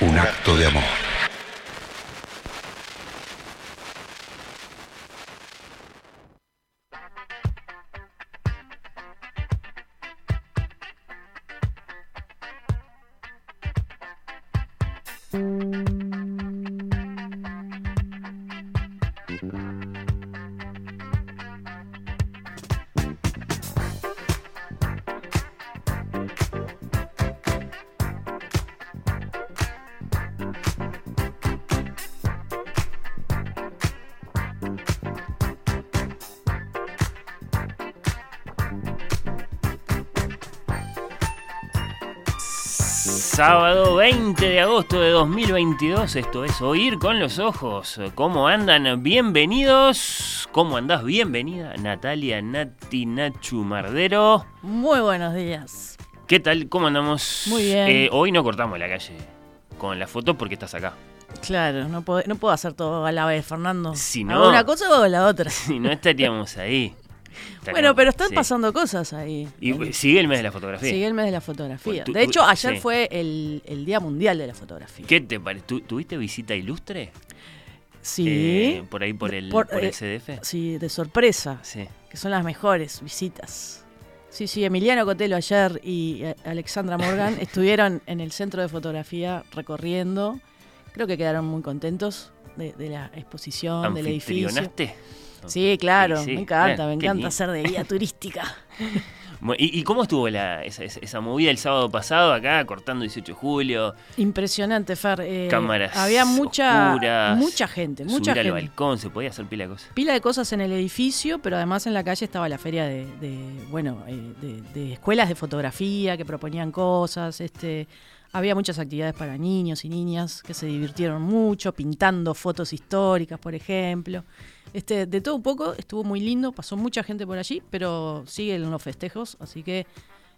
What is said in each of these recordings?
un acto de amor. De agosto de 2022, esto es Oír con los Ojos. ¿Cómo andan? Bienvenidos. ¿Cómo andás? Bienvenida, Natalia Nati Nachu Mardero. Muy buenos días. ¿Qué tal? ¿Cómo andamos? Muy bien. Eh, hoy no cortamos la calle con la foto porque estás acá. Claro, no puedo, no puedo hacer todo a la vez, Fernando. Si no- una cosa o la otra. Si no estaríamos ahí. Bueno, pero están Sí. pasando cosas ahí. Y sigue el mes de la fotografía. Sigue el mes de la fotografía. Tú- de hecho, ayer sí. fue el, el Día Mundial de la Fotografía. ¿Qué te parece? ¿Tu- ¿Tuviste visita ilustre? Sí. Eh, por ahí por el, por, el eh, CDF. Sí, de sorpresa. Sí. Que son las mejores visitas. Sí, sí, Emiliano Cotelo ayer y eh, Alexandra Morgan estuvieron en el centro de fotografía recorriendo. Creo que quedaron muy contentos de, de la exposición, del edificio. Sí, claro, Sí, me encanta, me encanta hacer de guía turística. ¿Y, y cómo estuvo la, esa, esa- movida el sábado pasado acá, cortando 18 de julio? Impresionante, Fer. eh, Cámaras Había mucha, oscuras, mucha gente, mucha subir al gente. balcón, se podía hacer pila de cosas. Pila de cosas en el edificio, pero además en la calle estaba la feria de, de, bueno, eh, de, de escuelas de fotografía que proponían cosas. Este, había muchas actividades para niños y niñas que se divirtieron mucho, pintando fotos históricas, por ejemplo. Este, de todo un poco, estuvo muy lindo, pasó mucha gente por allí, pero siguen los festejos, así que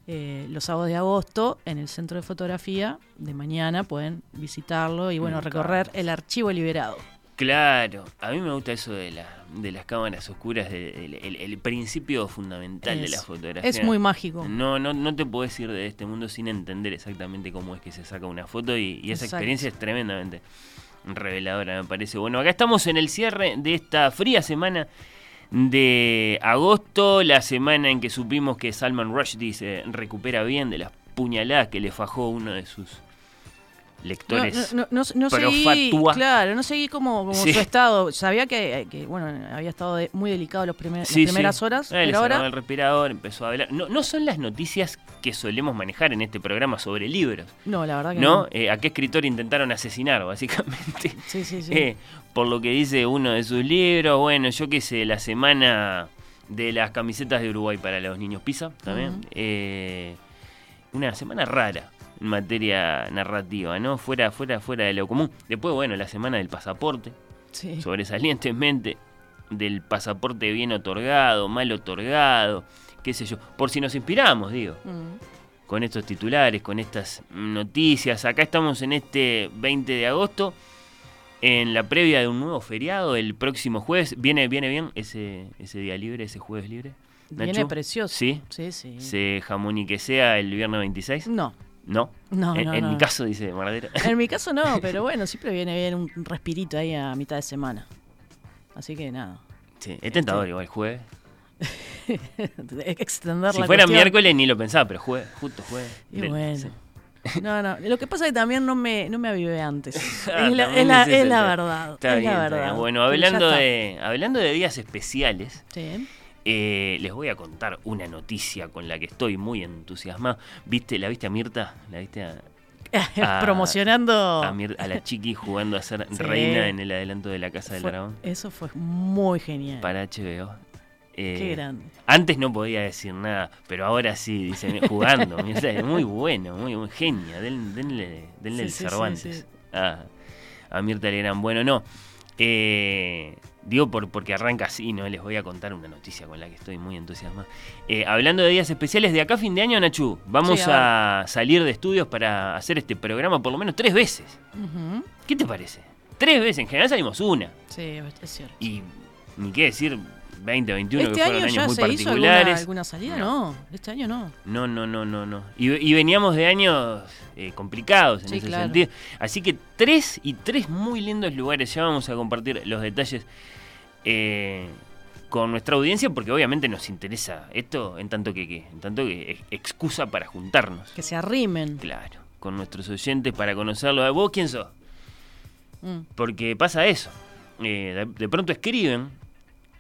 eh, los sábados de agosto en el centro de fotografía. De mañana pueden visitarlo y bueno, Me recorrer el archivo liberado. Claro, a mí me gusta eso de, la, de las cámaras oscuras, de- el, el- el principio fundamental de la fotografía. es muy mágico. No, no, no te puedes ir de este mundo sin entender exactamente cómo es que se saca una foto y, y esa Exacto. experiencia es tremendamente reveladora, me parece. Bueno, acá estamos en el cierre de esta fría semana de agosto, la semana en que supimos que Salman Rushdie se recupera bien de las puñaladas que le fajó uno de sus lectores. No, no, no, no pro seguí, claro, no seguí como, como Sí. su estado. Sabía que, que, bueno, había estado de- muy delicado los primer- Sí, las primeras sí. horas, le pero ahora el respirador, empezó a hablar. No, no son las noticias que solemos manejar en este programa sobre libros, no, la verdad que ¿no? no. Eh, ¿A qué escritor intentaron asesinar, básicamente? Sí, sí, sí. Eh, por lo que dice uno de sus libros, bueno, yo qué sé, la semana de las camisetas de Uruguay para los niños Pisa, también. Eh, una semana rara en materia narrativa, ¿no? Fuera, fuera, fuera de lo común. Después, bueno, la semana del pasaporte sí. sobresalientemente del pasaporte bien otorgado, mal otorgado, qué sé yo. Por si nos inspiramos, digo, Mm. con estos titulares, con estas noticias. Acá estamos en este 20 de agosto, en la previa de un nuevo feriado, el próximo jueves. ¿Viene, viene bien ese, ese día libre, ese jueves libre? Viene precioso. ¿Sí? Sí, sí. ¿Se jamón y que sea el viernes 26? No, No. no, en no, en no. mi caso, dice Mardera. En mi caso no, pero bueno, siempre viene bien un respirito ahí a mitad de semana. Así que nada. Sí, es tentador igual, jueves. Extender Si la fuera cuestión. miércoles ni lo pensaba, pero jueves, justo jueves. Y Del- bueno. sí. No, no. Lo que pasa es que también no me, no me avivé antes. Ah, es la, también es la- ese es la el- verdad. Está es bien, la está bien. verdad. Bueno, hablando de, hablando de días especiales, Sí. Eh, les voy a contar una noticia con la que estoy muy entusiasmado. ¿Viste, ¿La viste a Mirta? ¿La viste a, a- Promocionando. a, la chiqui jugando a ser Sí. reina en el adelanto de la Casa del Fue- Dragón? Eso fue muy genial. Para HBO. Eh, Qué grande. Antes no podía decir nada, pero ahora sí, dice, jugando. es muy bueno, muy, muy genia. Den- denle denle Sí, el sí, Cervantes sí. A, a Mirta Legrand. Bueno, no. Eh, digo por, porque arranca así, ¿no? Les voy a contar una noticia con la que estoy muy entusiasmado. Eh, hablando de días especiales, de acá a fin de año, Nachu, vamos Sí, a a, salir de estudios para hacer este programa por lo menos tres veces. ¿Qué te parece? Tres veces, en general salimos una. Sí, es cierto. Y ni qué decir 20, 21, ¿Este que fueron año años ya muy se hizo alguna, particulares. alguna salida? No. No. este año no. No, no, no, no, no. Y, y veníamos de años eh, complicados en Sí, ese claro. sentido. Así que tres y tres muy lindos lugares. Ya vamos a compartir los detalles eh, con nuestra audiencia porque obviamente nos interesa esto en tanto que, que- en tanto que ex- excusa para juntarnos. Que se arrimen. Claro, con nuestros oyentes para conocerlo. ¿Vos quién sos? Mm. Porque pasa eso. Eh, de, de pronto escriben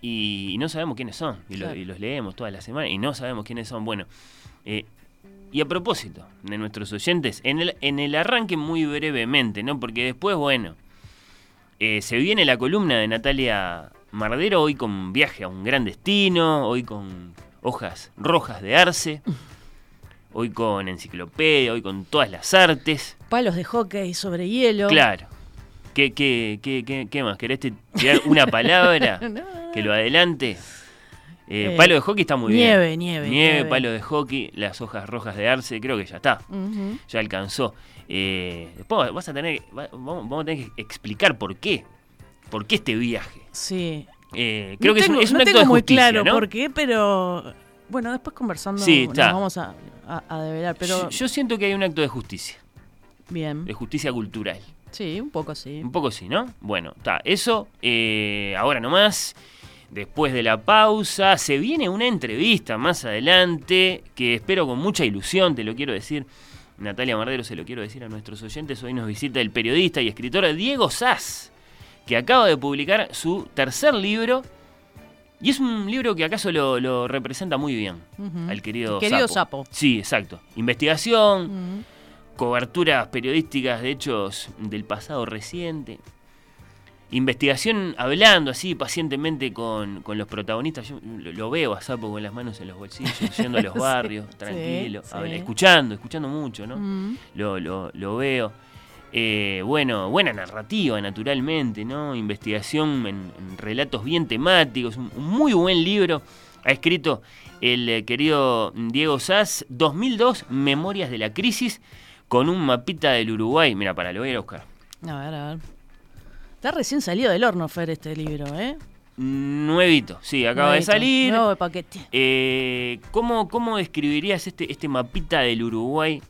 y, no sabemos quiénes son. Y, lo- y los leemos toda la semana y no sabemos quiénes son. Bueno, eh, y a propósito de nuestros oyentes, en el, en el arranque muy brevemente, ¿no? Porque después, bueno, eh, se viene la columna de Natalia Mardero hoy con viaje a un gran destino, hoy con hojas rojas de arce, hoy con enciclopedia, hoy con todas las artes. Palos de hockey sobre hielo. Claro. ¿Qué, qué, qué, qué, qué más? ¿Querés tirar una palabra No. que lo adelante? Eh, Eh, palo de hockey está muy nieve, bien. nieve, Nieve, nieve. palo de hockey, las hojas rojas de arce, creo que ya está. Ya alcanzó. Eh, después vas a tener, va- vamos, vamos a tener que explicar por qué. ¿Por qué este viaje? Sí. Eh, creo no que es un- es un, no acto tengo de muy justicia, claro ¿no? por qué, pero bueno, después conversando Sí, nos vamos a, a- a develar. Pero Yo, yo siento que hay un acto de justicia, bien. de justicia cultural. Sí, un poco sí. Un poco sí, ¿no? Bueno, está. Eso, eh, ahora nomás. Después de la pausa, se viene una entrevista más adelante que espero con mucha ilusión, te lo quiero decir. Natalia Mardero se lo quiero decir a nuestros oyentes. Hoy nos visita el periodista y escritor Diego Sass, que acaba de publicar su tercer libro. Y es un libro que acaso lo, lo representa muy bien al querido, Querido Sapo. Sapo. Sí, exacto. Investigación. Coberturas periodísticas de hechos del pasado reciente, investigación hablando así pacientemente con, con los protagonistas. Yo lo, lo veo a Sapo con las manos en los bolsillos, yendo a los barrios, sí, tranquilo, sí. habla- escuchando, escuchando mucho, ¿no? Mm. Lo, lo, lo veo. Eh, bueno, buena narrativa, naturalmente, ¿no? Investigación en, en relatos bien temáticos, un, un muy buen libro ha escrito el eh, querido Diego Sass, 2002, Memorias de la Crisis, con un mapita del Uruguay. Mira, para, lo voy a ir a buscar. A ver, a ver. Está recién salido del horno, Fer, este libro, ¿eh? Nuevito, sí, acaba Nuevito, de salir. Nuevo de paquete. Eh, ¿cómo, ¿Cómo describirías este, este mapita del Uruguay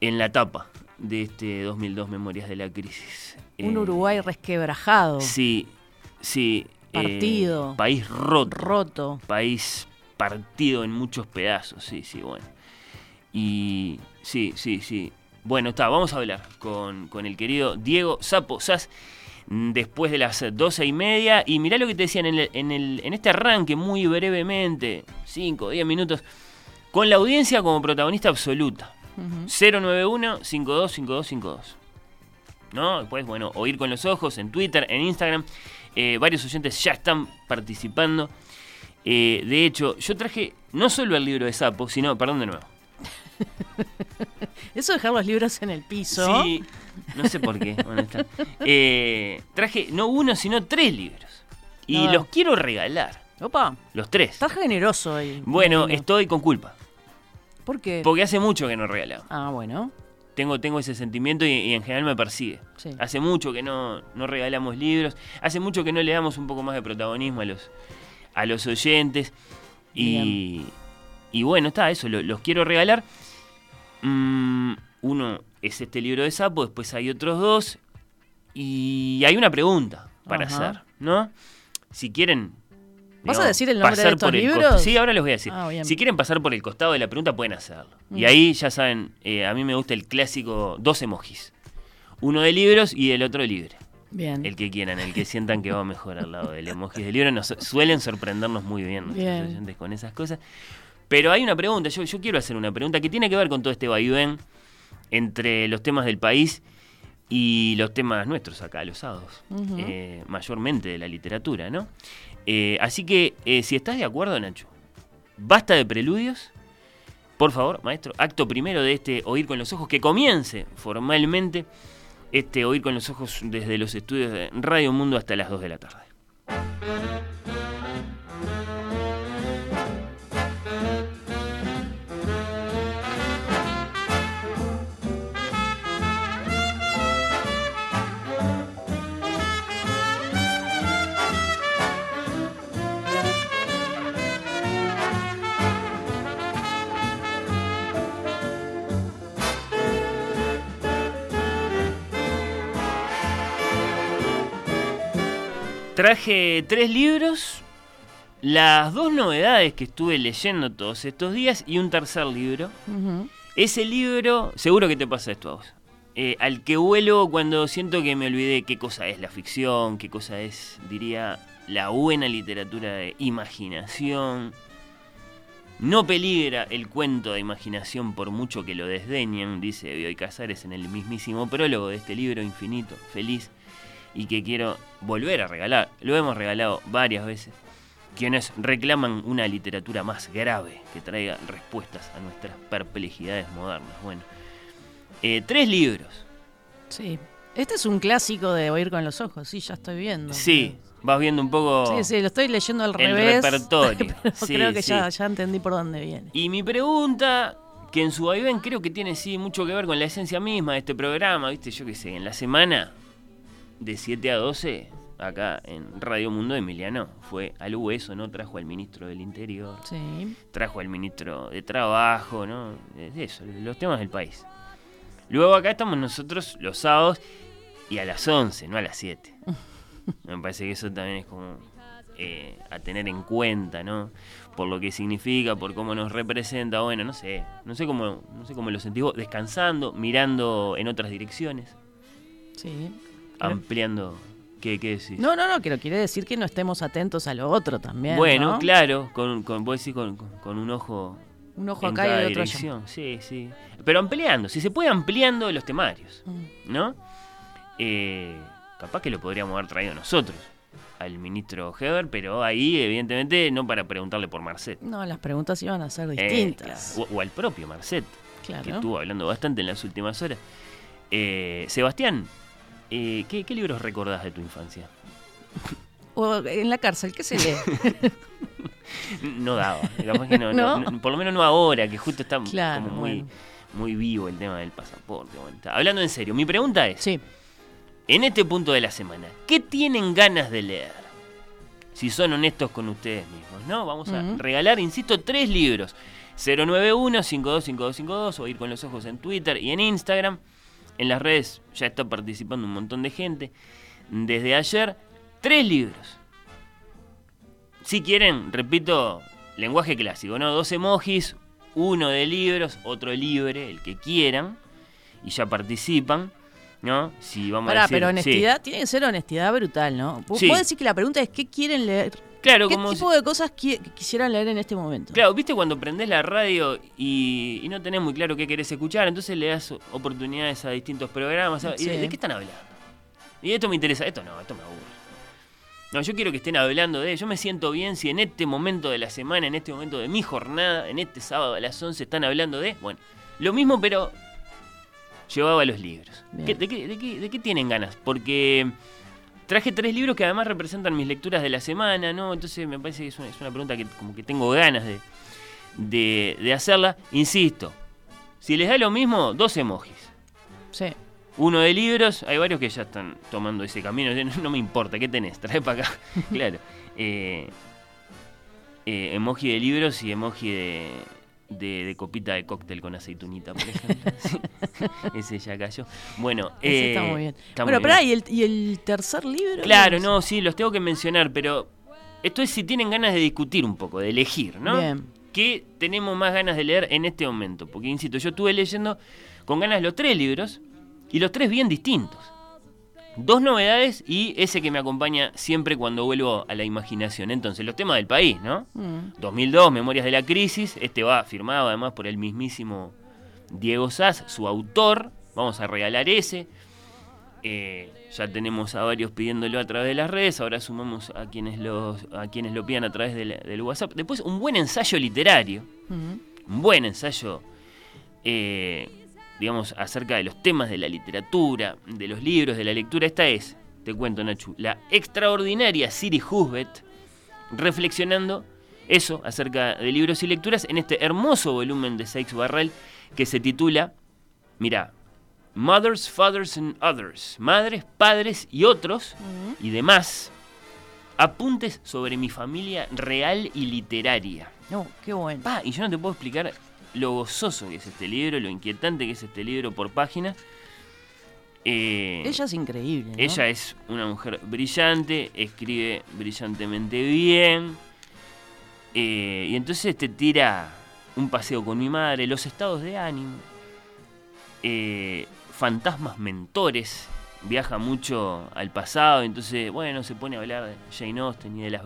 en la tapa de este 2002 Memorias de la Crisis? Un Eh, Uruguay resquebrajado, Sí, sí. eh, Partido. país roto. roto. País partido en muchos pedazos, sí, sí, bueno. Y sí, sí, sí. Bueno, está, vamos a hablar con, con el querido Diego Sapo Sass mm, después de las doce y media. Y mirá lo que te decían en, el- en, el- en este arranque, muy brevemente, 5 o 10 minutos, con la audiencia como protagonista absoluta. 091-525252. ¿No? Después, bueno, oír con los ojos en Twitter, en Instagram. Eh, varios oyentes ya están participando. Eh, de hecho, yo traje no solo el libro de Sapo, sino, perdón de nuevo. Eso de dejar los libros en el piso. Sí, no sé por qué. bueno. Eh, traje no uno, sino tres libros. Y No. los quiero regalar, Opa, los tres. estás generoso hoy. Bueno, Danilo. estoy con culpa. ¿Por qué? Porque hace mucho que no regalaba. Ah, bueno. Tengo, tengo ese sentimiento y, y en general me persigue. Sí. Hace mucho que no, no regalamos libros. Hace mucho que no le damos un poco más de protagonismo a los, a los oyentes. Y, y bueno, está, eso, lo- los quiero regalar. Mm, uno es este libro de Sapo, después hay otros dos. Y hay una pregunta para Ajá. hacer, ¿no? Si quieren. ¿Vas a decir el nombre de pasar estos por el costa- Sí, ahora los voy a decir. Ah, si quieren pasar por el costado de la pregunta, pueden hacerlo. Y ahí ya saben, eh, a mí me gusta el clásico dos emojis. Uno de libros y el otro libre. Bien. El que quieran, el que sientan que va mejor al lado del emoji del libro. Nos suelen sorprendernos muy bien nuestros Bien. oyentes con esas cosas. Pero hay una pregunta, yo, yo quiero hacer una pregunta que tiene que ver con todo este vaivén entre los temas del país y los temas nuestros acá, los sábados, eh, mayormente de la literatura, ¿no? Eh, así que, eh, si estás de acuerdo, Nacho, basta de preludios. Por favor, maestro, acto primero de este Oír con los Ojos, que comience formalmente este Oír con los Ojos desde los estudios de Radio Mundo hasta las 2 de la tarde. Traje tres libros, las dos novedades que estuve leyendo todos estos días y un tercer libro. Ujú. Ese libro, seguro que te pasa esto a vos. eh, al que vuelo cuando siento que me olvidé qué cosa es la ficción, qué cosa es, diría, la buena literatura de imaginación. No peligra el cuento de imaginación por mucho que lo desdeñen, dice Bioy Casares en el mismísimo prólogo de este libro infinito, feliz, y que quiero volver a regalar. Lo hemos regalado varias veces. Quienes reclaman una literatura más grave que traiga respuestas a nuestras perplejidades modernas. Bueno, eh, tres libros. Sí. Este es un clásico de oír con los ojos, sí, ya estoy viendo. Sí, vas viendo un poco Sí, sí, lo estoy leyendo al el revés. repertorio. pero Sí, creo que sí. ya, ya entendí por dónde viene. Y mi pregunta, que en su vaivén creo que tiene sí mucho que ver con la esencia misma de este programa, ¿viste? Yo qué sé, en la semana de 7 a 12, acá en Radio Mundo, Emiliano fue al hueso, ¿no? Trajo al ministro del Interior, Sí. trajo al ministro de Trabajo, ¿no? Eh, Eso, los temas del país. Luego acá estamos nosotros los sábados y a las 11, no a las 7. Me parece que eso también es como eh, a tener en cuenta, ¿no? Por lo que significa, por cómo nos representa, bueno, no sé, no sé cómo, no sé cómo lo sentís vos, descansando, mirando en otras direcciones, Sí. Ampliando, ¿qué, qué decís? No, no, no, que lo quiere decir que no estemos atentos a lo otro también. bueno, ¿no? claro, con, con, vos decís con, con- un ojo Un ojo en acá y cada el otro allá. dirección. Sí, sí. Pero ampliando, si se puede ampliando los temarios, Mm. ¿no? Eh, capaz que lo podríamos haber traído nosotros al ministro Heber, pero ahí evidentemente no para preguntarle por Marcet. No, las preguntas iban a ser Eh, distintas. o, o al propio Marcet, Claro. que estuvo hablando bastante en las últimas horas. Eh, Sebastián, eh, ¿qué, qué libros recordás de tu infancia? O en la cárcel, ¿qué se lee? no daba. Capaz que no, ¿No? no- por lo menos no ahora, que justo está Claro, como muy, bueno. muy vivo el tema del pasaporte. Bueno. Hablando en serio, mi pregunta es, Sí. en este punto de la semana, ¿qué tienen ganas de leer? Si son honestos con ustedes mismos, ¿no? Vamos a regalar, insisto, tres libros. 091-525252 o ir con los ojos en Twitter y en Instagram. En las redes ya está participando un montón de gente. Desde ayer, tres libros. Si quieren, repito, lenguaje clásico, ¿no? Dos emojis, uno de libros, otro libre, el que quieran, y ya participan, ¿no? Si vamos Pará, a decir, pero sí. honestidad, tiene que ser honestidad brutal, ¿no? Vos Sí. decís que la pregunta es ¿qué quieren leer? Claro, ¿Qué como tipo de cosas qui- quisieran leer en este momento? Claro, viste cuando prendés la radio y, y no tenés muy claro qué querés escuchar, entonces le das oportunidades a distintos programas. ¿sabes? ¿Y de, qué están hablando? Y esto me interesa, esto no, esto me aburre. No, yo quiero que estén hablando de. Yo me siento bien si en este momento de la semana, en este momento de mi jornada, en este sábado a las 11 están hablando de. Bueno, lo mismo, pero llevado a los libros. Bien. ¿Qué- de, qué, de qué- de qué tienen ganas? Porque traje tres libros que además representan mis lecturas de la semana, ¿no? Entonces me parece que es una, es una pregunta que como que tengo ganas de, de, de hacerla. Insisto, si les da lo mismo, dos emojis. Sí. Uno de libros, hay varios que ya están tomando ese camino. No, no me importa, ¿qué tenés? Trae para acá. claro. Eh, eh, emoji de libros y emoji de, de, de copita de cóctel con aceitunita, por ejemplo. Sí. Ese ya cayó. Bueno, Ese eh, está muy bien. está bueno, muy pará, bien. ¿y el, y el tercer libro? Claro, ¿Qué no, sí, los tengo que mencionar, pero esto es si tienen ganas de discutir un poco, de elegir, ¿no? Bien. ¿Qué tenemos más ganas de leer en este momento? Porque, insisto, yo estuve leyendo con ganas los tres libros y los tres bien distintos. Dos novedades y ese que me acompaña siempre cuando vuelvo a la imaginación. Entonces, los temas del país, ¿no? Mm. 2002, Memorias de la Crisis. Este va firmado además por el mismísimo Diego Sass, su autor. Vamos a regalar ese. Eh, ya tenemos a varios pidiéndolo a través de las redes. Ahora sumamos a quienes, los, a quienes lo pidan a través del, del WhatsApp. Después, un buen ensayo literario. Mm. Un buen ensayo, eh, digamos, acerca de los temas de la literatura, de los libros, de la lectura. Esta es, te cuento, Nachu, la extraordinaria Siri Husbet reflexionando eso acerca de libros y lecturas en este hermoso volumen de Seix Barrel que se titula, mira, Mothers, Fathers and Others, Madres, Padres y otros y demás, apuntes sobre mi familia real y literaria. No, qué bueno. Pa, y yo no te puedo explicar lo gozoso que es este libro, lo inquietante que es este libro por página. Eh, Ella es increíble. ¿no? ella es una mujer brillante, escribe brillantemente bien. eh, y entonces te tira un paseo con mi madre, los estados de ánimo, eh, fantasmas mentores. Viaja mucho al pasado, entonces, bueno, se pone a hablar de Jane Austen y de las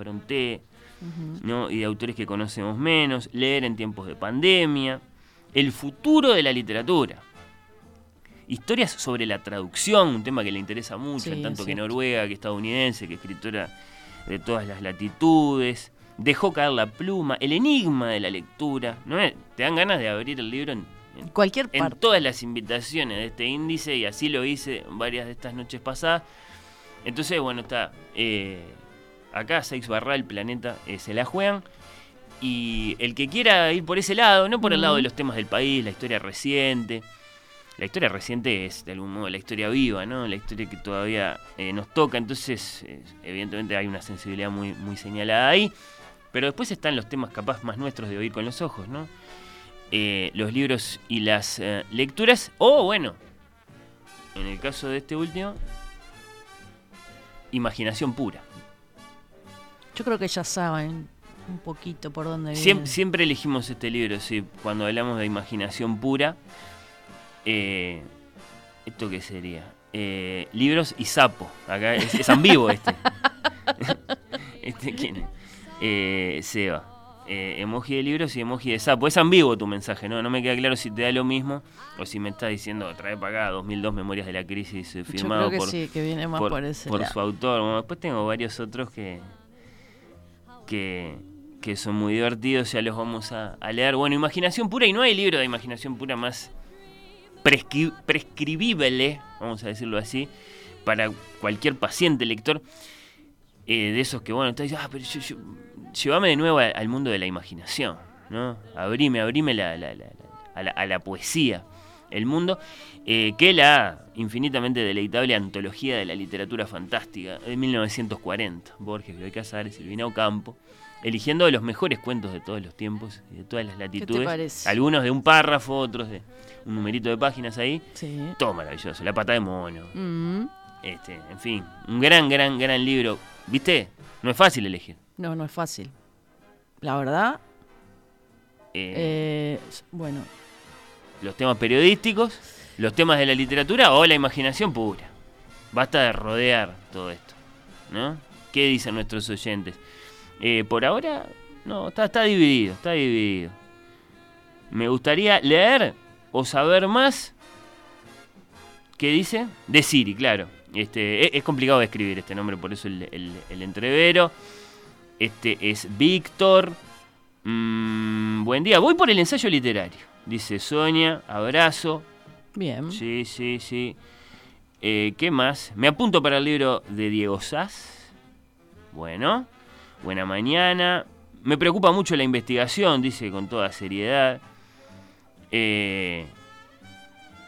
¿no? y de autores que conocemos menos, leer en tiempos de pandemia, el futuro de la literatura. Historias sobre la traducción, un tema que le interesa mucho, Sí, tanto que noruega, que estadounidense, que escritora de todas las latitudes. Dejó caer la pluma, el enigma de la lectura. ¿no? Te dan ganas de abrir el libro en, en- Cualquier en todas las invitaciones de este índice y así lo hice varias de estas noches pasadas. Entonces, bueno, está eh, acá Seix Barral, Planeta, eh, se la juegan. Y el que quiera ir por ese lado, no por el lado de los temas del país, la historia reciente. La historia reciente es de algún modo la historia viva, ¿no? La historia que todavía eh, nos toca, entonces eh, evidentemente hay una sensibilidad muy, muy señalada ahí. Pero después están los temas capaz más nuestros de oír con los ojos, ¿no? Eh, los libros y las lecturas. O bueno, en el caso de este último, imaginación pura. Yo creo que ya saben un poquito por dónde viene. Siem- siempre elegimos este libro, sí, cuando hablamos de imaginación pura. Eh, ¿Esto qué sería? Eh, libros y sapo. Acá es, es ambiguo este. este ¿quién es? Eh, Seba. Eh, emoji de libros y emoji de sapo. Es ambiguo tu mensaje, ¿no? No me queda claro si te da lo mismo o si me estás diciendo trae para acá 2002 Memorias de la Crisis eh, Yo firmado creo que por, sí, que viene más por, ese por su autor. Bueno, después tengo varios otros que, que, que son muy divertidos, ya los vamos a, leer. Bueno, imaginación pura, y no hay libro de imaginación pura más prescri- prescribible, vamos a decirlo así, para cualquier paciente lector, eh, de esos que, bueno, diciendo, ah, pero yo, llévame de nuevo al mundo de la imaginación, ¿no? Abrime, abrime la- la, a la poesía, el mundo, eh, que la infinitamente deleitable antología de la literatura fantástica de 1940, Borges, Bioy Casares, Silvina Ocampo, eligiendo los mejores cuentos de todos los tiempos y de todas las latitudes, algunos de un párrafo, otros de un numerito de páginas ahí, Sí. todo maravilloso, La pata de mono, Mm. este, en fin, un gran, gran, gran libro. ¿Viste? No es fácil elegir. No, no es fácil. La verdad, Eh, eh, bueno, Los temas periodísticos, los temas de la literatura o la imaginación pura. Basta de rodear todo esto. ¿No? ¿Qué dicen nuestros oyentes? Eh, por ahora, no, está, dividido, está dividido. Me gustaría leer o saber más. ¿Qué dice? De Siri, claro. Este, es, es complicado de escribir este nombre, por eso el entrevero. Este es Víctor. Mm, buen día, voy por el ensayo literario. Dice Sonia, abrazo. bien. Sí, sí, sí. Eh, ¿Qué más? Me apunto para el libro de Diego Sass. Bueno, buena mañana. Me preocupa mucho la investigación, dice con toda seriedad. Eh,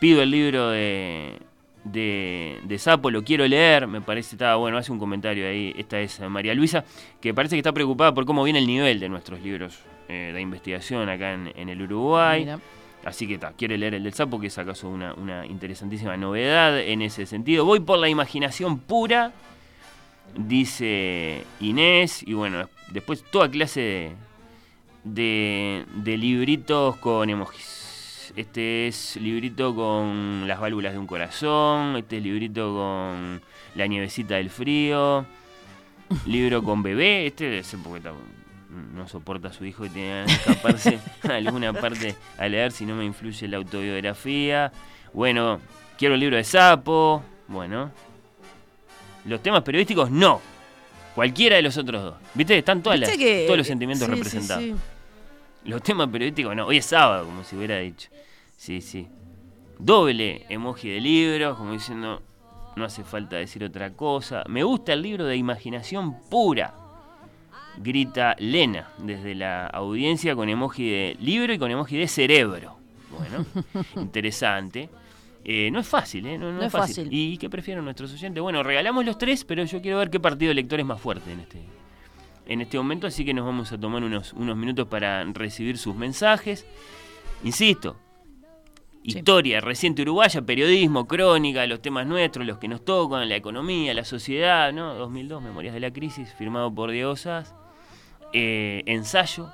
pido el libro de, de, de Sapo, lo quiero leer. Me parece, estaba bueno, hace un comentario ahí. Esta es María Luisa, que parece que está preocupada por cómo viene el nivel de nuestros libros eh, de investigación acá en, en el Uruguay. Mira. Así que ta, quiere leer el del sapo, que es acaso una, una interesantísima novedad en ese sentido. Voy por la imaginación pura, dice Inés, y bueno, después toda clase de, de, de libritos con emojis. Este es librito con las válvulas de un corazón, este es librito con la nievecita del frío, libro con bebé, este ser porque está- no soporta a su hijo y tiene que escaparse a alguna parte a leer si no me influye la autobiografía. Bueno, quiero el libro de Sapo. Bueno, los temas periodísticos no. Cualquiera de los otros dos. ¿Viste? Están todas las- que- todos los sentimientos sí, sí, representados. sí. Los temas periodísticos no. Hoy es sábado, como si hubiera dicho. Sí, sí. Doble emoji de libros, como diciendo, no hace falta decir otra cosa. Me gusta el libro de imaginación pura. Grita Lena desde la audiencia con emoji de libro y con emoji de cerebro. Bueno, interesante. Eh, no es fácil, ¿eh? No, no No es fácil. fácil. ¿Y qué prefieren nuestros oyentes? Bueno, regalamos los tres, pero yo quiero ver qué partido de lector es más fuerte en este, en este momento, así que nos vamos a tomar unos, unos minutos para recibir sus mensajes. Insisto, Sí. historia reciente uruguaya, periodismo, crónica, los temas nuestros, los que nos tocan, la economía, la sociedad, ¿no? 2002, Memorias de la Crisis, firmado por Diego Sass. Eh, ensayo,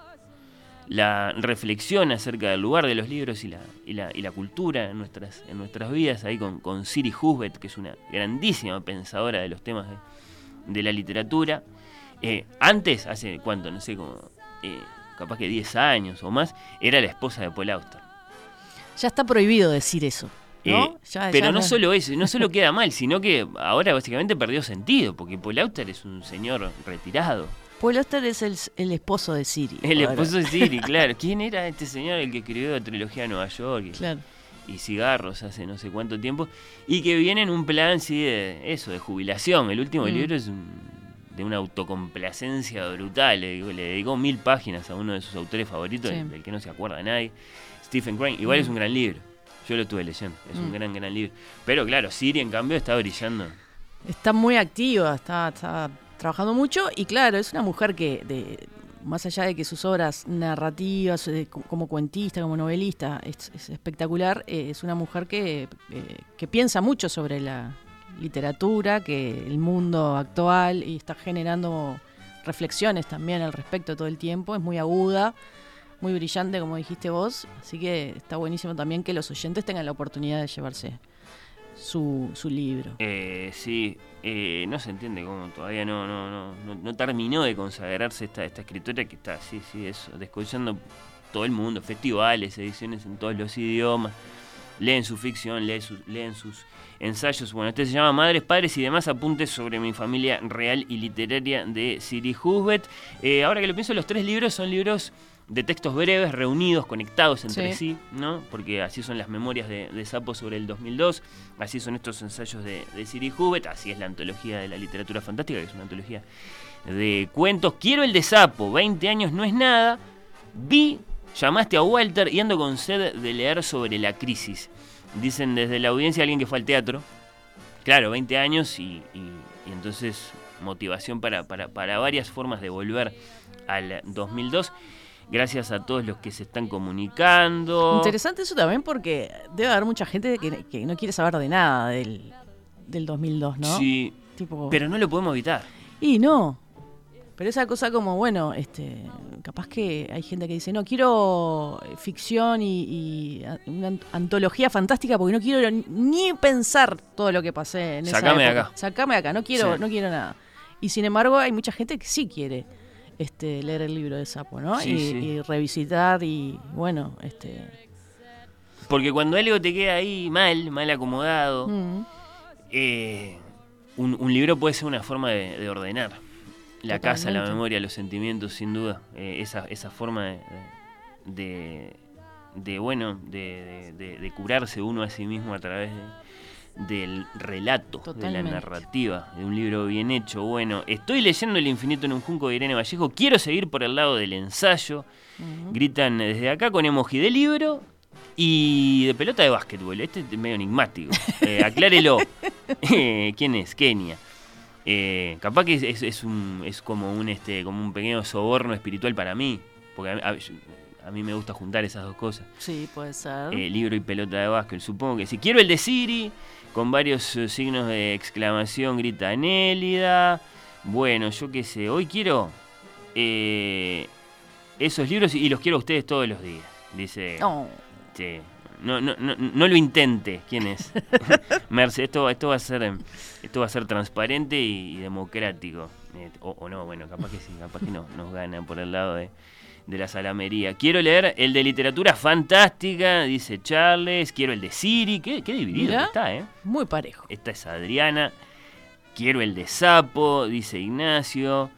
la reflexión acerca del lugar de los libros y la, y la, y la cultura en nuestras, en nuestras vidas, ahí con, con Siri Husbet, que es una grandísima pensadora de los temas de, de la literatura. Eh, antes, hace cuánto, no sé, como eh, capaz que 10 años o más, era la esposa de Paul Auster. Ya está prohibido decir eso. ¿no? Eh, Ya- pero ya no solo eso, no solo queda mal, sino que ahora básicamente perdió sentido, porque Paul Auster es un señor retirado. Paul Auster es el, el esposo de Siri. El ahora. esposo de Siri, claro. ¿Quién era este señor el que escribió la trilogía de Nueva York y, Claro. y cigarros hace no sé cuánto tiempo? Y que viene en un plan, sí, de eso, de jubilación. El último Mm. libro es un- de una autocomplacencia brutal. Le, le dedicó mil páginas a uno de sus autores favoritos, Sí. del, que no se acuerda nadie, Stephen Crane. Igual es un gran libro. Yo lo estuve leyendo. Es un Mm. gran, gran libro. Pero claro, Siri en cambio está brillando. Está muy activa, está, está trabajando mucho y claro, es una mujer que, de, más allá de que sus obras narrativas, eh, co- como cuentista, como novelista, es, es espectacular, eh, es una mujer que, eh, que piensa mucho sobre la literatura, que el mundo actual y está generando reflexiones también al respecto todo el tiempo, es muy aguda, muy brillante como dijiste vos, así que está buenísimo también que los oyentes tengan la oportunidad de llevarse su, su libro. Eh, sí, eh, no se entiende cómo todavía no, no, no, no, no terminó de consagrarse esta, esta escritora que está, sí, sí, eso, descollando todo el mundo, festivales, ediciones en todos los idiomas, leen su ficción, leen sus, leen sus ensayos. Bueno, este se llama Madres, Padres y demás apuntes sobre mi familia real y literaria de Siri Husbet. Eh, ahora que lo pienso, los tres libros son libros de textos breves, reunidos, conectados entre Sí. sí, ¿no? Porque así son las memorias de, de Sapo sobre el 2002, así son estos ensayos de, de Siri Hubbard, así es la antología de la literatura fantástica, que es una antología de cuentos. Quiero el de Sapo, 20 años no es nada. Vi, llamaste a Walter y ando con sed de leer sobre la crisis. Dicen desde la audiencia alguien que fue al teatro. Claro, 20 años y, y- y entonces motivación para, para, para varias formas de volver al 2002. Gracias a todos los que se están comunicando. Interesante eso también porque debe haber mucha gente que, que no quiere saber de nada del, del 2002, ¿no? Sí, Tipo, pero no lo podemos evitar. Y no. Pero esa cosa como, bueno, este, capaz que hay gente que dice, no, quiero eh, ficción y, una ant- antología fantástica porque no quiero ni pensar todo lo que pasé en esa Sacame de época. acá. Sacame de acá, no quiero, Sí. no quiero nada. Y sin embargo hay mucha gente que sí quiere este, leer el libro de Sapo, ¿no? Sí, y, sí. y revisitar y, bueno, este... Porque cuando algo te queda ahí mal, mal acomodado, mm, eh, un, un libro puede ser una forma de, de ordenar la casa, la memoria, los sentimientos, sin duda. Eh, esa, esa forma de, de, de, bueno, de- de curarse uno a sí mismo a través de- del relato, de la narrativa, de un libro bien hecho. Bueno, estoy leyendo El infinito en un junco de Irene Vallejo, quiero seguir por el lado del ensayo. Gritan desde acá con emoji de libro y de pelota de básquetbol. Este es medio enigmático. Eh, aclárelo. Eh, ¿Quién es? Kenia. Eh, capaz que es, es- es un, es como un este como un pequeño soborno espiritual para mí. Porque a, a- a mí me gusta juntar esas dos cosas. sí, puede ser. Eh, libro y pelota de básquet. Supongo que sí. Quiero el de Siri, con varios eh, signos de exclamación, grita Nélida. Bueno, yo qué sé. Hoy quiero eh, esos libros y los quiero a ustedes todos los días. Dice. No. Sí. No, no, no, no lo intente. ¿Quién es? Merce, esto, esto va a ser esto va a ser transparente y, y democrático. Eh, o, o no, bueno, capaz que sí, capaz que no, nos gana por el lado de, de la salamería. Quiero leer el de literatura fantástica, dice Charles. Quiero el de Siri. Qué, qué dividido Mirá. que está, ¿eh? Muy parejo. Esta es Adriana. Quiero el de Sapo, dice Ignacio.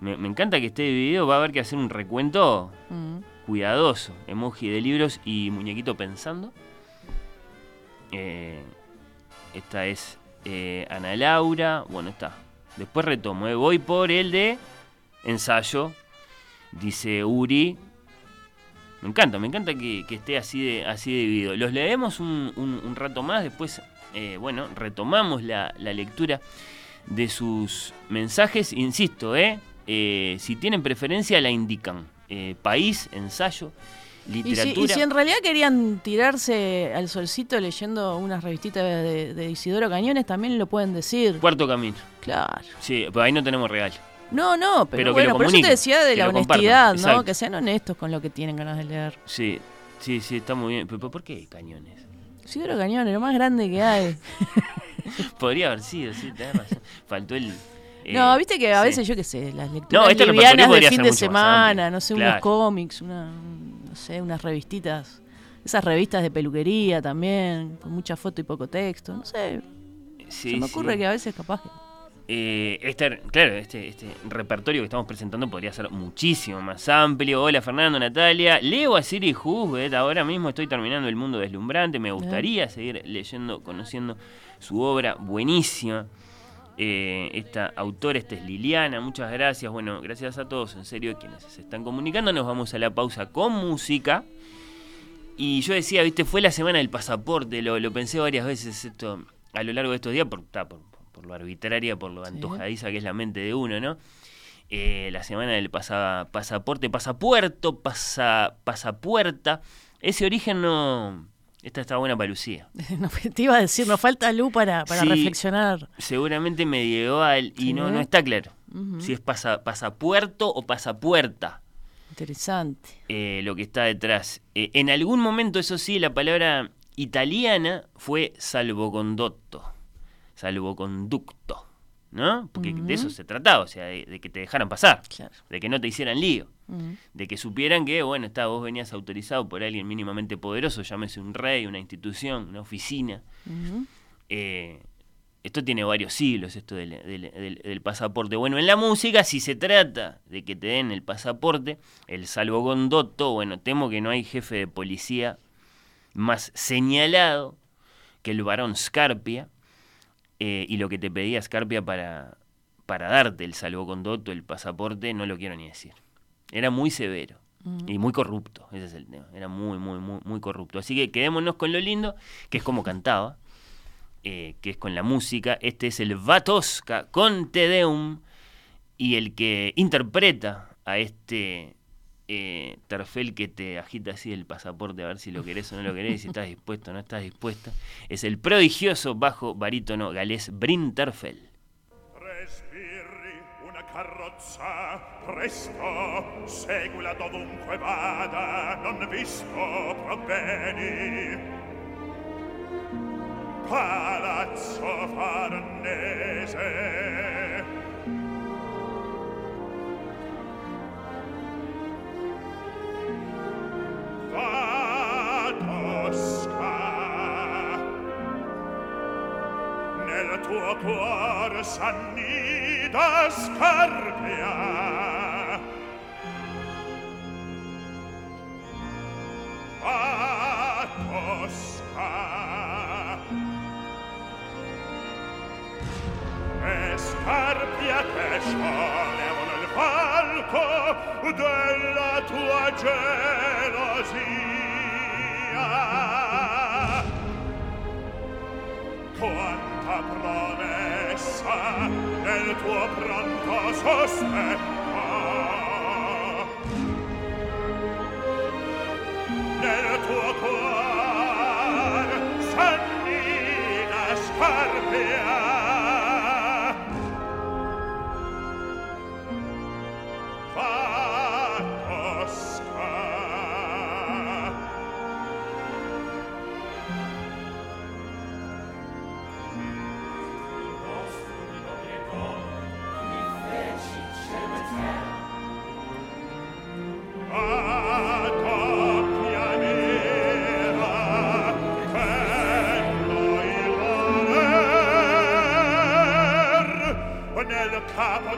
Me, me encanta que esté dividido. Va a haber que hacer un recuento Mm. cuidadoso. Emoji de libros y muñequito pensando. Eh, esta es eh, Ana Laura. Bueno, está. Después retomo. eh. Voy por el de ensayo. Dice Uri. Me encanta, me encanta que, que esté así de, así dividido. Los leemos un, un- un rato más. Después, eh, bueno, retomamos la, la lectura de sus mensajes. Insisto, ¿eh? Eh, si tienen preferencia, la indican. Eh, país, ensayo, Y si, literatura. y si en realidad querían tirarse al solcito leyendo unas revistitas de, de Isidoro Cañones, también lo pueden decir. Cuarto camino. Claro. Sí, pero ahí no tenemos regal. No, no, pero, bueno, por eso te decía de la compartan, honestidad, ¿no? exacto. Que sean honestos con lo que tienen ganas de leer. Sí, sí, sí, está muy bien. Pero ¿por qué cañones? Isidoro Cañones, lo más grande que hay. Podría haber sido, sí, tenés razón. Faltó el. eh, no, viste que a sí. veces, yo qué sé, las lecturas No, este livianas de fin de semana, no sé, Claro. unos cómics, una, no sé, unas revistitas. Esas revistas de peluquería también, con mucha foto y poco texto, no sé. Sí, se me ocurre sí. que a veces capaz que... Eh, este, claro, este, este repertorio que estamos presentando podría ser muchísimo más amplio. Hola Fernando, Natalia. Leo a Siri Husbet. Ahora mismo estoy terminando El Mundo Deslumbrante. Me gustaría seguir leyendo, conociendo su obra. Buenísima. Eh, esta autora, esta es Liliana. Muchas gracias. Bueno, gracias a todos, en serio, quienes se están comunicando. Nos vamos a la pausa con música. Y yo decía, viste, fue la semana del pasaporte. Lo, lo pensé varias veces esto a lo largo de estos días por, por, por lo arbitraria, por lo antojadiza que es la mente de uno, ¿no? Eh, la semana del pasa- pasaporte, pasapuerto, pasa, pasapuerta. Ese origen no... Esta está buena para Lucía. No, te iba a decir, nos falta luz para, para Sí. reflexionar. Seguramente medieval y Sí. no, no está claro. Si es pasa, pasapuerto o pasapuerta. Interesante. eh, lo que está detrás. Eh, en algún momento, eso sí, la palabra italiana fue salvocondotto, salvoconducto, ¿no? Porque de eso se trataba, o sea, de, de que te dejaran pasar, Claro. de que no te hicieran lío, de que supieran que, bueno, está, vos venías autorizado por alguien mínimamente poderoso, llámese un rey, una institución, una oficina, eh, esto tiene varios siglos, esto del, del- del pasaporte. Bueno, en la música, si se trata de que te den el pasaporte, el salvocondoto, bueno, temo que no hay jefe de policía más señalado que el varón Scarpia, eh, y lo que te pedía Scarpia para, para darte el salvocondoto, el pasaporte, no lo quiero ni decir. Era muy severo. Y muy corrupto, ese es el tema. Era muy, muy, muy, muy corrupto. Así que quedémonos con lo lindo, que es como cantaba, eh, que es con la música. Este es el Vatosca con Te Deum. Y el que interpreta a este eh, Terfel que te agita así el pasaporte a ver si lo querés o no lo querés, si estás dispuesto o no estás dispuesta, es el prodigioso bajo barítono galés Brin Terfel. Respiri una carrozza, presto, seguila dovunque vada, non visto provveni. Palazzo Farnese. nuova Tosca nel tuo cuore s'annida scarpia a Tosca e scarpia che scioglie corpo della tua gelosia. Quanta promessa nel tuo pronto sospetto, nel tuo cuore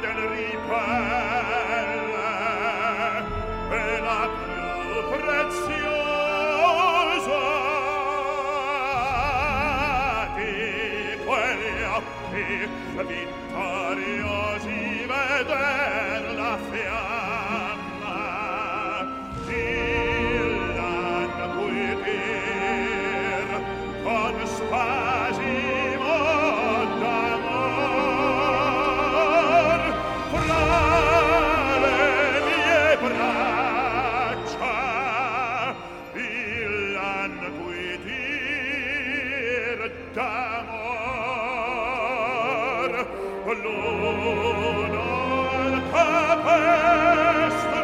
del d'amor l'uno al capestro.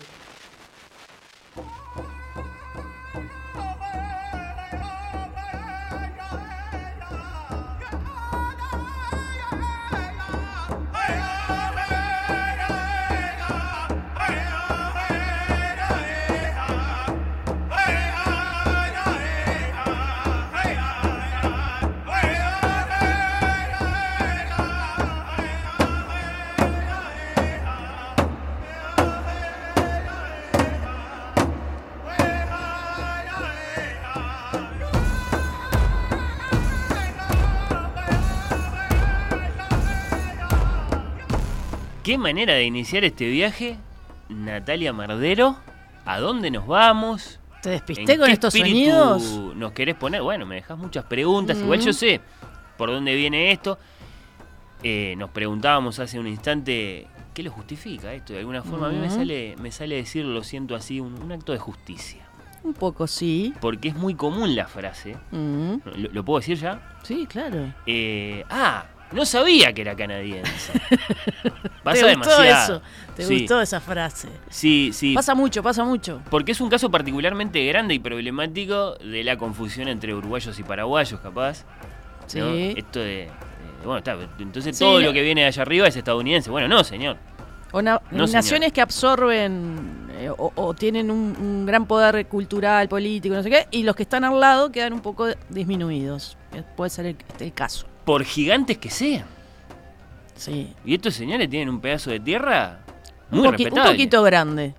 ¿Qué manera de iniciar este viaje? Natalia Mardero, ¿a dónde nos vamos? ¿Te ¿En despisté con qué estos sonidos? ¿Nos querés poner? Bueno, me dejas muchas preguntas. Igual Mm. yo sé por dónde viene esto. Eh, nos preguntábamos hace un instante qué lo justifica esto. De alguna forma a mí me Mm. sale, me sale decir, lo siento así, un, un acto de justicia. Un poco, sí. Porque es muy común la frase. Mm, ¿Lo, lo puedo decir ya? Sí, claro. Eh, ah, no sabía que era canadiense. Pasa ¿Te gustó demasiado. eso? ¿Te Sí. gustó esa frase? Sí, sí. Pasa mucho, pasa mucho. Porque es un caso particularmente grande y problemático de la confusión entre uruguayos y paraguayos, capaz. Sí. ¿no? Esto de, de- Bueno, está. Entonces Sí, todo no- lo que viene de allá arriba es estadounidense. Bueno, no, señor. O na- No, señor. naciones que absorben eh, o, o tienen un, un gran poder cultural, político, no sé qué, y los que están al lado quedan un poco disminuidos. Eh, Puede ser el, el caso. Por gigantes que sean. Sí. Y estos señores tienen un pedazo de tierra Un, muy un respetable. poquito grande.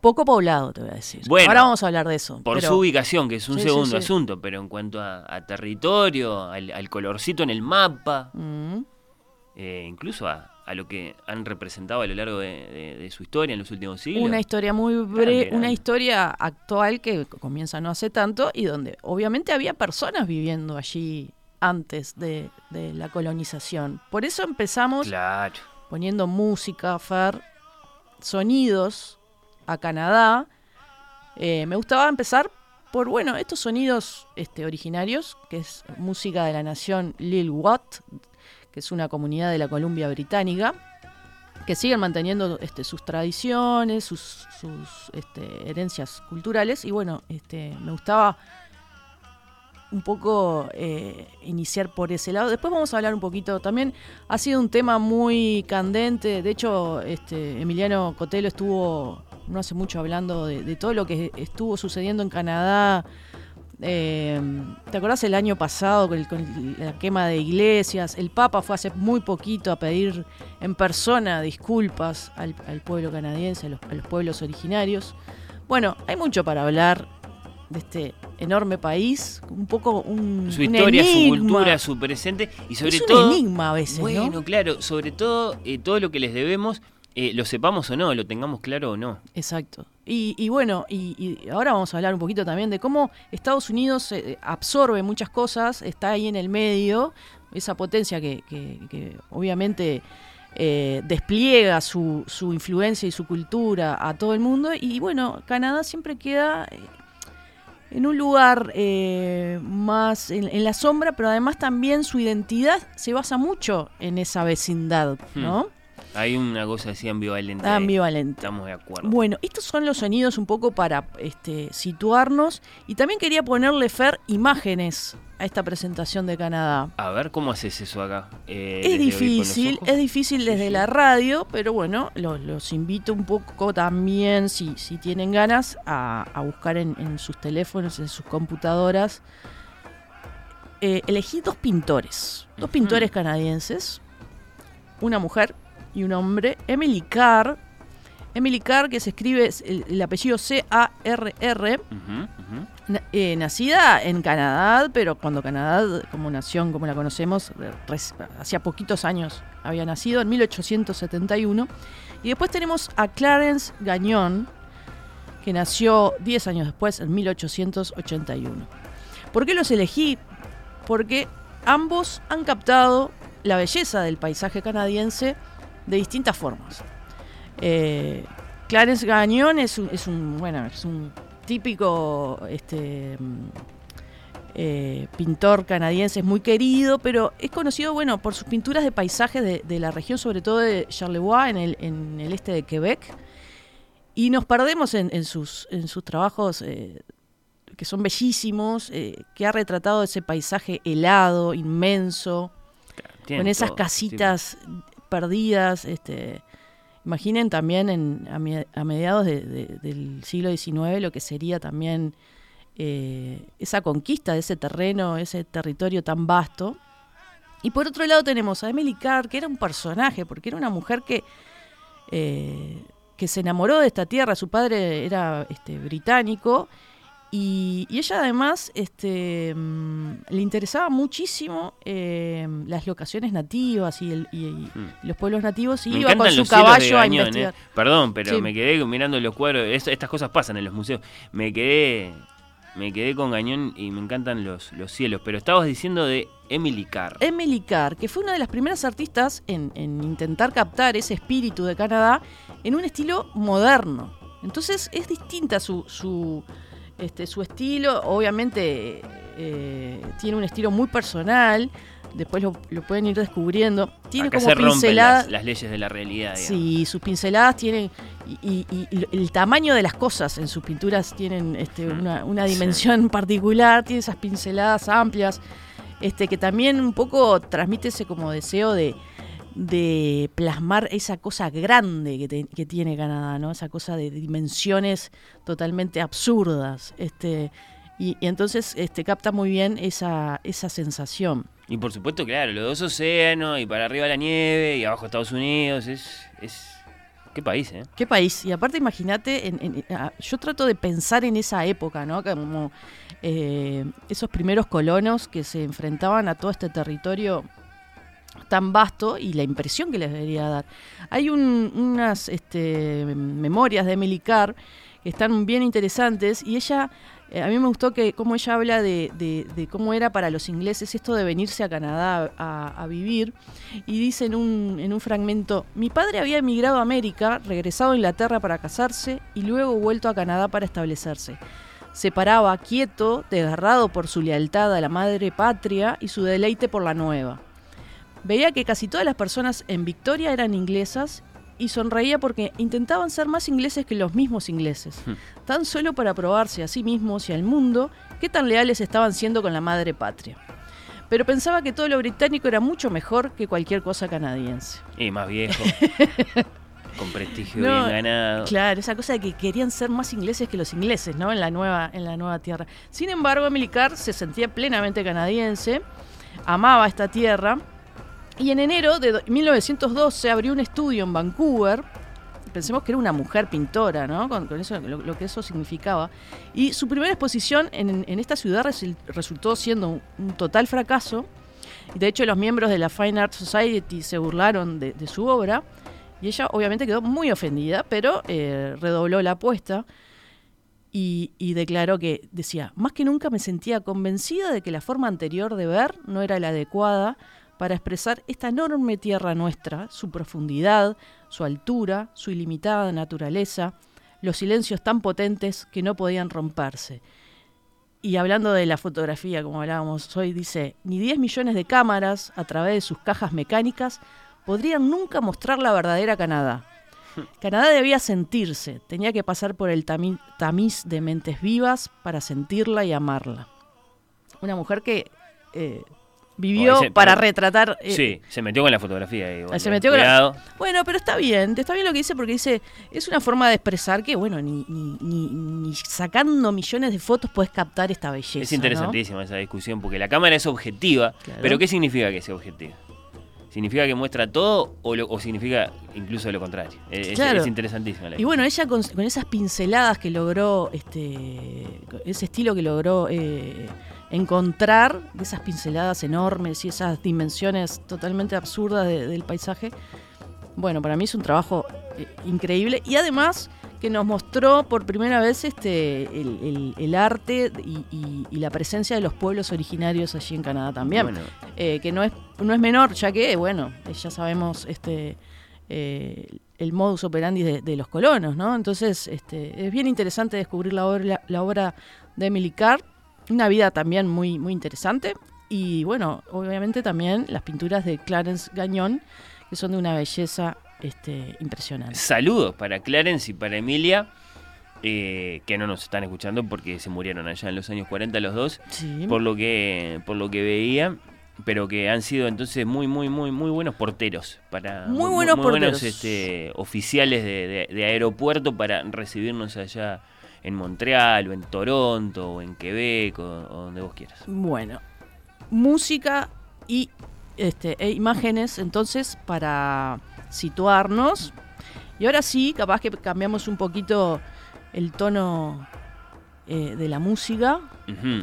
Poco poblado, te voy a decir. Bueno, Ahora vamos a hablar de eso. Por pero- su ubicación, que es un Sí, segundo sí. asunto, pero en cuanto a, a territorio, al, al colorcito en el mapa, Mm, eh, incluso a, a lo que han representado a lo largo de, de- de su historia en los últimos siglos. Una historia muy breve, una historia actual que comienza no hace tanto y donde obviamente había personas viviendo allí antes de, de la colonización. Por eso empezamos Claro. poniendo música, Fer, sonidos a Canadá. Eh, me gustaba empezar por, bueno, estos sonidos este, originarios, que es música de la nación Lil Watt, que es una comunidad de la Columbia Británica, que siguen manteniendo este, sus tradiciones, sus, sus este, herencias culturales. Y bueno, este, me gustaba un poco eh, iniciar por ese lado. Después vamos a hablar un poquito también. Ha sido un tema muy candente. De hecho, este, Emiliano Cotelo estuvo no hace mucho hablando de, de todo lo que estuvo sucediendo en Canadá. Eh, ¿Te acordás el año pasado con, el- con la quema de iglesias? El Papa fue hace muy poquito a pedir en persona disculpas al, al pueblo canadiense, a los, a los pueblos originarios. Bueno, hay mucho para hablar de este enorme país, un poco un, Su un historia, su cultura, su presente y sobre es un todo. enigma a veces, Bueno, ¿no? claro, sobre todo eh, todo lo que les debemos, eh, lo sepamos o no, lo tengamos claro o no. Exacto. Y, y bueno, y, y ahora vamos a hablar un poquito también de cómo Estados Unidos eh, absorbe muchas cosas, está ahí en el medio, esa potencia que, que- que obviamente eh, despliega su, su influencia y su cultura a todo el mundo. Y bueno, Canadá siempre queda en un lugar eh, más en, en la sombra, pero además también su identidad se basa mucho en esa vecindad, ¿no? Hay una cosa así ambivalente. Ambivalente. Estamos de acuerdo. Bueno, estos son los sonidos un poco para este, situarnos y también quería ponerle, Fer, imágenes a esta presentación de Canadá. A ver, ¿cómo haces eso acá? Eh, Es difícil, es difícil desde la radio, pero bueno, los, los invito un poco también, si, si tienen ganas, a, a buscar en, en sus teléfonos, en sus computadoras. Eh, elegí dos pintores, dos pintores canadienses, una mujer y un hombre, Emily Carr. Emily Carr, que se escribe es el, el apellido C-A-R-R, eh, nacida en Canadá, pero cuando Canadá, como nación, como la conocemos, hacía poquitos años había nacido, en 1871. Y después tenemos a Clarence Gagnon, que nació 10 años después, en 1881. ¿Por qué los elegí? Porque ambos han captado la belleza del paisaje canadiense de distintas formas. Eh, Clarence Gagnon es un, es un, bueno, es un típico este, mm, eh, pintor canadiense, es muy querido, pero es conocido bueno, por sus pinturas de paisajes de, de la región, sobre todo de Charlevoix, en el, en el este de Quebec. Y nos perdemos en, en sus, en sus trabajos eh, que son bellísimos, eh, que ha retratado ese paisaje helado, inmenso, Tienen con esas todo, casitas perdidas. Este, imaginen también en, a, mediados de- de- del siglo XIX lo que sería también eh, esa conquista de ese terreno, ese territorio tan vasto. Y por otro lado tenemos a Emily Carr, que era un personaje, porque era una mujer que, eh, que se enamoró de esta tierra. Su padre era este, británico y, y ella además este, mm, le interesaba muchísimo eh, las locaciones nativas y, el- y- y los pueblos nativos y Hmm. Me iba con su caballo a Gañón, investigar. eh. Perdón, pero Sí. me quedé mirando los cuadros. es- estas cosas pasan en los museos. Me quedé me quedé con Gañón y me encantan los, los cielos. Pero estabas diciendo de Emily Carr. Emily Carr, que fue una de las primeras artistas en, en intentar captar ese espíritu de Canadá en un estilo moderno. Entonces es distinta su, su, este, su estilo, obviamente eh, tiene un estilo muy personal, después lo, lo pueden ir descubriendo. Tiene Acá como se pinceladas. las, las leyes de la realidad. digamos. Sí, sus pinceladas tienen. Y, y- y el tamaño de las cosas en sus pinturas tienen este, una, una dimensión particular, tiene esas pinceladas amplias, este, que también un poco transmite ese como deseo de, de plasmar esa cosa grande que, te- que tiene Canadá, ¿no? Esa cosa de dimensiones totalmente absurdas. Este, y, y entonces este, capta muy bien esa, esa sensación. Y por supuesto, claro, los dos océanos y para arriba la nieve y abajo Estados Unidos. Es. es ¿Qué país, eh? ¿Qué país? Y aparte, imagínate, en- en- yo trato de pensar en esa época, ¿no? Como eh, esos primeros colonos que se enfrentaban a todo este territorio tan vasto y la impresión que les debería dar. Hay un- unas este, memorias de Emily Carr que están bien interesantes y ella, eh, a mí me gustó que cómo ella habla de, cómo era para los ingleses esto de venirse a Canadá a, a vivir y dice en un, en un fragmento, mi padre había emigrado a América, regresado a Inglaterra para casarse y luego vuelto a Canadá para establecerse. Se paraba quieto, desgarrado por su lealtad a la madre patria y su deleite por la nueva. Veía que casi todas las personas en Victoria eran inglesas y sonreía porque intentaban ser más ingleses que los mismos ingleses, tan solo para probarse a sí mismos y al mundo qué tan leales estaban siendo con la madre patria. Pero pensaba que todo lo británico era mucho mejor que cualquier cosa canadiense. Y más viejo. con prestigio No, bien ganado. Claro, esa cosa de que querían ser más ingleses que los ingleses, ¿no? En la nueva, en la nueva tierra. Sin embargo, Emily Carr se sentía plenamente canadiense, amaba esta tierra, y en enero de do- 1912 abrió un estudio en Vancouver. Pensemos que era una mujer pintora, ¿no? Con, eso, lo, que eso significaba. Y su primera exposición en, esta ciudad resul- resultó siendo un, total fracaso. De hecho, los miembros de la Fine Art Society se burlaron de, de su obra. Y ella obviamente quedó muy ofendida, pero eh, redobló la apuesta y, y declaró que, decía, más que nunca me sentía convencida de que la forma anterior de ver no era la adecuada para expresar esta enorme tierra nuestra, su profundidad, su altura, su ilimitada naturaleza, los silencios tan potentes que no podían romperse. Y hablando de la fotografía, como hablábamos hoy, dice, ni 10 millones de cámaras a través de sus cajas mecánicas podrían nunca mostrar la verdadera Canadá. Canadá debía sentirse, tenía que pasar por el tami- tamiz de mentes vivas para sentirla y amarla. Una mujer que eh, vivió ese- para pero- retratar... eh, sí, se metió con la fotografía. ahí, igual, se eh. metió con la-. Bueno, pero está bien, está bien lo que dice porque dice, es una forma de expresar que, bueno, ni, ni, ni- ni sacando millones de fotos puedes captar esta belleza. Es ¿no? interesantísima esa discusión porque la cámara es objetiva. Claro. Pero ¿qué significa que sea objetiva? ¿Significa que muestra todo o, lo- o significa incluso lo contrario? Es, Claro. es interesantísima la Y bueno, ella con, con esas pinceladas que logró, este, ese estilo que logró eh, encontrar, esas pinceladas enormes y esas dimensiones totalmente absurdas de- del paisaje, bueno, para mí es un trabajo eh, increíble y además que nos mostró por primera vez este el, el- el arte y, y- y la presencia de los pueblos originarios allí en Canadá también. Bueno. Eh, que no es, no es menor, ya que, bueno, eh, ya sabemos este eh, el modus operandi de, de los colonos, ¿no? Entonces, este, es bien interesante descubrir la obra, la obra de Emily Carr, una vida también muy, muy interesante. Y bueno, obviamente también las pinturas de Clarence Gagnon, que son de una belleza este, impresionante. Saludos para Clarence y para Emilia, eh, que no nos están escuchando porque se murieron allá en los años 40 los dos, Sí. por lo que por lo que veía, pero que han sido entonces muy muy muy muy buenos porteros para Muy buenos porteros. este, oficiales de, de- de aeropuerto para recibirnos allá en Montreal o en Toronto o en Quebec o, o donde vos quieras. Bueno, música y este, e imágenes entonces para situarnos. Y ahora sí, capaz que cambiamos un poquito el tono eh, de la música.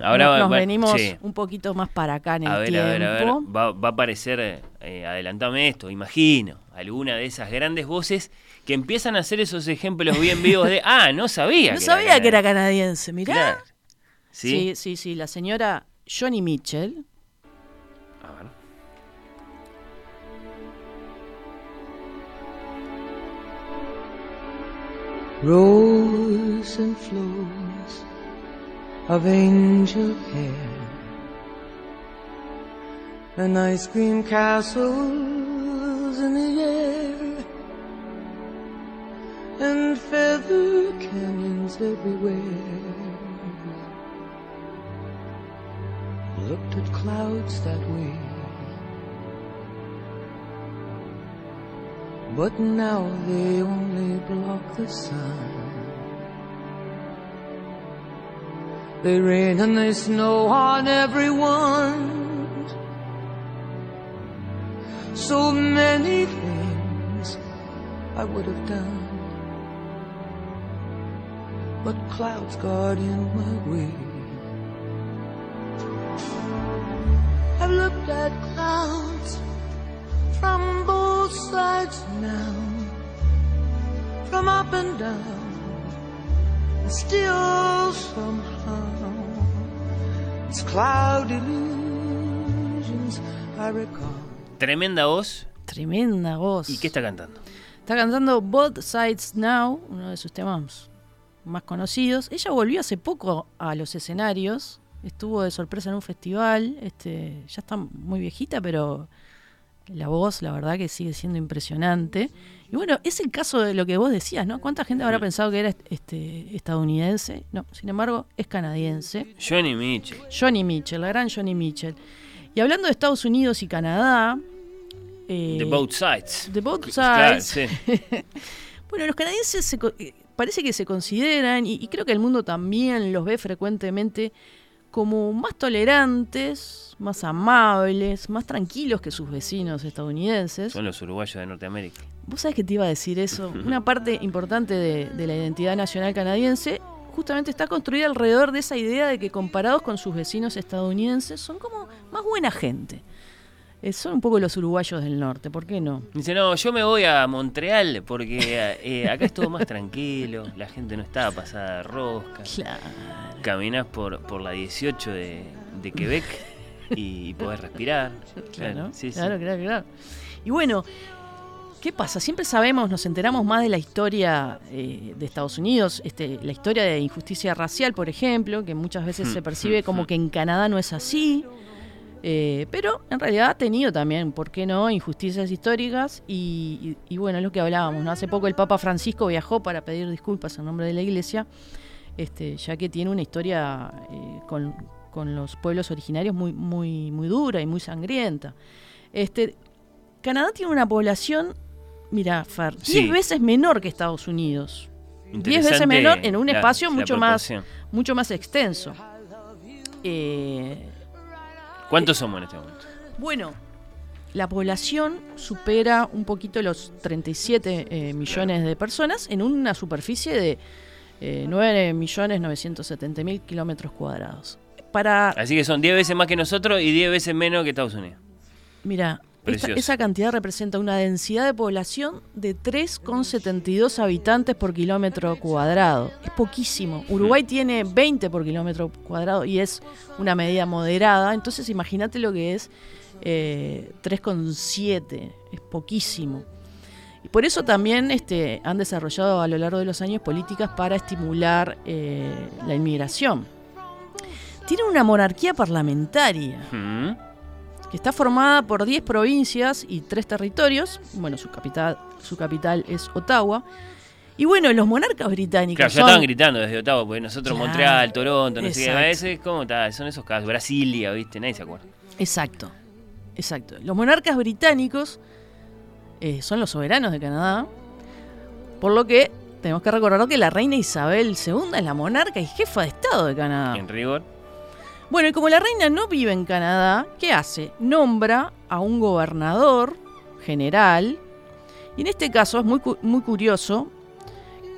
Ahora nos, va- nos va- venimos sí. un poquito más para acá en el ver, tiempo. a ver, a ver. Va, va a aparecer, eh, adelantame esto, imagino, alguna de esas grandes voces que empiezan a hacer esos ejemplos bien vivos de, ah, no sabía. No que sabía que era canadiense". canadiense, mirá. Claro. Sí, ¿Sí? sí, sí, la señora Johnny Mitchell. A ver. Rose and flows of angel hair and ice cream castles in the air and feather canyons everywhere. Looked at clouds that way. But now they only block the sun. They rain and they snow on everyone. So many things I would have done. But clouds got in my way. I've looked at clouds from both sides now, from up and down, and still somehow it's cloud illusions I recall. Tremenda voz. Tremenda voz. ¿Y qué está cantando? Está cantando Both Sides Now, uno de sus temas más conocidos. Ella volvió hace poco a los escenarios. Estuvo de sorpresa en un festival. Este, ya está muy viejita, pero la voz, la verdad, que sigue siendo impresionante. Y bueno, es el caso de lo que vos decías, ¿no? ¿Cuánta gente habrá pensado que era este, estadounidense? No, sin embargo, es canadiense. Johnny Mitchell. Johnny Mitchell, la gran Johnny Mitchell. Y hablando de Estados Unidos y Canadá. eh, The Both Sides. The Both Claro, Sides. sí. Bueno, los canadienses se eh, parece que se consideran, y, y creo que el mundo también los ve frecuentemente, como más tolerantes, más amables, más tranquilos que sus vecinos estadounidenses. Son los uruguayos de Norteamérica. Vos sabés que te iba a decir eso. Una parte importante de, de la identidad nacional canadiense justamente está construida alrededor de esa idea de que comparados con sus vecinos estadounidenses son como más buena gente. Eh, son un poco los uruguayos del norte, ¿por qué no? Dice, no, yo me voy a Montreal porque eh, acá es todo más tranquilo, la gente no está pasada de rosca. Claro. Caminás por, por la 18 de, de Quebec y, podés respirar. Claro, sí. claro, claro, claro. Y bueno, ¿qué pasa? Siempre sabemos, nos enteramos más de la historia eh, de Estados Unidos, este, la historia de injusticia racial, por ejemplo, que muchas veces se percibe como que en Canadá no es así. Eh, pero en realidad ha tenido también, ¿por qué no?, injusticias históricas y, y- y bueno, es lo que hablábamos, ¿no? Hace poco el Papa Francisco viajó para pedir disculpas en nombre de la Iglesia, este, ya que tiene una historia eh, con, con los pueblos originarios muy, muy, muy dura y muy sangrienta. Este, Canadá tiene una población, mira, Fer, 10 Sí. veces menor que Estados Unidos. 10 veces menor en un la- espacio la mucho más, mucho más extenso. Eh, ¿Cuántos somos en este momento? bueno, la población supera un poquito los 37 eh, millones de personas en una superficie de eh, 9 millones 970 mil kilómetros cuadrados. Para, Así que son 10 veces más que nosotros y 10 veces menos que Estados Unidos. mira, esta- esa cantidad representa una densidad de población de 3,72 habitantes por kilómetro cuadrado. Es poquísimo. Uruguay tiene 20 por kilómetro cuadrado y es una medida moderada. Entonces imagínate lo que es eh, 3,7. Es poquísimo. Y por eso también este, han desarrollado a lo largo de los años políticas para estimular eh, la inmigración. Tiene una monarquía parlamentaria Mm. Que está formada por 10 provincias y 3 territorios. Bueno, su capital, su capital es Ottawa. Y bueno, los monarcas británicos Claro, ya son- estaban gritando desde Ottawa, porque nosotros Claro. Montreal, Toronto, no sé qué. Exacto. A veces, ¿cómo está? Son esos casos. Brasilia, ¿viste? Nadie se acuerda. Exacto, exacto. Los monarcas británicos eh, son los soberanos de Canadá, por lo que tenemos que recordar que la reina Isabel II es la monarca y jefa de Estado de Canadá. En rigor. Bueno, y como la reina no vive en Canadá, ¿qué hace? Nombra a un gobernador general, y en este caso es muy, muy curioso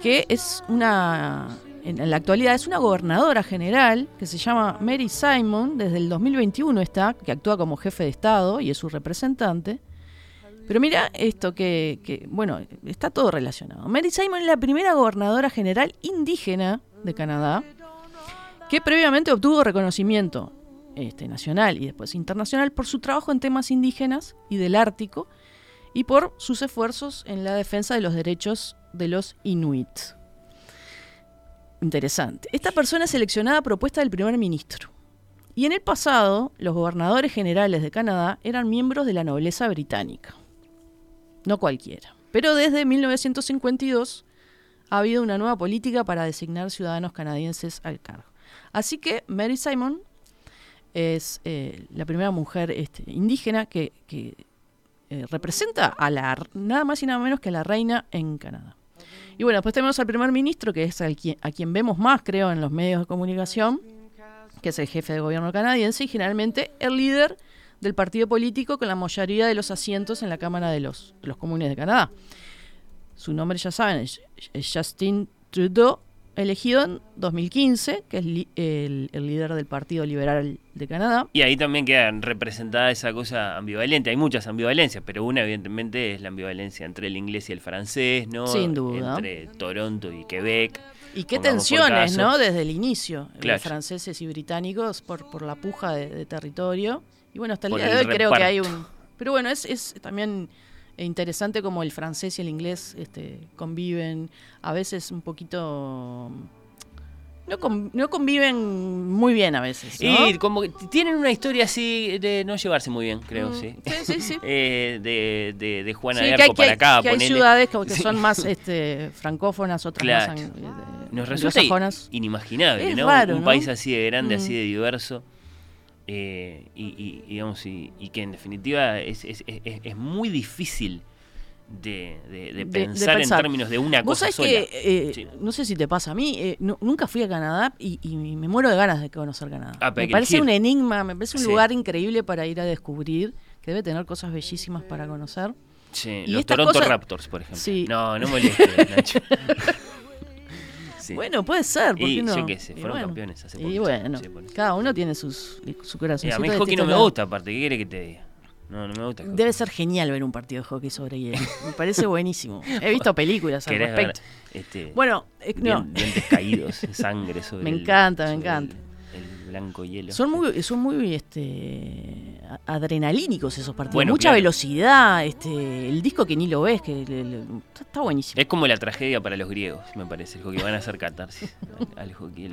que es una, en en la actualidad es una gobernadora general que se llama Mary Simon, desde el 2021 está, que actúa como jefe de Estado y es su representante. Pero mira esto que, que, bueno, está todo relacionado. Mary Simon es la primera gobernadora general indígena de Canadá que previamente obtuvo reconocimiento este, nacional y después internacional por su trabajo en temas indígenas y del Ártico y por sus esfuerzos en la defensa de los derechos de los inuit. Interesante. Esta persona es seleccionada a propuesta del primer ministro. Y en el pasado, los gobernadores generales de Canadá eran miembros de la nobleza británica. No cualquiera. Pero desde 1952 ha habido una nueva política para designar ciudadanos canadienses al cargo. Así que Mary Simon es eh, la primera mujer este, indígena que, eh, representa a la nada más y nada menos que a la reina en Canadá. Y bueno, después tenemos al primer ministro, que es a quien vemos más, creo, en los medios de comunicación, que es el jefe de gobierno canadiense y generalmente el líder del partido político con la mayoría de los asientos en la Cámara de los, de los Comunes de Canadá. Su nombre ya saben, es Justin Trudeau, elegido en 2015, que es li- el, el líder del Partido Liberal de Canadá. Y ahí también queda representada esa cosa ambivalente. Hay muchas ambivalencias, pero una evidentemente es la ambivalencia entre el inglés y el francés, ¿no? Sin duda. Entre Toronto y Quebec. Y qué tensiones. ¿no? Desde el inicio, Claro. los franceses y británicos por, por la puja de, de territorio. Y bueno, hasta el Por día de el hoy creo que hay un... Pero bueno, es, es también interesante como el francés y el inglés este, conviven, a veces un poquito... No, con- no conviven muy bien a veces, ¿no? Y como que tienen una historia así de no llevarse muy bien, creo, Mm, sí. sí, sí, sí. Eh, de, de, de Juana Sí, de Arco hay, que hay- para acá, que hay ciudades que, que Sí. son más este, francófonas, otras Claro. más eh, Nos resulta inimaginable, Es ¿no? raro, un ¿no? país así de grande, Mm. así de diverso. Eh, y, y- digamos, y, y que en definitiva es, es, es- es muy difícil de, de- de de- de pensar, en términos de una Vos cosa sola. que, eh, Sí. no sé si te pasa a mí, eh, nu- nunca fui a Canadá y, y me muero de ganas de conocer Canadá. Ah, me parece un enigma, me parece un Sí. lugar increíble para ir a descubrir, que debe tener cosas bellísimas para conocer. Sí, y los Toronto cosas- Raptors, por ejemplo. Sí. No, no molestes, Nacho. Sí. Bueno, puede ser, ¿por Y qué no? yo qué sé, Y fueron bueno, campeones hace Y poquito. bueno, Sí, cada uno tiene sus, su Eh, corazón. a mí el hockey no me gusta, aparte. ¿Qué quiere que te diga? No, no me gusta. Debe ser genial ver un partido de hockey sobre hielo. Me parece buenísimo. He visto películas al ¿Querés ver, respecto. este, Bueno, eh, no. dien- dientes caídos, sangre sobre Me el- encanta, me encanta. El blanco hielo. Son muy, son muy este, adrenalínicos esos partidos. Bueno, Mucha claro. velocidad, este, el disco que ni lo ves, que le- le- está, buenísimo. Es como la tragedia para los griegos, me parece, el hockey. Van a hacer catarsis al, al hockey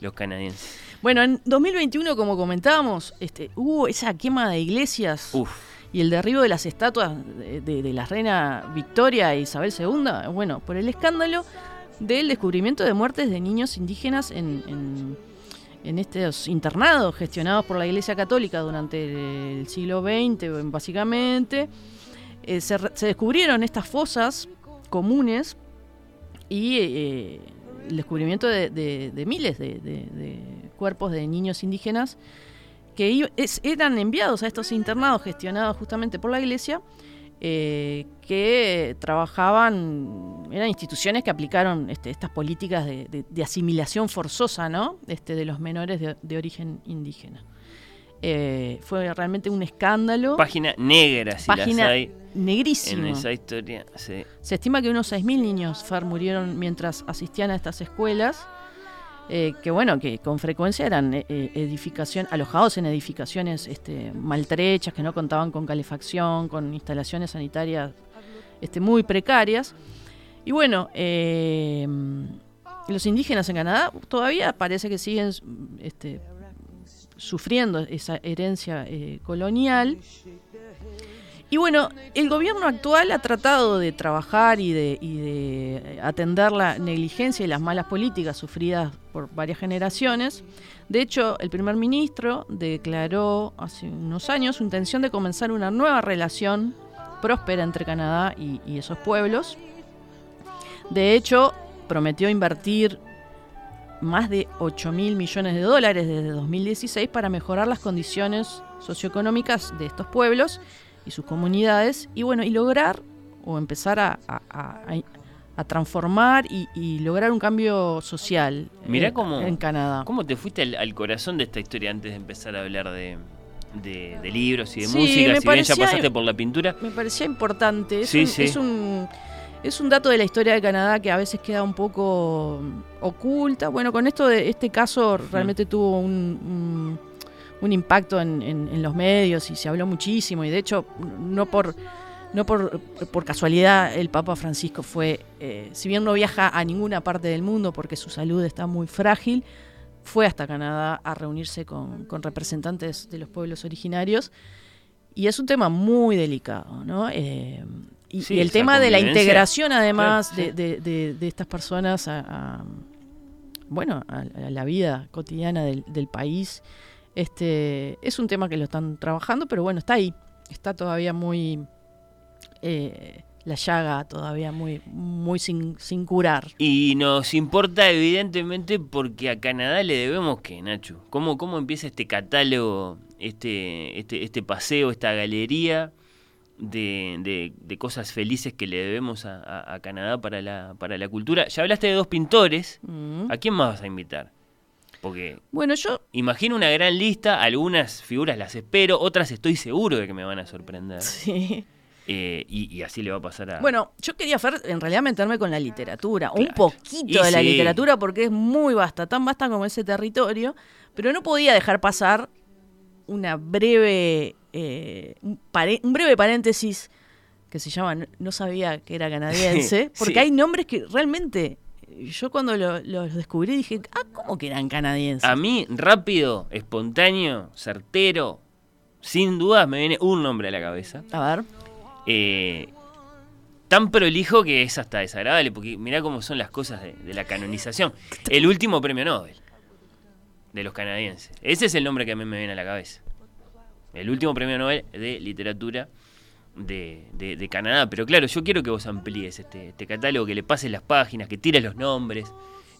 los, canadienses. Bueno, en 2021, como comentábamos, este, hubo esa quema de iglesias Uf, y el derribo de las estatuas de, de- de la reina Victoria e Isabel II. Bueno, por el escándalo del descubrimiento de muertes de niños indígenas en, en- en estos internados gestionados por la Iglesia Católica durante el siglo XX, básicamente. Eh, se, descubrieron estas fosas comunes y eh, el descubrimiento de, miles de, cuerpos de niños indígenas que eran enviados a estos internados gestionados justamente por la iglesia, eh, que trabajaban, eran instituciones que aplicaron este, estas políticas de, de- de asimilación forzosa ¿no? este, de los menores de, de origen indígena. Eh, fue realmente un escándalo. Página negra, si Página las hay negrísima. en esa historia. Sí. Se estima que unos 6.000 niños FAR murieron mientras asistían a estas escuelas, eh, que bueno, que con frecuencia eran eh, eh, edificación, alojados en edificaciones este, maltrechas, que no contaban con calefacción, con instalaciones sanitarias este, muy precarias. Y bueno, eh, los indígenas en Canadá todavía parece que siguen este, sufriendo esa herencia eh, colonial. Y bueno, el gobierno actual ha tratado de trabajar y de, y de atender la negligencia y las malas políticas sufridas por varias generaciones. De hecho, el primer ministro declaró hace unos años su intención de comenzar una nueva relación próspera entre Canadá y, y esos pueblos. De hecho, prometió invertir más de 8 mil millones de dólares desde 2016 para mejorar las condiciones socioeconómicas de estos pueblos y sus comunidades y bueno, y lograr o empezar a, a- a- a transformar y, y lograr un cambio social Mirá en- cómo, en Canadá. cómo te fuiste al, al corazón de esta historia antes de empezar a hablar de, de- de libros y de Sí, música. Si bien ya pasaste por la pintura. Me parecía importante. Es, Sí, un, sí. es un es un dato de la historia de Canadá que a veces queda un poco oculta. Bueno, con esto de este caso realmente tuvo un, un- un impacto en, en- en los medios y se habló muchísimo. Y de hecho, no por no por, por casualidad el Papa Francisco fue, eh, si bien no viaja a ninguna parte del mundo porque su salud está muy frágil, fue hasta Canadá a reunirse con, con representantes de los pueblos originarios. Y es un tema muy delicado, ¿no? Eh, y, Sí, y el tema de la integración, además, Claro, sí. de, de- de- de estas personas a, a- bueno, a, a la vida cotidiana del, del país, este, es un tema que lo están trabajando, pero bueno, está ahí. Está todavía muy... eh, la llaga todavía muy, muy sin, sin curar. Y nos importa evidentemente porque a Canadá le debemos que, Nacho. ¿Cómo, cómo empieza este catálogo, este, este, este paseo, esta galería de, de- de cosas felices que le debemos a, a- a Canadá para la, para la cultura? Ya hablaste de dos pintores. Mm. ¿A quién más vas a invitar? Porque Bueno, yo imagino una gran lista, algunas figuras las espero, otras estoy seguro de que me van a sorprender. Sí. Eh, y, y así le va a pasar a... Bueno, yo quería, Fer, en realidad meterme con la literatura, un poquito Y de la sí. literatura, porque es muy vasta, tan vasta como ese territorio, pero no podía dejar pasar una breve, eh, un, breve paréntesis que se llama, no, no sabía que era canadiense, porque Sí. hay nombres que realmente, yo cuando lo- los descubrí dije, ah, ¿cómo que eran canadienses? A mí, rápido, espontáneo, certero, sin dudas me viene un nombre a la cabeza. A ver. Eh, tan prolijo que es hasta desagradable, porque mirá cómo son las cosas de, de la canonización. El último premio Nobel de los canadienses. Ese es el nombre que a mí me viene a la cabeza. El último premio Nobel de literatura de, de- de Canadá. Pero claro, yo quiero que vos amplíes este, este catálogo, que le pases las páginas, que tires los nombres.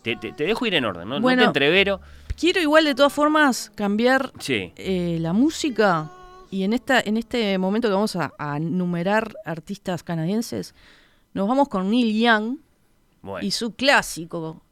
Te, te- te dejo ir en orden, ¿no? No Bueno. te entrevero. Quiero igual de todas formas cambiar Sí. eh, la música y en esta en este momento que vamos a, a numerar artistas canadienses, nos vamos con Neil Young Bueno. y su clásico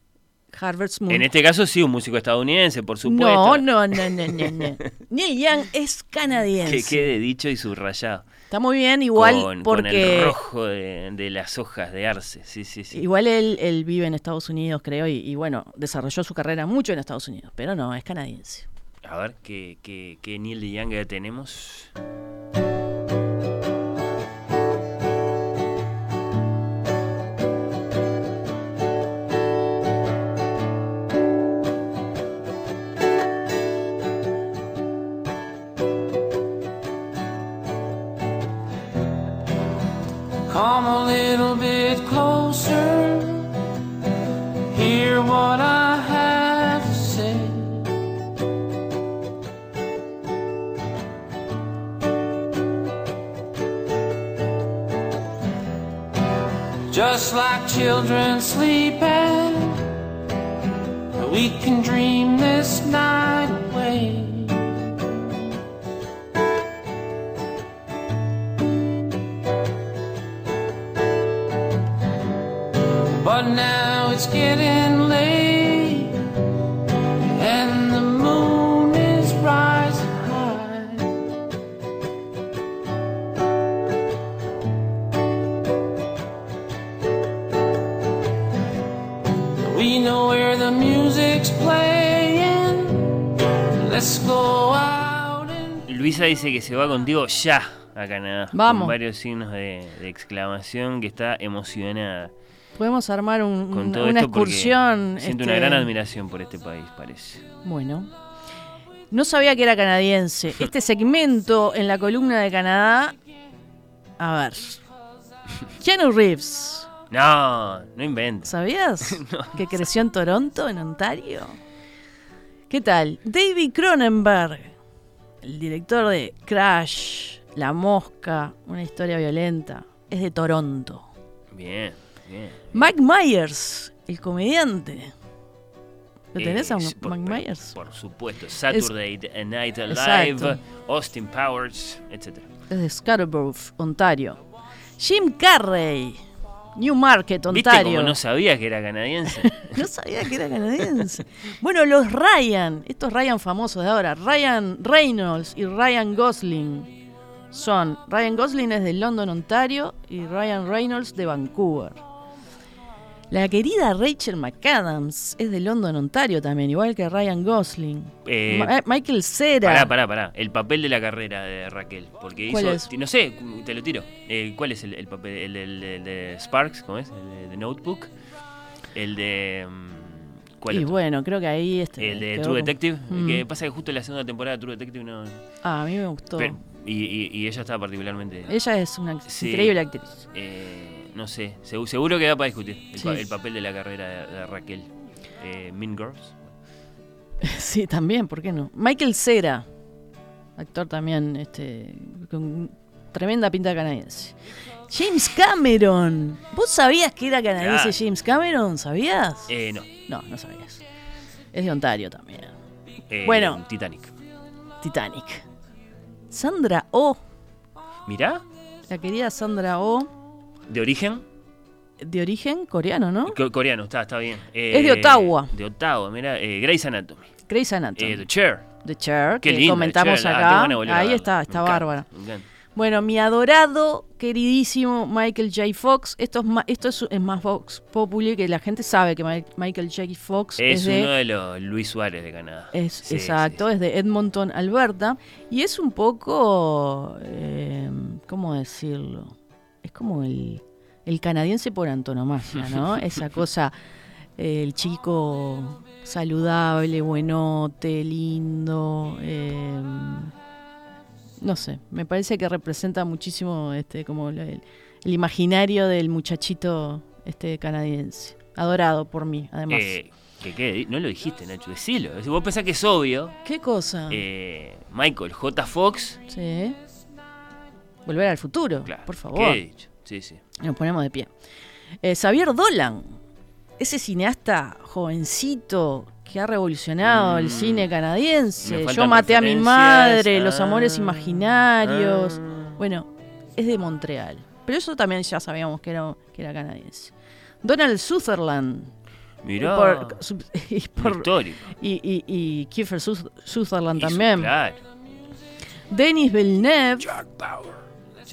Harvest Moon. En este caso sí, un músico estadounidense, por supuesto. no, no, no, no, no, no. Neil Young es canadiense. Que quede dicho y subrayado. Está muy bien, igual con, con porque el rojo de, de las hojas de arce. Sí, sí, sí. igual él, él vive en Estados Unidos, creo, y, y bueno, desarrolló su carrera mucho en Estados Unidos, pero no, es canadiense. A ver, ¿qué, qué, qué Neil de Young tenemos? Come a little bit closer. Hear what I have to say. Just like children sleeping, we can dream this night away. now it's getting late and the moon is rising high. We know where the music's playing. Let's go out and Luisa dice que se va contigo ya a Canadá. Vamos. Con varios signos de, de exclamación que está emocionada. Podemos armar un- con todo una esto excursión. Siento este, una gran admiración por este país, parece. Bueno. No sabía que era canadiense. Este segmento en la columna de Canadá. A ver. Keanu Reeves. No, no inventes. ¿Sabías que creció en Toronto, en Ontario? ¿Qué tal? David Cronenberg, el director de Crash, La Mosca, una historia violenta, es de Toronto. Bien, Mike Myers, el comediante. ¿Lo Eh, tenés a por- Mike Myers? Por supuesto. Saturday Night Live. Austin Powers, etc. Es de Scarborough, Ontario. Jim Carrey, Newmarket, ¿Viste Ontario. como no sabía que era canadiense? No sabía que era canadiense. Bueno, los Ryan, estos Ryan famosos de ahora, Ryan Reynolds y Ryan Gosling son. Ryan Gosling es de London, Ontario y Ryan Reynolds de Vancouver. La querida Rachel McAdams es de London, Ontario también, igual que Ryan Gosling. Eh, Ma- Michael Cera. Pará, pará, pará. El papel de la carrera de Raquel. Porque ¿Cuál hizo. es? No sé, te lo tiro. Eh, ¿Cuál es el, el papel? El, el- el de Sparks, ¿cómo es? El de, Notebook. El de. mm, ¿Cuál y otro? bueno, creo que ahí este, El de True Detective. Mm. Que pasa que justo en la segunda temporada de True Detective no. Ah, a mí me gustó. Pero- y, y- y ella estaba particularmente. Ella es una Sí. increíble actriz. Eh, no sé, segu- seguro que da para discutir el, Sí. pa- el papel de la carrera de, de Raquel. Eh, mean Girls. Sí, también, ¿por qué no? Michael Cera, actor también este, con tremenda pinta canadiense. James Cameron. ¿Vos sabías que era canadiense Claro. James Cameron? ¿Sabías? Eh, no. No, no sabías. Es de Ontario también. Eh, Bueno. Titanic. Titanic. Sandra Oh, Mirá, la querida Sandra Oh, de origen. de origen coreano, ¿no? Co- coreano, está, está bien. Es de Ottawa. De Ottawa, mira, eh, Grey's Anatomy. Grey's Anatomy. Eh, The Chair. The Chair, Qué que comentamos Chair, acá. Ahí está, Me está encanta, bárbara. me encanta. Bueno, mi adorado, queridísimo Michael J. Fox. Esto es, ma- esto es, es más Vox Populi, que la gente sabe que Mi- Michael J. Fox es, Es, de. uno de los Luis Suárez de Canadá. es- Sí, exacto, es de Edmonton, Alberta. Y es un poco. eh, ¿Cómo decirlo? Como el, el canadiense por antonomasia, ¿no? Esa cosa. eh, el chico saludable, buenote, lindo. eh, no sé, me parece que representa muchísimo este como el, el imaginario del muchachito este canadiense. Adorado por mí, además. Eh, que quede- no lo dijiste, Nacho, decilo. Si vos pensás que es obvio, ¿Qué cosa? eh, Michael J. Fox. Sí. Volver al futuro, Claro, por ¿qué favor. Sí, sí. Nos ponemos de pie. Eh, Xavier Dolan, ese cineasta jovencito que ha revolucionado el Mm. cine canadiense. Yo maté a mi madre, Los amores Ah, imaginarios. ah. Bueno, es de Montreal. Pero eso también ya sabíamos que era, que era canadiense. Donald Sutherland. Mirá. Y por, su- y, por- histórico. y, y- y Kiefer Suth- Sutherland Y su- también. Claro. Denis Villeneuve.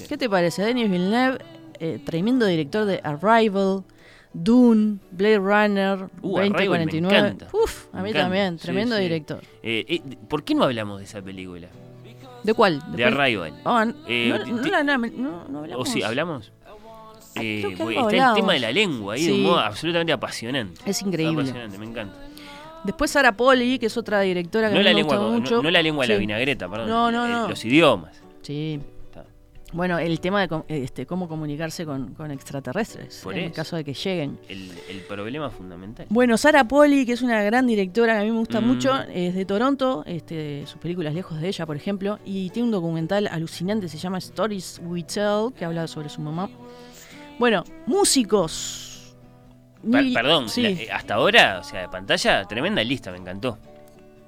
¿Qué te parece? Denis Villeneuve, eh, tremendo director de Arrival, Dune, Blade Runner, Uh, Arrival me 2049. encanta. Uf, a Me mí encanta. también, tremendo sí. director. Eh, eh, ¿Por qué no hablamos de esa película? ¿De cuál? De Arrival. Ah, n- Eh, no, no no, no, no ¿O hablamos. sí, hablamos? Eh, porque algo está el hablamos. tema de la lengua ahí de un modo absolutamente apasionante. Es increíble. Apasionante, me encanta. Después Sara Poli, que es otra directora que No mí la, me lengua, gusta no, mucho. no la lengua de la vinagreta, perdón. No, no, Eh, no. Los idiomas. Sí. Bueno, el tema de este, cómo comunicarse con, con extraterrestres, Por en el caso de que lleguen. El, el problema fundamental. Bueno, Sara Poli, que es una gran directora que a mí me gusta Mm. mucho, es de Toronto, este, sus películas Lejos de ella, por ejemplo, y tiene un documental alucinante, se llama Stories We Tell, que habla sobre su mamá. Bueno, músicos. Per- perdón, sí, la- eh, hasta ahora, o sea, de pantalla, tremenda lista, me encantó.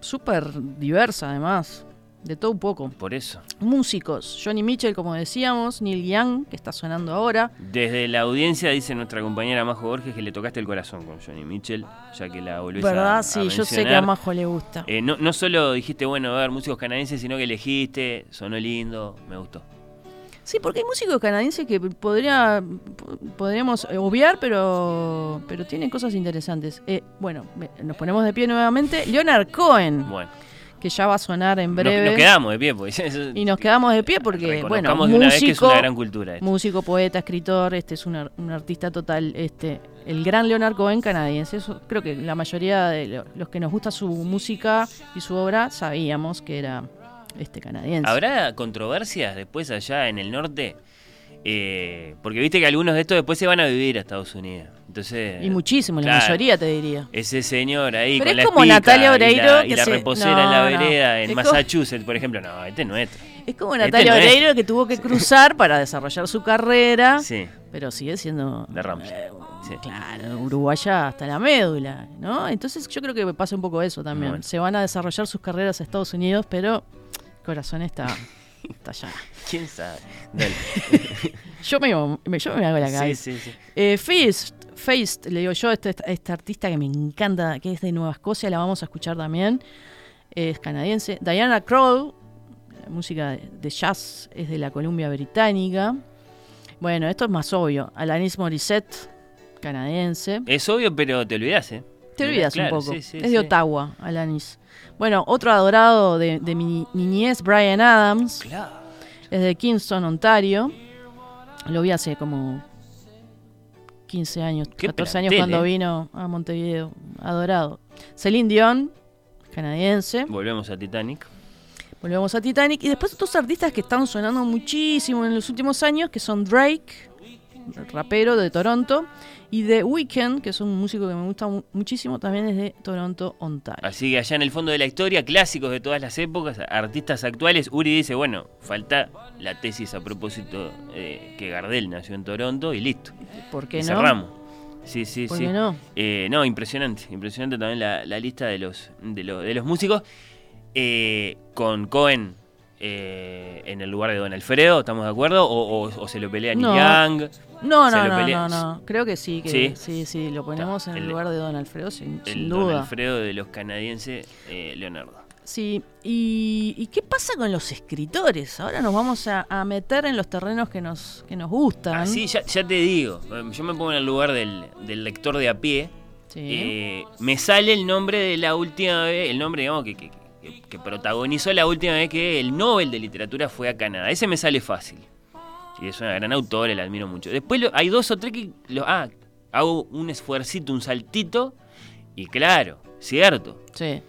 súper diversa además, de todo un poco. Por eso. Músicos, Johnny Mitchell, como decíamos, Neil Young, que está sonando ahora. Desde la audiencia dice nuestra compañera Majo Borges que le tocaste el corazón con Johnny Mitchell, ya que la volvés a- ¿Verdad? a sí, yo sé que a. Majo le gusta. Eh, no, no solo dijiste, bueno, a ver, músicos canadienses, sino que elegiste, sonó lindo, me gustó. Sí, porque hay músicos canadienses que podría, podríamos obviar, pero, pero tienen cosas interesantes. Eh, bueno, nos ponemos de pie nuevamente. Leonard Cohen, Bueno, que ya va a sonar en breve. nos quedamos de pie, pues. Y nos quedamos de pie porque, bueno, de una vez que es músico, una gran cultura esto. músico, poeta, escritor, este es un, un artista total, este, el gran Leonard Cohen canadiense. Eso, creo que la mayoría de lo- los que nos gusta su música y su obra sabíamos que era este canadiense. ¿Habrá controversias después allá en el norte? Eh, porque viste que algunos de estos después se van a vivir a Estados Unidos. Entonces, y muchísimo, la mayoría te diría. Ese señor ahí Pero con es la como Natalia y Oreiro la, y que la se- reposera en la no. vereda en Es como- Massachusetts, por ejemplo. No, este es nuestro. Es como Este Natalia. Oreiro que tuvo que cruzar para desarrollar su carrera, Sí, pero sigue siendo de eh, Sí. Claro, uruguaya hasta la médula, ¿no? Entonces yo creo que pasa un poco eso también. Bueno. Se van a desarrollar sus carreras a Estados Unidos, pero el corazón está, está. ¿Quién sabe? Dale. Yo me, me- yo me hago la cabeza. sí, sí. Eh, Feist, Feist, le digo yo, este, este artista que me encanta, que es de Nueva Escocia, la vamos a escuchar también. Es canadiense. Diana la música de, jazz, es de la Columbia Británica. Bueno, esto es más obvio. Alanis Morissette, canadiense. Es obvio, pero te olvidas, ¿eh? Te olvidas Claro, un poco. es de Ottawa, Alanis. Bueno, otro adorado de, de mi niñez, Brian Adams. Claro. Es de Kingston, Ontario. Lo vi hace como 15 años, Qué 14 años cuando eh. vino a Montevideo. Adorado. Celine Dion, canadiense. Volvemos a Titanic. Volvemos a Titanic. Y después otros artistas que están sonando muchísimo en los últimos años, que son Drake, rapero de Toronto, y The Weeknd, que es un músico que me gusta mu- muchísimo, también es de Toronto, Ontario. Así que allá en el fondo de la historia, clásicos de todas las épocas, artistas actuales, Uri dice, bueno, falta la tesis a propósito eh, que Gardel nació en Toronto y listo. ¿Por qué Y no? cerramos. Sí, sí, ¿Por sí. qué no? Eh, no, impresionante, impresionante también la, la lista de los, de, los- de los músicos. Eh, con Cohen eh, en el lugar de Don Alfredo, ¿estamos de acuerdo? O, o- o se lo pelea No. Young. No, no, no, no, no. Creo que sí, que ¿Sí? sí, sí, lo ponemos en el el- lugar de Don Alfredo, sin, sin El Don duda. Alfredo de los canadienses, eh, Leonardo. Sí, y, y qué pasa con los escritores? Ahora nos vamos a, a meter en los terrenos que nos, que nos gustan. Así, ya, ya te digo, eh, yo me pongo en el lugar del, del lector de a pie. Sí. Eh, me sale el nombre de la última vez, el nombre, digamos, que, que- que- que protagonizó la última vez que el Nobel de Literatura fue a Canadá. Ese me sale fácil. Y es una gran autora, la admiro mucho. Después lo- hay dos o tres que. lo- ah, hago un esfuercito, un saltito. Y claro, cierto. Sí.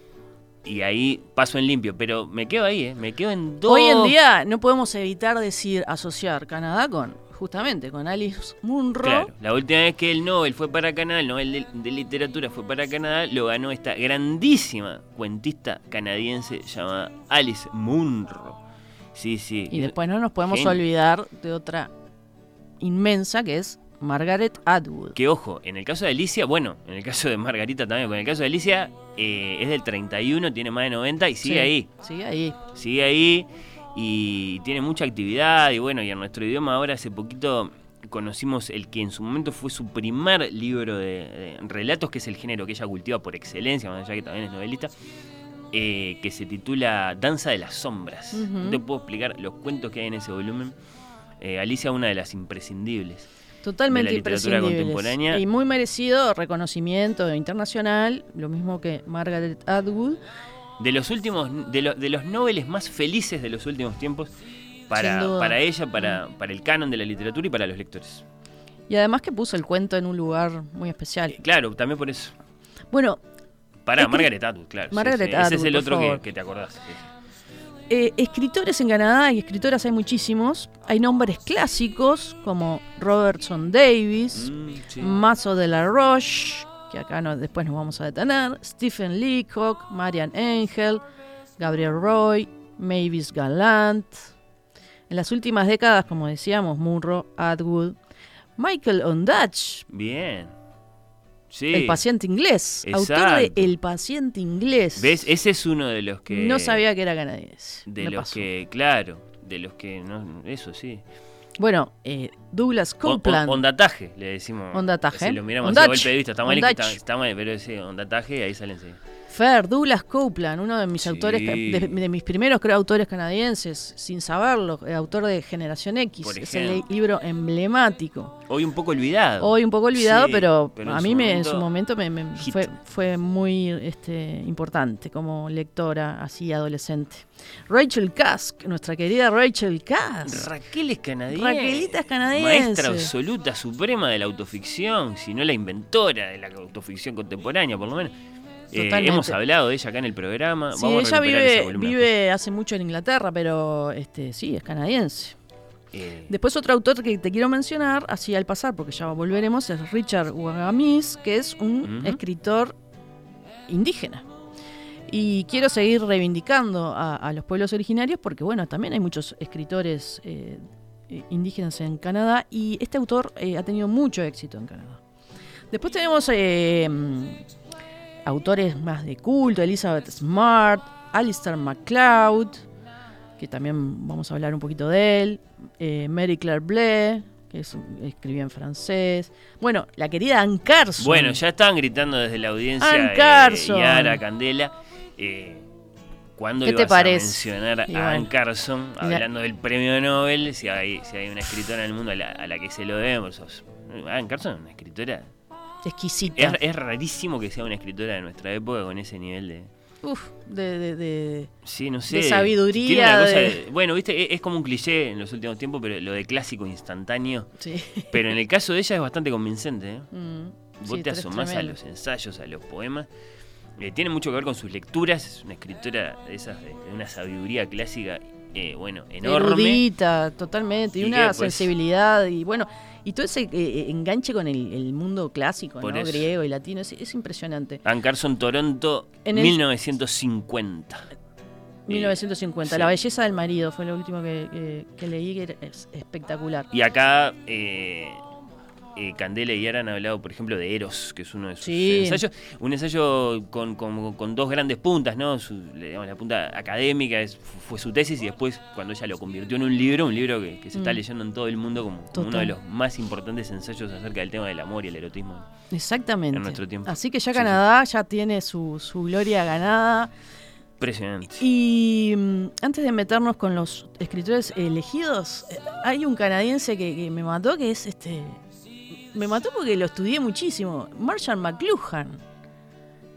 Y ahí paso en limpio. Pero me quedo ahí, ¿eh? Me quedo en dos. Hoy en día no podemos evitar decir, asociar Canadá con, justamente, con Alice Munro. Claro, la última vez que el Nobel fue para Canadá, el Nobel de, de Literatura fue para Canadá, lo ganó esta grandísima cuentista canadiense llamada Alice Munro. Sí, sí. Y después no nos podemos olvidar de otra inmensa que es Margaret Atwood. Que ojo, en el caso de Alicia, bueno, en el caso de Margarita también, pero en el caso de Alicia eh, es del 31, tiene más de 90 y sigue Sí, ahí. Sigue ahí. Sigue ahí y tiene mucha actividad y bueno, y en nuestro idioma ahora hace poquito conocimos el que en su momento fue su primer libro de, de relatos, que es el género que ella cultiva por excelencia, más allá que también es novelista, eh, que se titula Danza de las Sombras. No te puedo explicar los cuentos que hay en ese volumen. Eh, Alicia, una de las imprescindibles. Totalmente de la literatura imprescindibles. contemporánea. Y muy merecido reconocimiento internacional, lo mismo que Margaret Atwood. De los últimos, de, lo- de los noveles más felices de los últimos tiempos para, para ella, para, para el canon de la literatura y para los lectores. Y además que puso el cuento en un lugar muy especial. Claro, también por eso. Bueno, Para Escri- Margaret Atwood, claro. sí, Margaret sí. Ese es Atwood, el otro que, que te acordás. sí. eh, escritores en Canadá y escritoras hay muchísimos. Hay nombres clásicos como Robertson Davis, Mm. Mazo de la Roche, que acá no, después nos vamos a detener, Stephen Leacock, Marian Engel, Gabriel Roy, Mavis Gallant. En las últimas décadas, como decíamos, Munro, Atwood, Michael Ondach, Bien. Sí. el paciente inglés, autor de. El paciente inglés. ¿Ves? Ese es uno de los que. No sabía que era canadiense. De Me los pasó. que, claro. De los que. No, eso sí. Bueno, eh, Douglas Copeland. ondataje, le decimos. Ondataje. Si lo miramos de golpe de vista. Está mal, está, está mal, pero sí, ondataje, ahí salen sí. Fer, Douglas Copeland, uno de mis autores, de, de mis primeros creo autores canadienses, sin saberlo, eh, autor de Generación X. Es el libro emblemático. Hoy un poco olvidado. Hoy un poco olvidado, Sí, pero, pero a mí me, en su momento me, me- hit. fue, fue muy este, importante como lectora así adolescente. Rachel Kask, nuestra querida Rachel Kask. Raquel es canadiense. Raquelita es canadiense. Maestra absoluta, suprema de la autoficción, si no la inventora de la autoficción contemporánea, por lo menos. Eh, hemos hablado de ella acá en el programa. Sí, Vamos ella vive, vive hace mucho en Inglaterra, pero este, sí, es canadiense. Eh, Después otro autor que te quiero mencionar, así al pasar, porque ya volveremos, es Richard Wagamis, que es un escritor indígena. Y quiero seguir reivindicando a, a los pueblos originarios porque, bueno, también hay muchos escritores eh, indígenas en Canadá y este autor eh, ha tenido mucho éxito en Canadá. Después tenemos eh, autores más de culto, Elizabeth Smart, Alistair MacLeod, que también vamos a hablar un poquito de él, eh, Mary Claire Blais, que es- escribía en francés. Bueno, la querida Anne Carson. Bueno, ya estaban gritando desde la audiencia Ann eh, Carson. Yara, Candela. Eh, ¿Cuándo ¿Qué te ibas parece? a mencionar a Y bueno. Ann Carson la- hablando del premio Nobel? Si hay, si hay una escritora en el mundo a la, a la que se lo debemos. sos- Ann Carson es una escritora. Exquisita. Es, es rarísimo que sea una escritora de nuestra época con ese nivel de. Uf, de, de- de- Sí, no sé. de sabiduría. Tiene una cosa de- de- bueno, viste, es, es como un cliché en los últimos tiempos, pero lo de clásico instantáneo. Sí. Pero en el caso de ella es bastante convincente. ¿eh? Mm, Vos sí, te asomás a los ensayos, a los poemas. Eh, tiene mucho que ver con sus lecturas. Es una escritora de esas, de una sabiduría clásica, eh, bueno, enorme. Erudita, totalmente. Y, Y una que, pues, sensibilidad. Y bueno, y todo ese eh, enganche con el, el mundo clásico, ¿no? Griego y latino. Es, es impresionante. Ann Carson, Toronto, En el- 1950. 1950. sí. La belleza del marido fue lo último que, que- que leí, que era- es espectacular. Y acá eh, eh, Candela y Yara han hablado, por ejemplo, de Eros, que es uno de sus Sí. ensayos. Un ensayo con, con- con dos grandes puntas, ¿no? Su- le- digamos, la punta académica es- fue su tesis y después cuando ella lo convirtió en un libro, un libro que, que se está Mm. leyendo en todo el mundo como, como uno de los más importantes ensayos acerca del tema del amor y el erotismo. Exactamente. En nuestro tiempo. Así que ya Sí, Canadá ya tiene su, su gloria ganada. Impresionante. Y mm, antes de meternos con los escritores elegidos, eh, hay un canadiense que, que me mató que es este. Me mató porque lo estudié muchísimo. Marshall McLuhan.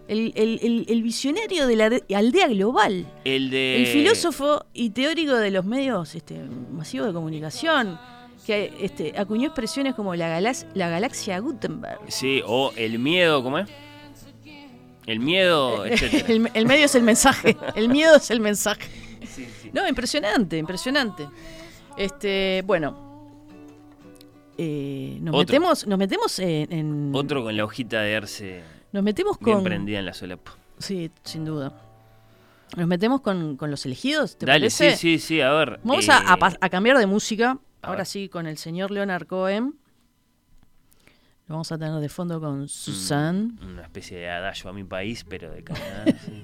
El, el- el- el visionario de la de- aldea global. El de. El filósofo y teórico de los medios este, masivos de comunicación. Que este, acuñó expresiones como la, galax- la galaxia Gutenberg. Sí, o el miedo, ¿cómo es? El miedo, etcétera. El, el medio es el mensaje. El miedo es el mensaje. Sí, sí. No, impresionante, impresionante. Este, bueno. Eh, nos Otro. metemos, nos metemos en, en- Otro con la hojita de arce nos metemos bien con. prendida en la solapa. Sí, sin duda. Nos metemos con, con los elegidos, ¿te Dale, parece? sí, sí, sí, a ver. Vamos eh, a, a a cambiar de música. a Ahora ver. sí, con el señor Leonard Cohen. Lo vamos a tener de fondo con Susan. Una especie de adagio a mi país, pero de Canadá. sí.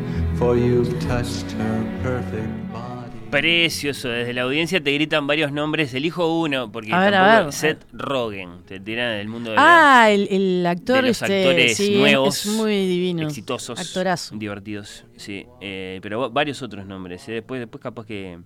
for you've touched her perfect body. Precioso, desde la audiencia te gritan varios nombres, elijo uno, porque ver, tampoco- ver. Seth Rogen, te tiran del mundo de, la- Ah, el, el actor de los este, actores sí, nuevos, es muy divino. exitosos, Actorazo. divertidos, sí, eh, pero va- varios otros nombres, eh, después, después capaz que,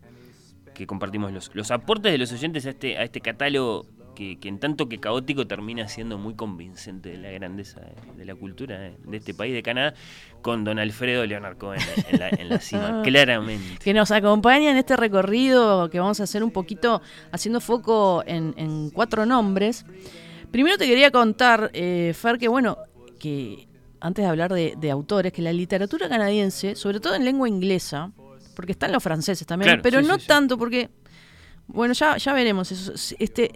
que compartimos los, los aportes de los oyentes a este, a este catálogo que, que en tanto que caótico termina siendo muy convincente de la grandeza de, de la cultura de, de este país, de Canadá, con don Alfredo Leonard Cohen en la, en la cima, claramente. que nos acompaña en este recorrido que vamos a hacer un poquito haciendo foco en, en cuatro nombres. Primero te quería contar, eh, Fer, que bueno, que antes de hablar de, de autores, que la literatura canadiense, sobre todo en lengua inglesa, porque están los franceses también, Claro, pero sí, no sí, tanto porque, bueno, ya, ya veremos eso. Este,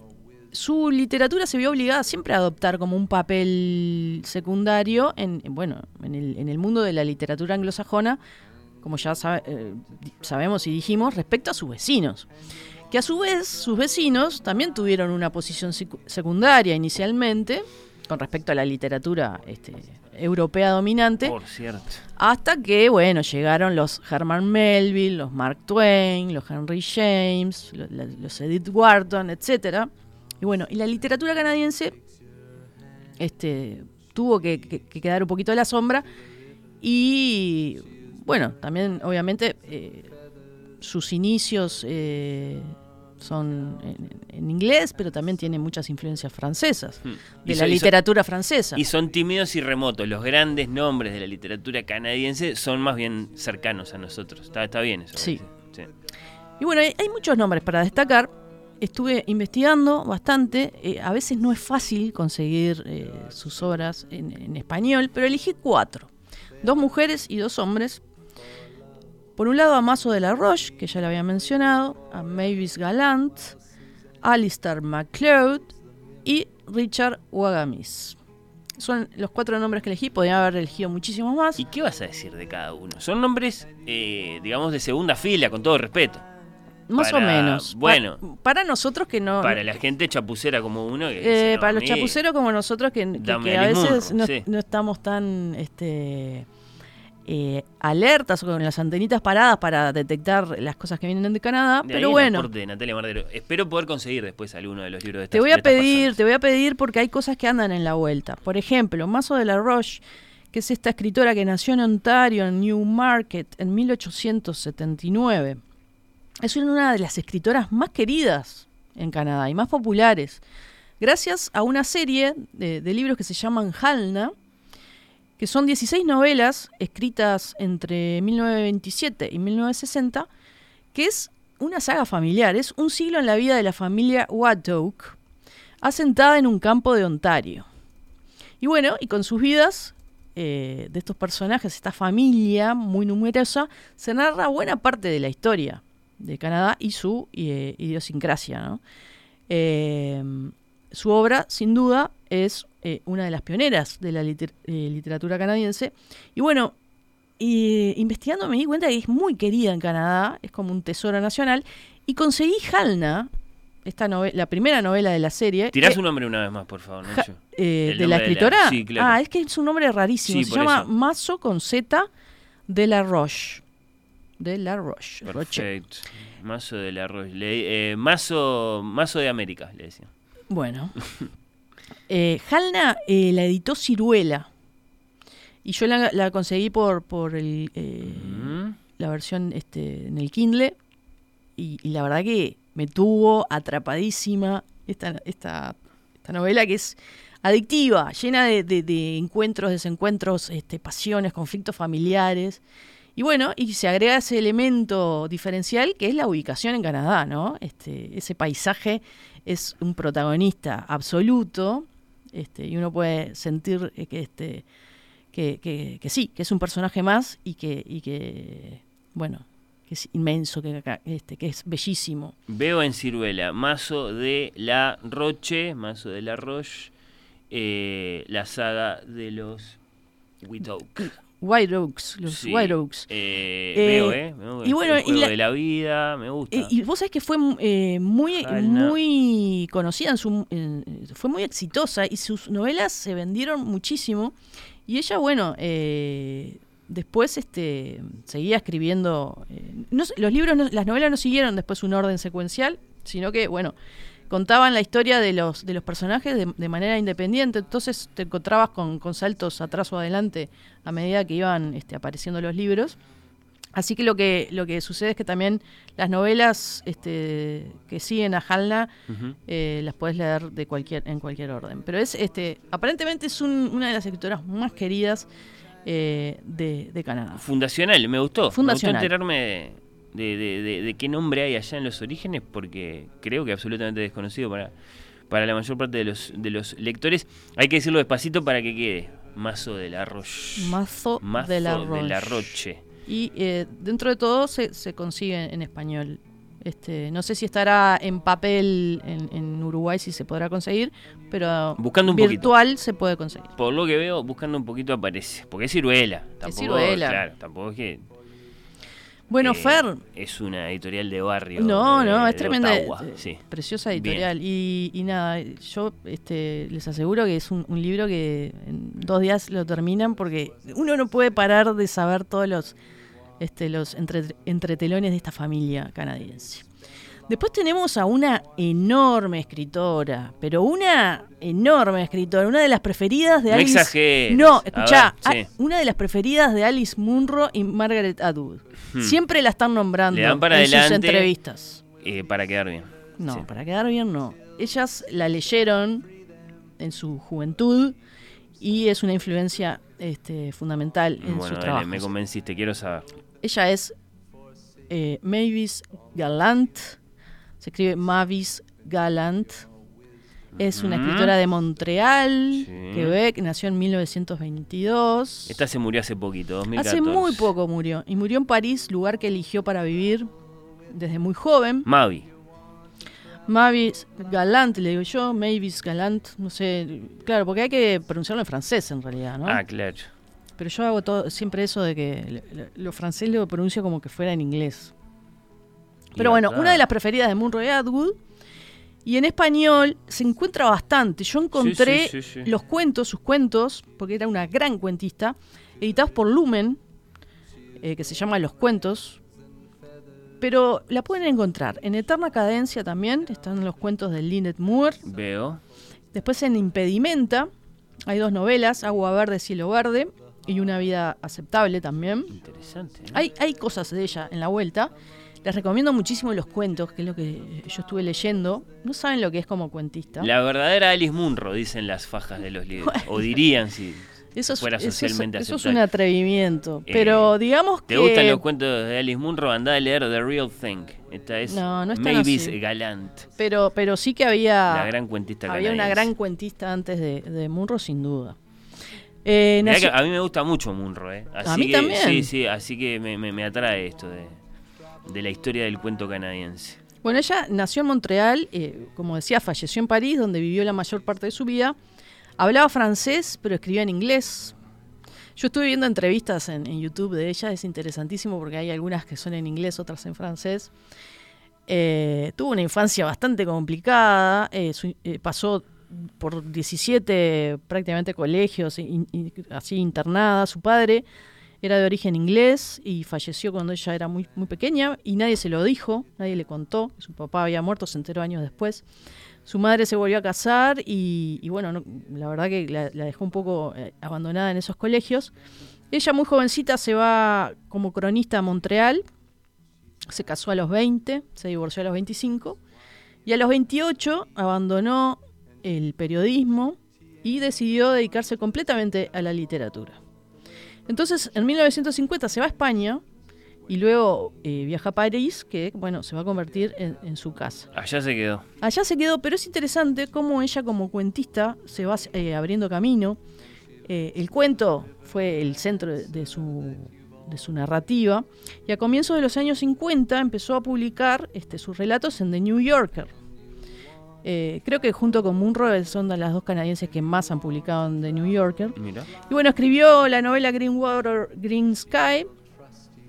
su literatura se vio obligada siempre a adoptar como un papel secundario en, en, bueno, en el, en el mundo de la literatura anglosajona, como ya sabe- eh, sabemos y dijimos, respecto a sus vecinos. Que a su vez, sus vecinos también tuvieron una posición secu- secundaria inicialmente con respecto a la literatura este, europea dominante. Por cierto. Hasta que, bueno, llegaron los Herman Melville, los Mark Twain, los Henry James, lo- la- los Edith Wharton, etcétera. Y bueno, y la literatura canadiense este, tuvo que, que- que quedar un poquito a la sombra. Y bueno, también, obviamente, eh, sus inicios eh, son en, en inglés, pero también tiene muchas influencias francesas, Hmm. de Y la son- literatura francesa. Y son tímidos y remotos. Los grandes nombres de la literatura canadiense son más bien cercanos a nosotros. Está, está bien eso. Sí. sí. Y bueno, hay, hay muchos nombres para destacar. Estuve investigando bastante. eh, a veces no es fácil conseguir eh, sus obras en, español, pero elegí cuatro. Dos mujeres y dos hombres. Por un lado a Mazo de la Roche, que ya le había mencionado, a Mavis Galant, Alistair MacLeod y Richard Wagamis. Son los cuatro nombres que elegí, podría haber elegido muchísimos más. ¿Y qué vas a decir de cada uno? Son nombres, eh, digamos, de segunda fila, con todo respeto. Más Para- o menos. Pa- Bueno, para nosotros que no. para la gente chapucera como uno. Que Eh, dice, no, para los chapuceros como nosotros que, que- Dame que a veces no, sí. no estamos tan este, eh, alertas o con las antenitas paradas para detectar las cosas que vienen de Canadá, De ahí pero el bueno, de Natalia Mardero. Espero poder conseguir después alguno de los libros de te voy a pedir, personas. te voy a pedir porque hay cosas que andan en la vuelta. Por ejemplo, Mazo de la Roche, que es esta escritora que nació en Ontario, en Newmarket, en 1879. Es una de las escritoras más queridas en Canadá y más populares, gracias a una serie de, libros que se llaman Halna, que son 16 novelas escritas entre 1927 y 1960, que es una saga familiar, es un siglo en la vida de la familia Wattock, asentada en un campo de Ontario. Y bueno, y con sus vidas eh, de estos personajes, esta familia muy numerosa, se narra buena parte de la historia de Canadá y su eh, idiosincrasia. ¿no? Eh, su obra, sin duda, es eh, una de las pioneras de la liter- literatura canadiense. Y bueno, investigando me di cuenta que es muy querida en Canadá, es como un tesoro nacional. Y conseguí Halna, esta la primera novela de la serie. Tirá que- su nombre una vez más, por favor, Nacho. eh, de la escritora. Sí, claro. Ah, es que es un nombre rarísimo. Sí, Se llama eso. Mazo con Z de la Roche. De la Roche. Perfecto. Mazo de la Roche. Le- eh, mazo, mazo de América, le decía. Bueno. Eh, Halna eh, la editó Ciruela. Y yo la, la conseguí por, por el, eh, Mm. la versión este, en el Kindle. Y, y la verdad que me tuvo atrapadísima esta, esta, esta novela que es adictiva, llena de, de- de encuentros, desencuentros, este, pasiones, conflictos familiares. Y bueno, y se agrega ese elemento diferencial que es la ubicación en Canadá, ¿no? Este, ese paisaje es un protagonista absoluto, este, y uno puede sentir eh, que este que, que- que sí, que es un personaje más y que, y que bueno, que es inmenso, que, este, que es bellísimo. Veo en Ciruela, mazo de la Roche, mazo de la Roche, eh, la saga de los Witoke. White Oaks, los Sí, White Oaks. eh, Eh, veo, ¿eh? Y bueno, el y juego la- de la vida, me gusta. Eh, y vos sabés que fue eh, muy, muy conocida, en su, en- fue muy exitosa y sus novelas se vendieron muchísimo. Y ella, bueno, eh, después este, seguía escribiendo. eh, no los libros, no- las novelas no siguieron después un orden secuencial, sino que, bueno, contaban la historia de los, de los personajes de, de manera independiente. Entonces te encontrabas con, con saltos atrás o adelante a medida que iban este, apareciendo los libros. Así que lo que lo que sucede es que también las novelas este, que siguen a Halna eh, las puedes leer de cualquier en cualquier orden. Pero es este aparentemente es un- una de las escritoras más queridas eh, de, de Canadá. Fundacional, me gustó. Fundacional. Me gustó enterarme de, de- de- de qué nombre hay allá en los orígenes, porque creo que absolutamente desconocido para, para la mayor parte de los, de los lectores. Hay que decirlo despacito para que quede. Mazo de la Roche. Mazo, Mazo de la de la Roche. Y eh, dentro de todo se, se consigue en español. Este, no sé si estará en papel en, en Uruguay, si se podrá conseguir, pero Buscando un poquito. virtual se puede conseguir. Por lo que veo, buscando un poquito aparece. Porque es ciruela. Tampoco, ciruela. Claro, tampoco es que. Bueno, eh, Fer, Es una editorial de barrio. No, de- no, es tremenda. Ottawa, eh, sí. Preciosa editorial. Y, y nada, yo este, les aseguro que es un, un libro que en dos días lo terminan porque uno no puede parar de saber todos los, este, los entre- entretelones de esta familia canadiense. Después tenemos a una enorme escritora, pero una enorme escritora, una de las preferidas de No Alice. exageres. No, escuchá, ver, sí. una de las preferidas de Alice Munro y Margaret Atwood. Hmm. Siempre la están nombrando Le dan para en sus adelante. entrevistas. eh, para quedar bien. No, Sí. para quedar bien no. Ellas la leyeron en su juventud y es una influencia este, fundamental en Bueno, sus dale, trabajos. me convenciste, quiero saber. Ella es eh, Mavis Gallant, se escribe Mavis Gallant. Es una escritora de Montreal, Sí. Quebec, nació en 1922. Esta se murió hace poquito, 2014. Hace muy poco murió. Y murió en París, lugar que eligió para vivir desde muy joven. Mavi. Mavis Galant, le digo yo, Mavis Galant, no sé, claro, porque hay que pronunciarlo en francés en realidad, ¿no? Ah, claro. Pero yo hago todo, siempre eso de que lo- lo francés lo pronuncio como que fuera en inglés. Pero bueno, una de las preferidas de Munro Atwood. Y en español se encuentra bastante. Yo encontré sí, sí, sí. los cuentos, sus cuentos, porque era una gran cuentista, editados por Lumen, eh, que se llama Los Cuentos. Pero la pueden encontrar en Eterna Cadencia también, están los cuentos de Lynette Moore. Veo. Después en Impedimenta hay dos novelas, Agua Verde, Cielo Verde y Una Vida Aceptable también. Interesante. ¿no? Hay, hay cosas de ella en la vuelta. Les recomiendo muchísimo los cuentos, que es lo que yo estuve leyendo. No saben lo que es como cuentista. La verdadera Alice Munro, dicen las fajas de los libros. O dirían si Eso es, fuera eso es- socialmente eso es aceptable. un atrevimiento. Eh, Pero digamos ¿Te que... gustan los cuentos de Alice Munro? Andá a leer The Real Thing. Esta es No, no es Mavis así. Galant, Pero, pero sí que había... la gran cuentista Había una gran cuentista antes de, de Munro, sin duda. Eh, que nació- a mí me gusta mucho Munro, ¿eh? Así A mí que, también. Sí, sí, así que me, me- me atrae esto de, de la historia del cuento canadiense. Bueno, ella nació en Montreal, eh, como decía, falleció en París, donde vivió la mayor parte de su vida. Hablaba francés, pero escribía en inglés. Yo estuve viendo entrevistas en, YouTube de ella, es interesantísimo porque hay algunas que son en inglés, otras en francés. Eh, tuvo una infancia bastante complicada, eh, eh, pasó por 17 prácticamente colegios, así internada. Su padre era de origen inglés y falleció cuando ella era muy, muy pequeña y nadie se lo dijo, nadie le contó. Su papá había muerto, se años después. Su madre se volvió a casar y, bueno, no- la verdad que la, la dejó un poco eh, abandonada en esos colegios. Ella muy jovencita se va como cronista a Montreal, se casó a los 20, se divorció a los 25 y a los 28 abandonó el periodismo y decidió dedicarse completamente a la literatura. Entonces, en 1950 se va a España y luego eh, viaja a París, que bueno, se va a convertir en, en su casa. Allá se quedó. Allá se quedó, pero es interesante cómo ella como cuentista se va eh, abriendo camino. Eh, el cuento fue el centro de, de su, de su narrativa y a comienzos de los años 50 empezó a publicar este, sus relatos en The New Yorker. Eh, creo que junto con Munro son de las dos canadienses que más han publicado en The New Yorker. Mira. Y bueno, escribió la novela Green Water, Green Sky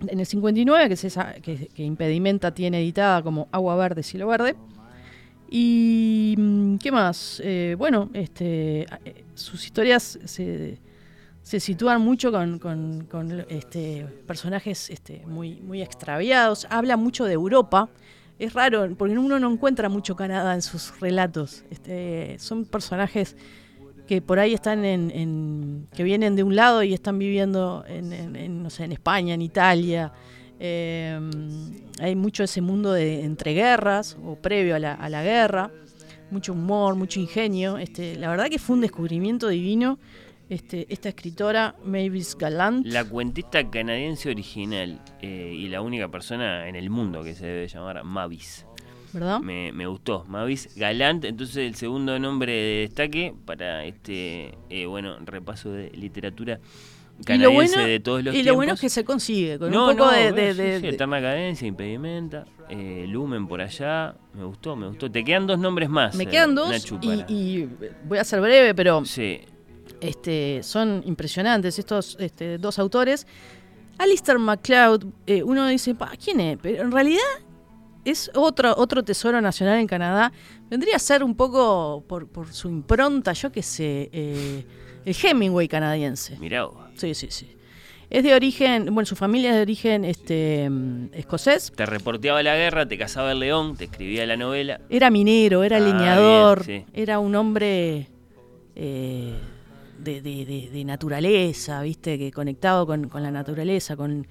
en el 59, que, es esa, que, que Impedimenta tiene editada como Agua Verde, Cielo Verde. Y mm, qué más, Eh, bueno, este, eh, sus historias se, se sitúan mucho con, con- con, este, personajes este, muy, muy extraviados. Habla mucho de Europa. Es raro, porque uno no encuentra mucho Canadá en sus relatos. Este, son personajes que por ahí están en, en- que vienen de un lado y están viviendo en, no sé, en España, en Italia. Eh, hay mucho ese mundo de entreguerras o previo a la, a la guerra, mucho humor, mucho ingenio. Este, la verdad que fue un descubrimiento divino. Este, esta escritora, Mavis Gallant. La cuentista canadiense original eh, y la única persona en el mundo que se debe llamar Mavis. ¿Verdad? Me, me gustó. Mavis Galant, entonces el segundo nombre de destaque para este, eh, bueno, repaso de literatura canadiense bueno, de todos los y lo tiempos. bueno es que se consigue, con no, un poco no, de, eh, de- sí, de- sí, de- Cadencia, Impedimenta, eh, Lumen por allá. Me gustó, me gustó. Te quedan dos nombres más. Me eh, quedan dos y, y voy a ser breve, pero Sí. Este, son impresionantes estos este, dos autores. Alistair MacLeod, eh, uno dice, "Pa, ¿quién es? Pero en realidad es otro, otro tesoro nacional en Canadá. Vendría a ser un poco por, por su impronta, yo qué sé, eh, el Hemingway canadiense. Mirá. Sí, sí, sí. Es de origen, bueno, su familia es de origen este, mm, escocés. Te reporteaba la guerra, te cazaba el león, te escribía la novela. Era minero, era Ah, leñador, bien, sí. era un hombre eh, de, de- de- naturaleza, ¿viste? Que conectado con, la naturaleza, con,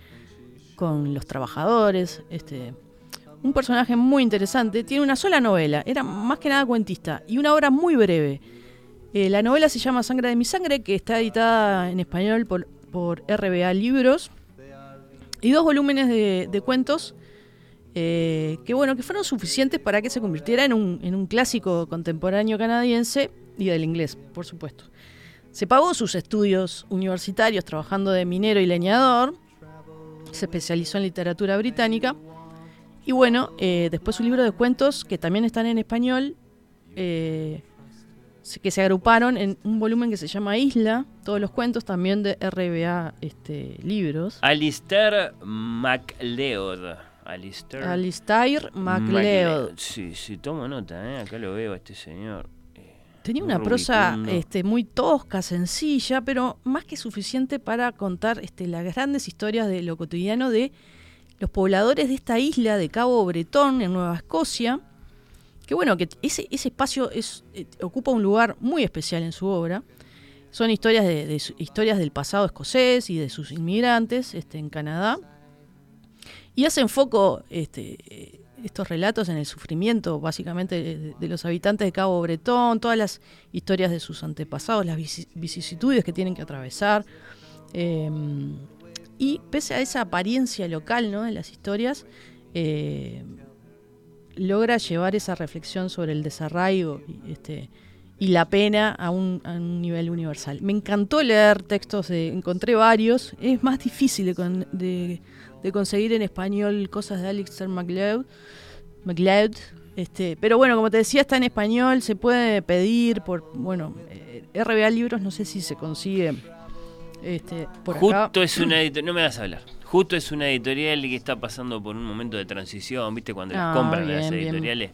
con los trabajadores. Este, un personaje muy interesante. Tiene una sola novela, era más que nada cuentista, y una obra muy breve. Eh, la novela se llama Sangre de mi sangre, que está editada en español por, por RBA Libros. Y dos volúmenes de, de cuentos eh, que bueno, que fueron suficientes para que se convirtiera en un, en un clásico contemporáneo canadiense y del inglés, por supuesto. Se pagó sus estudios universitarios trabajando de minero y leñador, se especializó en literatura británica y bueno, eh, después su libro de cuentos, que también están en español, eh, que se agruparon en un volumen que se llama Isla, todos los cuentos también de RBA este, Libros. Alistair MacLeod. Alistair, Alistair MacLeod. Sí, sí, tomo nota, ¿eh? acá lo veo a este señor. Tenía una prosa este, muy tosca, sencilla, pero más que suficiente para contar este, las grandes historias de lo cotidiano de los pobladores de esta isla de Cabo Bretón, en Nueva Escocia. Que bueno, que ese, ese espacio es, eh, ocupa un lugar muy especial en su obra. Son historias, de, historias del pasado escocés y de sus inmigrantes este, en Canadá. Y hacen foco este, eh, estos relatos en el sufrimiento, básicamente, de, los habitantes de Cabo Bretón, todas las historias de sus antepasados, las vici- vicisitudes que tienen que atravesar. Eh, y pese a esa apariencia local ¿no? de las historias, eh, logra llevar esa reflexión sobre el desarraigo y, este, y la pena a un, a un nivel universal. Me encantó leer textos, de, encontré varios. Es más difícil de- de conseguir en español cosas de Alistair MacLeod. MacLeod este, pero bueno, como te decía, está en español, se puede pedir por, bueno, eh, RBA Libros, no sé si se consigue este, por acá. Justo es una editorial, no me vas a hablar. Justo es una editorial que está pasando por un momento de transición, ¿viste? Cuando las Ah, compran bien, las bien. editoriales.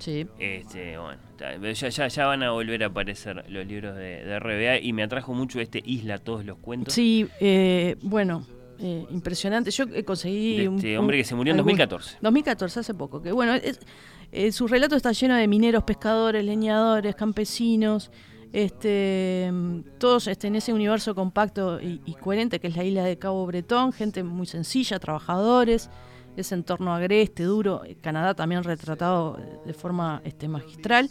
Sí. Este, bueno, ya, ya, ya van a volver a aparecer los libros de, de RBA y me atrajo mucho este Isla, todos los cuentos. Sí, eh, bueno, eh, impresionante. Yo eh, conseguí De este un- hombre que se murió en algún- 2014. 2014, hace poco. Que bueno, es- eh, su relato está lleno de mineros, pescadores, leñadores, campesinos, este, mm, todos este, en ese universo compacto y, y coherente que es la isla de Cabo Bretón, gente muy sencilla, trabajadores, ese entorno agreste, duro. eh, Canadá también retratado de forma este, magistral.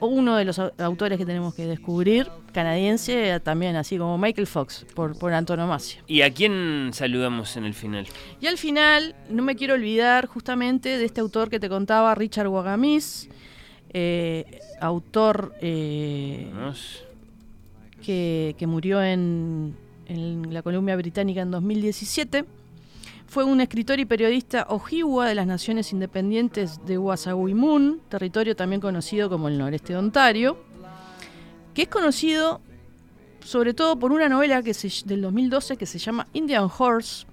Uno de los au- autores que tenemos que descubrir, canadiense, también así como Michael Fox, por, por antonomasia. ¿Y a quién saludamos en el final? Y al final, no me quiero olvidar justamente de este autor que te contaba, Richard Wagamis, eh, autor eh, que, que murió en, en la Columbia Británica en 2017. Fue un escritor y periodista ojiwa de las Naciones Independientes de Wasawimun, territorio también conocido como el noreste de Ontario, que es conocido sobre todo por una novela que se- del 2012 que se llama Indian Horse,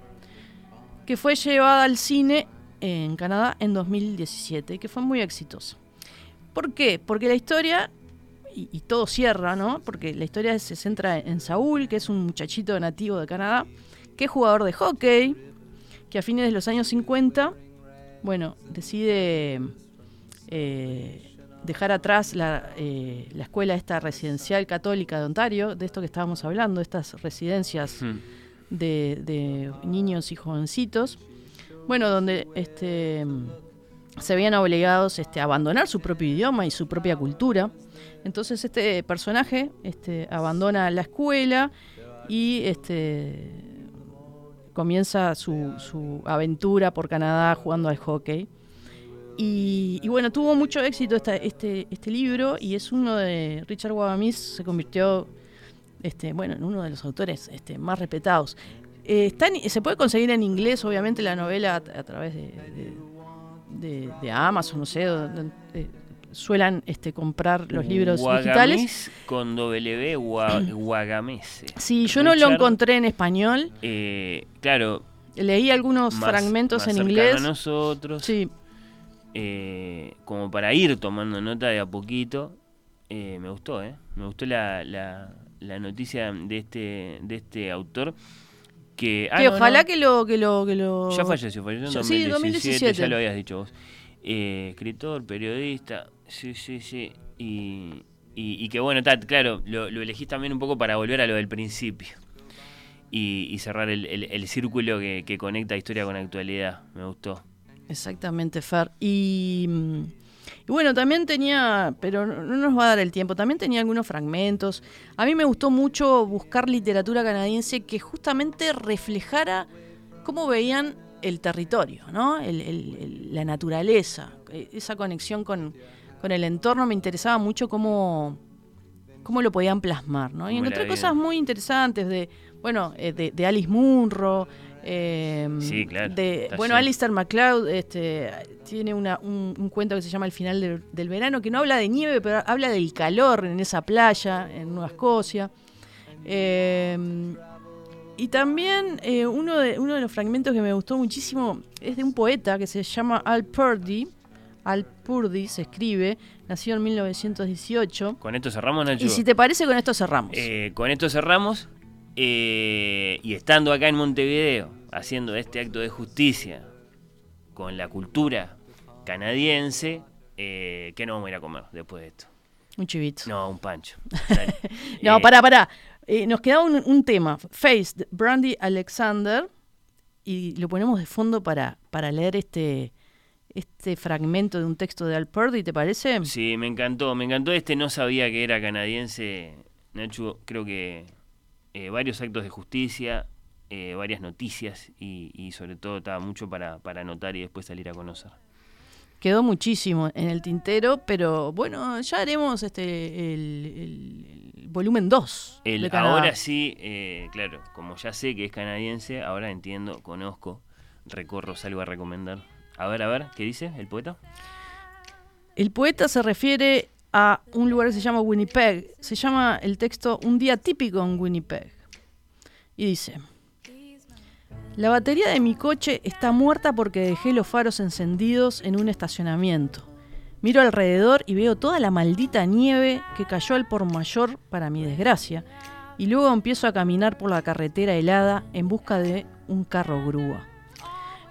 que fue llevada al cine en Canadá en 2017 y que fue muy exitosa. ¿Por qué? Porque la historia, y, todo cierra, ¿no? Porque la historia se centra en Saúl, que es un muchachito nativo de Canadá, que es jugador de hockey, que a fines de los años 50, bueno, decide eh, dejar atrás la, eh, la escuela esta residencial católica de Ontario, de esto que estábamos hablando, estas residencias Hmm. de, de niños y jovencitos, bueno, donde este, se veían obligados este, a abandonar su propio idioma y su propia cultura. Entonces este personaje este, abandona la escuela y este, comienza su, su aventura por Canadá jugando al hockey. Y, bueno, tuvo mucho éxito esta- este, este libro y es uno de Richard Wagamis, se convirtió este, bueno, en uno de los autores este, más respetados. Eh, está se puede conseguir en inglés, obviamente, la novela a, través de, de- Amazon, no sé, suelan este, comprar los libros Guagamis digitales. con W, gua-. Sí, yo no lo encontré en español. eh, claro. Leí algunos más- fragmentos más en inglés. a nosotros. Sí. Eh, como para ir tomando nota de a poquito. eh, me gustó, ¿eh? Me gustó la, la, la noticia de este, de este autor. Que, ah, que no, ojalá no. que lo que lo que lo Ya falleció, falleció en Ya- sí, 2017, 2017. ya lo habías dicho vos. Eh, escritor, periodista, sí, sí, sí. Y, y, que bueno, ta, claro, lo, lo elegís también un poco para volver a lo del principio. Y, cerrar el, el- círculo que, conecta historia con actualidad. Me gustó. Exactamente, Fer. Y, y bueno, también tenía, pero no nos va a dar el tiempo, también tenía algunos fragmentos. A mí me gustó mucho buscar literatura canadiense que justamente reflejara cómo veían el territorio, ¿no? El- la naturaleza, eh, esa conexión con, con el entorno. Me interesaba mucho cómo, cómo lo podían plasmar, ¿no? Y Cómo la encontré cosas muy interesantes de, bueno, eh, de, de Alice Munro. eh, Sí, claro, De, bueno. Alistair MacLeod este, tiene una- un, un cuento que se llama El final del, del verano, que no habla de nieve, pero habla del calor en esa playa, en Nueva Escocia. Eh, y también eh, uno, de, uno de los fragmentos que me gustó muchísimo es de un poeta que se llama Al Purdy. Al Purdy se escribe, nació en 1918. Con esto cerramos, Nacho. Y si te parece, con esto cerramos. Eh, con esto cerramos. eh, y estando acá en Montevideo, haciendo este acto de justicia con la cultura canadiense, eh, ¿qué no vamos a ir a comer después de esto? Un chivito. No, un pancho. No, pará, pará. Eh, nos quedaba un, un tema. Face, Brandy Alexander. Y lo ponemos de fondo para, para leer este, este fragmento de un texto de Al Purdy, ¿te parece? Sí, me encantó, me encantó este, no sabía que era canadiense. Nacho, creo que eh, varios actos de justicia, eh, varias noticias y, y sobre todo estaba mucho para, para anotar y después salir a conocer. Quedó muchísimo en el tintero, pero bueno, ya haremos este el, volumen 2. El, de Canadá. ahora sí, eh, claro, como ya sé que es canadiense, ahora entiendo, conozco, recorro, salgo a recomendar. A ver, a ver, ¿qué dice el poeta? El poeta se refiere a un lugar que se llama Winnipeg. Se llama el texto Un día típico en Winnipeg. Y dice, la batería de mi coche está muerta porque dejé los faros encendidos en un estacionamiento. Miro alrededor y veo toda la maldita nieve que cayó al por mayor para mi desgracia. Y luego empiezo a caminar por la carretera helada en busca de un carro grúa.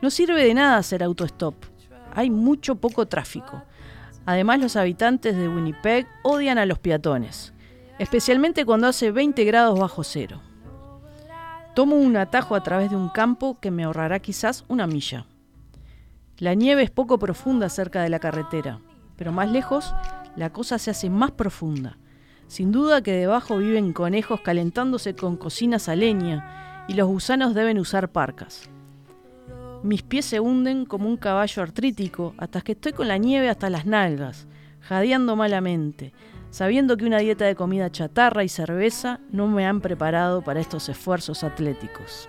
No sirve de nada hacer autostop. Hay mucho poco tráfico. Además, los habitantes de Winnipeg odian a los peatones, especialmente cuando hace 20 grados bajo cero. Tomo un atajo a través de un campo que me ahorrará quizás una milla. La nieve es poco profunda cerca de la carretera, pero más lejos la cosa se hace más profunda. Sin duda que debajo viven conejos calentándose con cocinas a leña y los gusanos deben usar parcas. Mis pies se hunden como un caballo artrítico hasta que estoy con la nieve hasta las nalgas, jadeando malamente, sabiendo que una dieta de comida chatarra y cerveza no me han preparado para estos esfuerzos atléticos.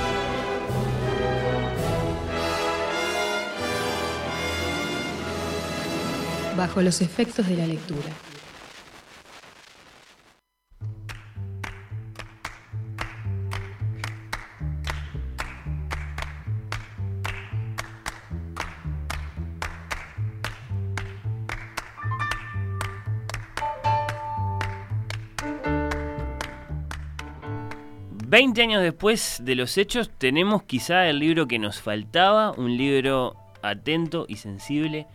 Bajo los efectos de la lectura. Veinte años después de los hechos tenemos quizá el libro que nos faltaba, un libro atento y sensible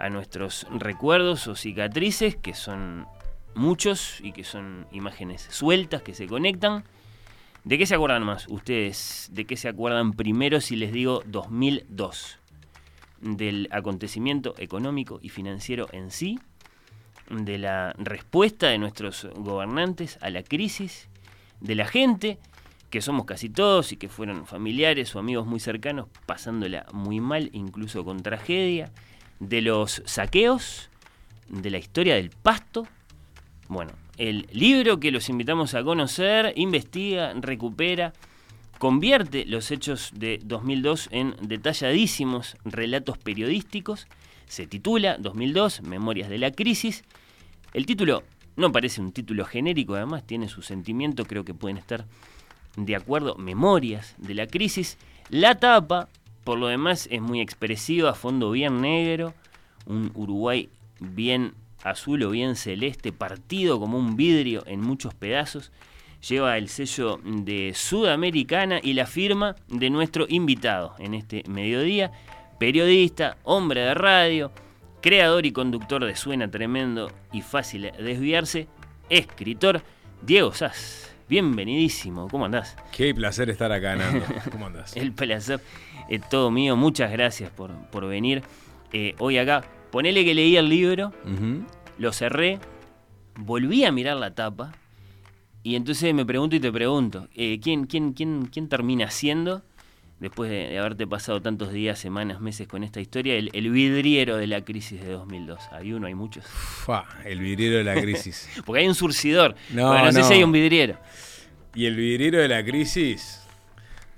a nuestros recuerdos o cicatrices, que son muchos y que son imágenes sueltas que se conectan. ¿De qué se acuerdan más ustedes? ¿De qué se acuerdan primero si les digo 2002? ¿Del acontecimiento económico y financiero en sí? ¿De la respuesta de nuestros gobernantes a la crisis? ¿De la gente? que somos casi todos y que fueron familiares o amigos muy cercanos, pasándola muy mal, incluso con tragedia, de los saqueos, de la historia del pasto. Bueno, el libro que los invitamos a conocer investiga, recupera, convierte los hechos de 2002 en detalladísimos relatos periodísticos. Se titula 2002, Memorias de la Crisis. El título no parece un título genérico, además tiene su sentimiento, creo que pueden estar de acuerdo, memorias de la crisis. La tapa, por lo demás, es muy expresiva, fondo bien negro, un Uruguay bien azul o bien celeste, partido como un vidrio en muchos pedazos. Lleva el sello de Sudamericana y la firma de nuestro invitado en este mediodía, periodista, hombre de radio, creador y conductor de Suena Tremendo y Fácil Desviarse, escritor Diego Sass. Bienvenidísimo, ¿cómo andás? Qué placer estar acá, Nando. ¿Cómo andás? El placer es todo mío, muchas gracias por, por venir eh, hoy acá. Ponele que leí el libro, lo cerré, volví a mirar la tapa y entonces me pregunto y te pregunto, eh, ¿quién, quién, quién, quién termina siendo, después de, haberte pasado tantos días, semanas, meses con esta historia, el, el vidriero de la crisis de 2002? ¿Hay uno, hay muchos? Fua, el vidriero de la crisis. Porque hay un surcidor, no, pero no, no, sé si hay un vidriero. Y el vidriero de la crisis,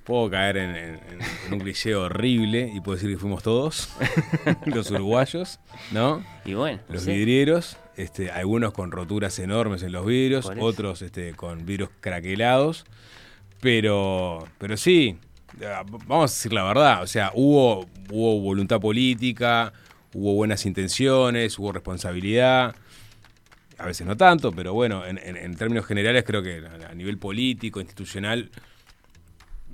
puedo caer en, en, en un cliché horrible y puedo decir que fuimos todos, los uruguayos, ¿no? Y bueno. Los sí. vidrieros, este, algunos con roturas enormes en los vidrios, otros este, con vidrios craquelados. Pero, pero sí, vamos a decir la verdad, o sea, hubo, hubo voluntad política, hubo buenas intenciones, hubo responsabilidad a veces no tanto, pero bueno, en, en, en, términos generales creo que a nivel político, institucional,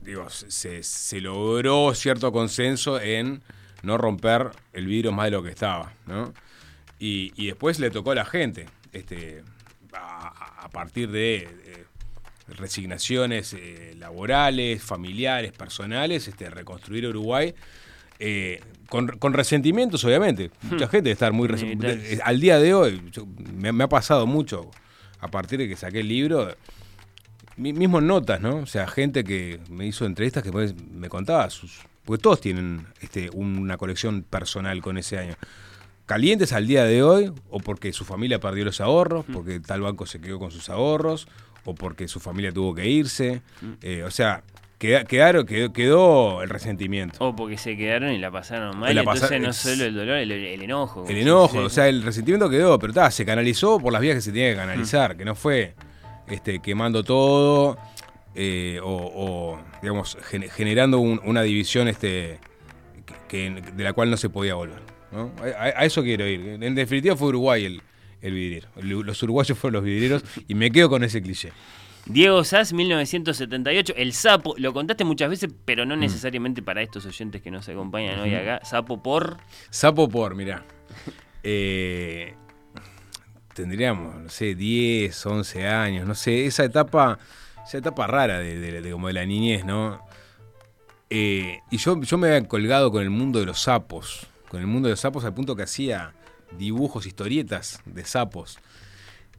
digo, se, se, logró cierto consenso en no romper el vidrio más de lo que estaba, ¿no? Y, y después le tocó a la gente, este, a, a partir de, de resignaciones eh, laborales, familiares, personales, este, reconstruir Uruguay. Eh, con, con, resentimientos, obviamente. Mucha hmm. gente estar muy resentimiento. Al día de hoy, yo, me, me, ha pasado mucho a partir de que saqué el libro. Mismo notas, ¿no? O sea, gente que me hizo entrevistas que me contaba sus. Porque todos tienen este, una colección personal con ese año. Calientes al día de hoy, o porque su familia perdió los ahorros, porque tal banco se quedó con sus ahorros, o porque su familia tuvo que irse. Eh, o sea, quedaron, quedó, quedó, el resentimiento. O porque se quedaron y la pasaron mal. La entonces no solo el dolor, el, el enojo. El enojo, sí, o sea, el resentimiento quedó, pero ta, se canalizó por las vías que se tenía que canalizar, mm. que no fue este, quemando todo eh, o, o, digamos, gen generando un, una división este, que, de la cual no se podía volver. ¿no? A, a, eso quiero ir. En definitiva fue Uruguay el, el vidriero. Los uruguayos fueron los vidrieros y me quedo con ese cliché. Diego Sass, 1978, El Sapo, lo contaste muchas veces, pero no necesariamente para estos oyentes que nos acompañan hoy acá. Sapo por... Sapo por, mirá. Eh, tendríamos, no sé, 10, 11 años, no sé, esa etapa, esa etapa rara de, de, de como de la niñez, ¿no? Eh, y yo, yo me había colgado con el mundo de los sapos. Con el mundo de los sapos al punto que hacía dibujos, historietas de sapos.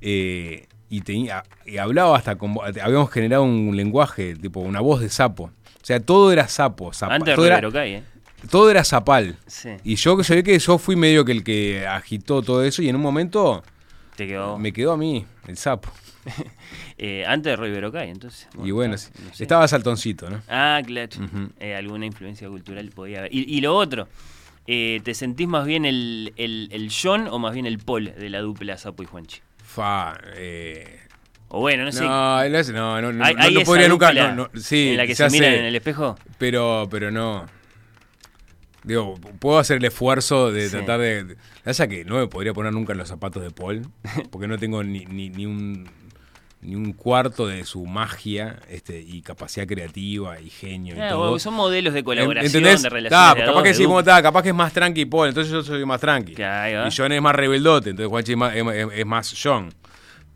Eh, y, tenía, y hablaba hasta con. Habíamos generado un lenguaje, tipo una voz de sapo. O sea, todo era sapo. zapa- Antes todo, era, Cay, ¿eh? todo era zapal. Sí. Y yo se ve que yo fui medio que el que agitó todo eso y en un momento Te quedó. me quedó a mí el sapo. Eh, antes de Rivero Cay, entonces. y bueno, está, no sé. estaba saltoncito, ¿no? Ah, claro. Ujú. Eh, alguna influencia cultural podía haber. Y, y lo otro, eh, ¿te sentís más bien el, el, el John o más bien el Paul de la dupla Sapo y Juanchi? Fa, eh, O bueno, no sé. No, no, no, no, ¿Hay- no hay podría nunca. no, no, sí, en la que ya se miran en el espejo? Pero, pero no. Digo, puedo hacer el esfuerzo de Sí. tratar de. Ya que no me podría poner nunca en los zapatos de Paul, porque no tengo ni, ni, ni un ni un cuarto de su magia este, y capacidad creativa y genio y Ah, todo. son modelos de colaboración, ¿Entendés? de relaciones. Ta, de a capaz dos, que de sí, dupla. como ta, capaz que es más tranqui Paul, entonces yo soy más tranqui. Y John es más rebeldote, entonces Juanchi es más, es, es- es más John.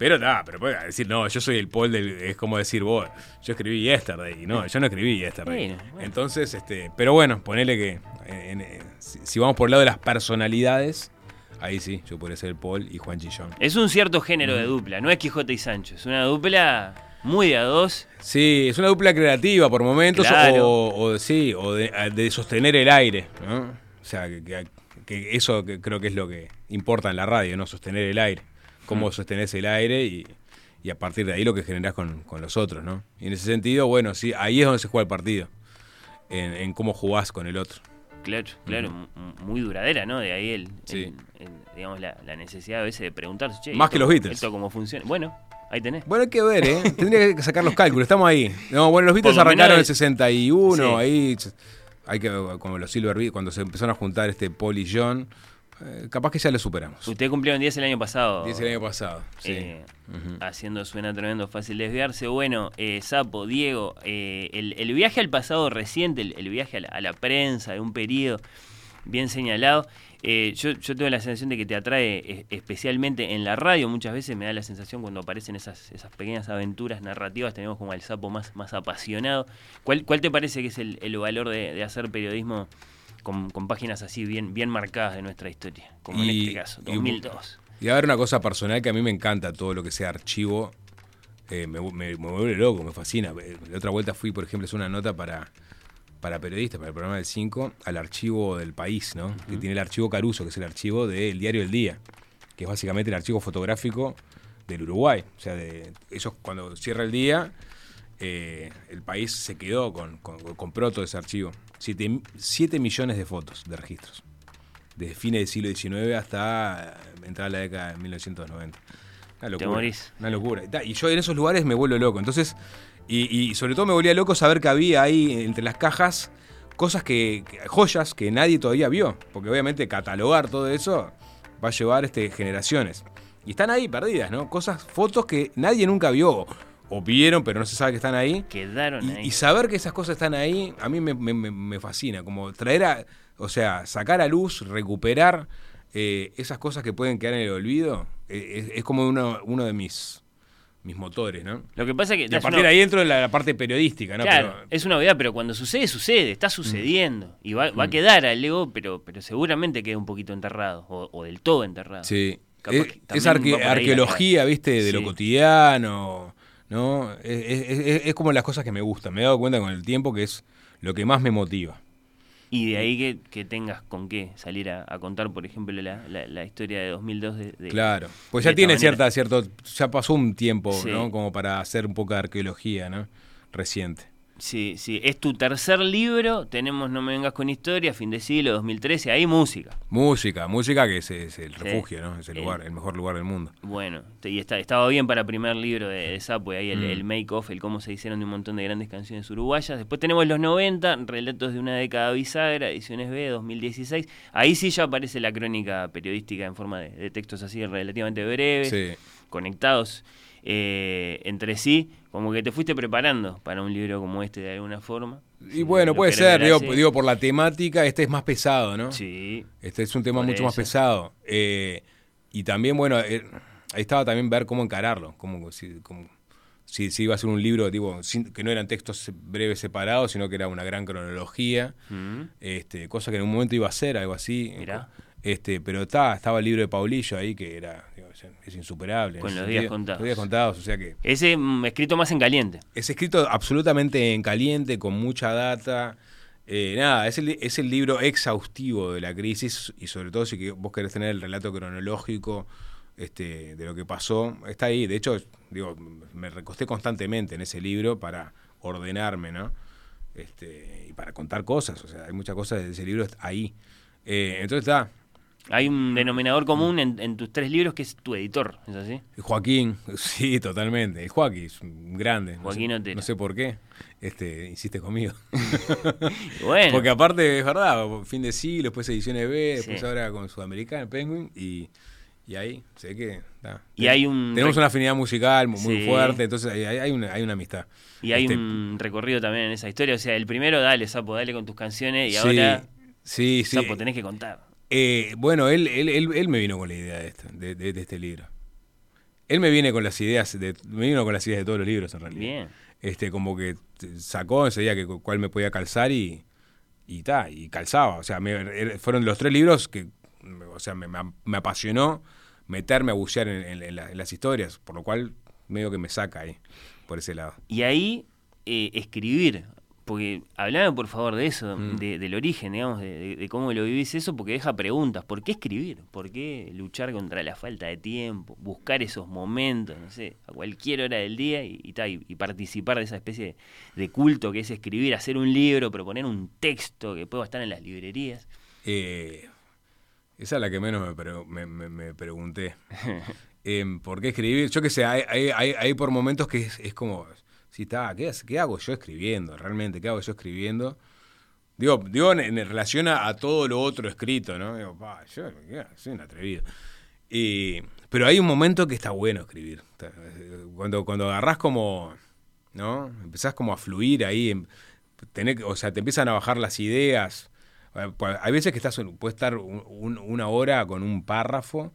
Pero nada, pero puede decir, no, yo soy el Paul del. Es como decir, vos, yo escribí Yesterday. No, yo no escribí Yesterday. Bueno, bueno. Entonces, este. Pero bueno, ponele que. en- en- si, si vamos por el lado de las personalidades, ahí sí, yo podría ser el Paul y Juanchi John. Es un cierto género de dupla, no es Quijote y Sancho, es una dupla muy de a dos. Sí, es una dupla creativa por momentos Claro. o, o sí, o de, de sostener el aire, ¿no? O sea, que, que- que eso creo que es lo que importa en la radio, ¿no? Sostener el aire. Cómo sostenés el aire y, y a partir de ahí lo que generás con, con los otros, ¿no? Y en ese sentido, bueno, sí, ahí es donde se juega el partido. En, en cómo jugás con el otro. Claro, claro, m- muy duradera, ¿no? De ahí el, Sí. el- el, digamos, la, la necesidad a veces de preguntarse, che, Más ¿esto- que los Beatles. ¿Esto cómo funciona? Bueno, ahí tenés. Bueno, hay que ver, ¿eh? Tendría que sacar los cálculos, estamos ahí. No, bueno, los Beatles lo arrancaron en el 61, Sí. ahí hay que como los Silver Beatles, cuando se empezaron a juntar este Paul y John, eh, capaz que ya lo superamos. Ustedes cumplieron 10 el año pasado. 10 el año pasado, sí. eh. Haciendo suena tremendo, fácil desviarse. Bueno, eh, Sapo, Diego, el, el viaje al pasado reciente, el, el viaje a la, a la prensa de un periodo bien señalado, yo, yo tengo la sensación de que te atrae especialmente en la radio. Muchas veces me da la sensación cuando aparecen esas, esas pequeñas aventuras narrativas, tenemos como al Sapo más, más apasionado. ¿Cuál, ¿Cuál te parece que es el, el valor de, de hacer periodismo con, con páginas así bien, bien marcadas de nuestra historia? Como en Y- este caso, y- 2002. Y a ver una cosa personal que a mí me encanta todo lo que sea archivo. eh, me, me- me vuelve loco, me fascina. Eh, La otra vuelta fui, por ejemplo, es una nota para, para periodistas, para el programa del 5, al archivo del país, ¿no? Que tiene el archivo Caruso, que es el archivo del Diario del Día, que es básicamente el archivo fotográfico del Uruguay. O sea, de, ellos cuando cierra el día, eh, el país se quedó con, con, compró todo ese archivo. 7 millones de fotos, de registros desde fines del siglo XIX hasta entrar a la década de 1990. Una locura. morís. Una locura. Y yo en esos lugares me vuelvo loco. Entonces, y, y sobre todo me volvía loco saber que había ahí entre las cajas cosas que, que- joyas que nadie todavía vio. Porque obviamente catalogar todo eso va a llevar este, generaciones. Y están ahí perdidas, ¿no? Cosas, fotos que nadie nunca vio. O vieron, pero no se sabe que están ahí. Quedaron Y, ahí. y saber que esas cosas están ahí, a mí me, me- me- fascina. Como traer a. O sea, sacar a luz, recuperar eh, esas cosas que pueden quedar en el olvido, eh, es, es como uno, uno de mis, mis motores, ¿no? Lo que pasa es que... Y a partir una- de ahí entro en la, la parte periodística, ¿no? Claro, Pero- es una obviedad, pero cuando sucede, sucede, está sucediendo. Y va, va a Mm. quedar al ego, pero, pero seguramente queda un poquito enterrado, o, o del todo enterrado. Sí. Capaz Es, es arque- arqueología. ¿viste? De lo cotidiano, ¿no? Es, es- es- como las cosas que me gustan. Me he dado cuenta con el tiempo que es lo que más me motiva. Y de ahí que, que tengas con qué salir a, a contar, por ejemplo, la, la- la historia de 2002 de, de- Claro, pues ya tiene cierta, cierto, ya pasó un tiempo, Sí. ¿no? Como para hacer un poco de arqueología, ¿no? Reciente. Sí, sí, es tu tercer libro, tenemos No me vengas con historia, fin de siglo, 2013, ahí música. Música, música que es, es el Sí. refugio, ¿no? Es el Eh, lugar, el mejor lugar del mundo. Bueno, y está, estaba bien para primer libro de, de Sapo, ahí el, Mm. el make-off, el cómo se hicieron de un montón de grandes canciones uruguayas. Después tenemos los 90, Relatos de una década bisagra, ediciones B, 2016. Ahí sí ya aparece la crónica periodística en forma de, de textos así relativamente breves, Sí. conectados eh, entre sí, como que te fuiste preparando para un libro como este de alguna forma. Y bueno, puede ser, digo, digo, por la temática, este es más pesado, ¿no? Sí. Este es un tema mucho más pesado. Eh, y también, bueno, eh, ahí estaba también ver cómo encararlo. Cómo, si- cómo- si, si iba a ser un libro sin- que no eran textos breves separados, sino que era una gran cronología, Mm. este, cosa que en un momento iba a ser, algo así. Mirá. Este, pero está, estaba el libro de Paulillo ahí que era digo, es, insuperable. Con los días sentido. contados. Los días contados, o sea que Ese mm, escrito más en caliente. es escrito absolutamente en caliente, con mucha data. Eh, nada, es el, es el libro exhaustivo de la crisis y sobre todo si vos querés tener el relato cronológico este, de lo que pasó, está ahí. De hecho, digo, me recosté constantemente en ese libro para ordenarme, ¿no? Este, y para contar cosas, o sea, hay muchas cosas de ese libro ahí. Eh, entonces está, Hay un denominador común en, en tus tres libros que es tu editor, ¿es así? Joaquín, sí, totalmente. El Joaquín es un grande. no Joaquín sé, Otero. No sé por qué. Este, insiste conmigo. Bueno. Porque aparte, es verdad, fin de siglo, después ediciones B, después Sí. ahora con Sudamericana, Penguin, y, y ahí, sé que. Y hay un Tenemos una afinidad musical muy fuerte, entonces hay, hay- hay una, hay una amistad. Y hay Este, un recorrido también en esa historia. O sea, el primero, dale, Sapo, dale con tus canciones. Y sí, ahora, Sí, sí. Sapo, tenés que contar. Eh, bueno, él, él, él, él me vino con la idea de, esto, de, de- de este libro. Él me viene con las ideas, de, me vino con las ideas de todos los libros en realidad. Bien. Este, como que sacó, enseguida que cu- cuál me podía calzar y y ta, y calzaba. O sea, me- er- fueron los tres libros que, o sea, me, me ap- me apasionó meterme a bucear en, en- en la- en las historias, por lo cual medio que me saca ahí, por ese lado. Y ahí, eh, escribir. Porque hablame por favor de eso, Mm. de- del origen, digamos, de, cómo lo vivís eso, porque deja preguntas. ¿Por qué escribir? ¿Por qué luchar contra la falta de tiempo? Buscar esos momentos, no sé, a cualquier hora del día y, y, y- y participar de esa especie de culto que es escribir, hacer un libro, proponer un texto que pueda estar en las librerías. Eh, esa es la que menos me, pre- me- me- me pregunté. Em, ¿Por qué escribir? Yo qué sé, hay, hay, hay- hay por momentos que es, es como, si está, ¿qué, ¿qué hago yo escribiendo? Realmente, ¿qué hago yo escribiendo? Digo, digo en, relación a, todo lo otro escrito, ¿no? Digo, pa, yo soy un atrevido. Y- pero hay un momento que está bueno escribir. Cuando, cuando agarrás como, ¿no? Empezás como a fluir ahí, em- que- o sea, te empiezan a bajar las ideas. Eh, pues, Hay veces que estás, puedes estar un- un- una hora con un párrafo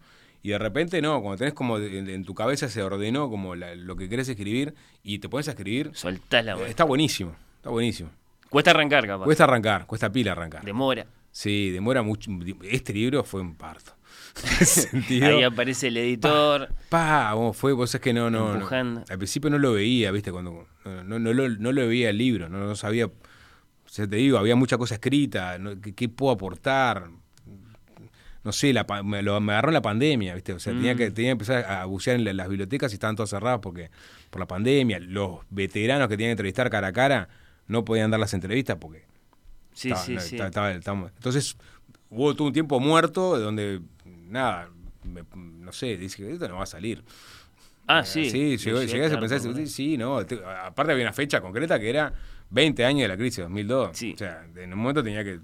y de repente no, cuando tenés como en, en tu cabeza se ordenó como la- lo que querés escribir y te pones a escribir. Soltás la eh. Está buenísimo, está buenísimo. Cuesta arrancar, capaz. Cuesta arrancar, cuesta pila arrancar. Demora. Sí, demora mucho. Este libro fue un parto. Ahí aparece el editor. Pa, vos fue, vos es que no, no. Al principio no lo veía, viste, cuando no, no, no lo, no lo veía el libro, no, no sabía. O sea, te digo, había mucha cosa escrita, no- ¿qué, qué puedo aportar? No sé, la, me, lo- me agarró en la pandemia, viste, o sea, tenía, que, Mm. tenía que empezar a bucear en la- las bibliotecas y estaban todas cerradas porque por la pandemia. Los veteranos que tenían que entrevistar cara a cara no podían dar las entrevistas porque Sí, estaba- sí, no, sí. estaba- estaba- estábamos- entonces hubo todo un tiempo muerto donde nada, me- no sé, dice que esto no va a salir. Ah, Eh, sí. Sí, llegó, Llegué a pensar, sí, sí, no. te- aparte había una fecha concreta que era 20 años de la crisis, 2002. Sí. O sea, en un momento tenía que...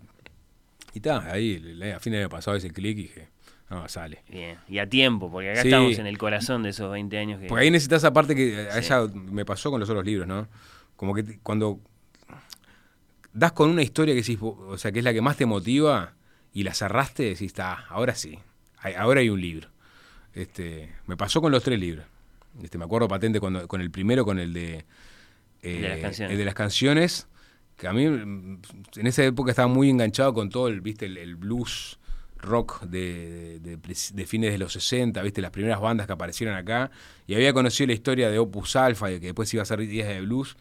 Y está, ahí a fin de año pasado ese clic y dije, no, sale. Bien. Y a tiempo, porque acá Sí. estamos en el corazón de esos 20 años que. Porque ahí necesitas esa parte que a Sí. me pasó con los otros libros, ¿no? Como que cuando das con una historia que decís, o sea, que es la que más te motiva y la cerraste, decís, está, ahora sí, hay- ahora hay un libro. Este, me pasó con los tres libros. Este, me acuerdo patente cuando, con el primero, con el de, El de las eh, canciones. el de las canciones, que a mí en esa época estaba muy enganchado con todo el, viste, el, el blues rock de, de- fines de los 60, viste, las primeras bandas que aparecieron acá, y había conocido la historia de Opus Alpha, y que después iba a ser Días de Blues,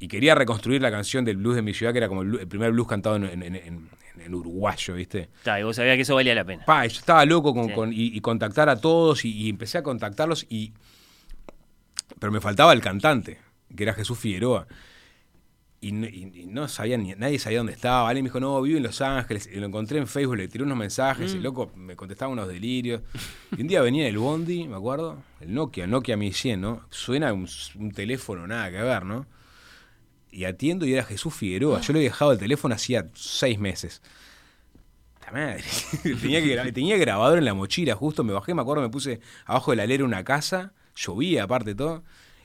y quería reconstruir la canción del blues de mi ciudad, que era como el, primer blues cantado en, en- en- en- en uruguayo, viste. Está, y vos sabías que eso valía la pena. Pa, yo estaba loco con, Sí. con- y, y contactar a todos y, y empecé a contactarlos y pero me faltaba el cantante, que era Jesús Figueroa. Y no, y- y no sabía ni, nadie sabía dónde estaba. Alguien me dijo, no, vive en Los Ángeles. Y lo encontré en Facebook, le tiré unos mensajes, y el loco me contestaba unos delirios. Y un día venía el Bondi, me acuerdo, el Nokia, Nokia 1100, ¿no? Suena un, un teléfono, nada que ver, ¿no? Y atiendo y era Jesús Figueroa. Yo le había dejado el teléfono hacía seis meses. La madre. tenía, que, tenía grabador en la mochila, justo me bajé, me acuerdo, me puse abajo de la alera una casa, llovía aparte todo,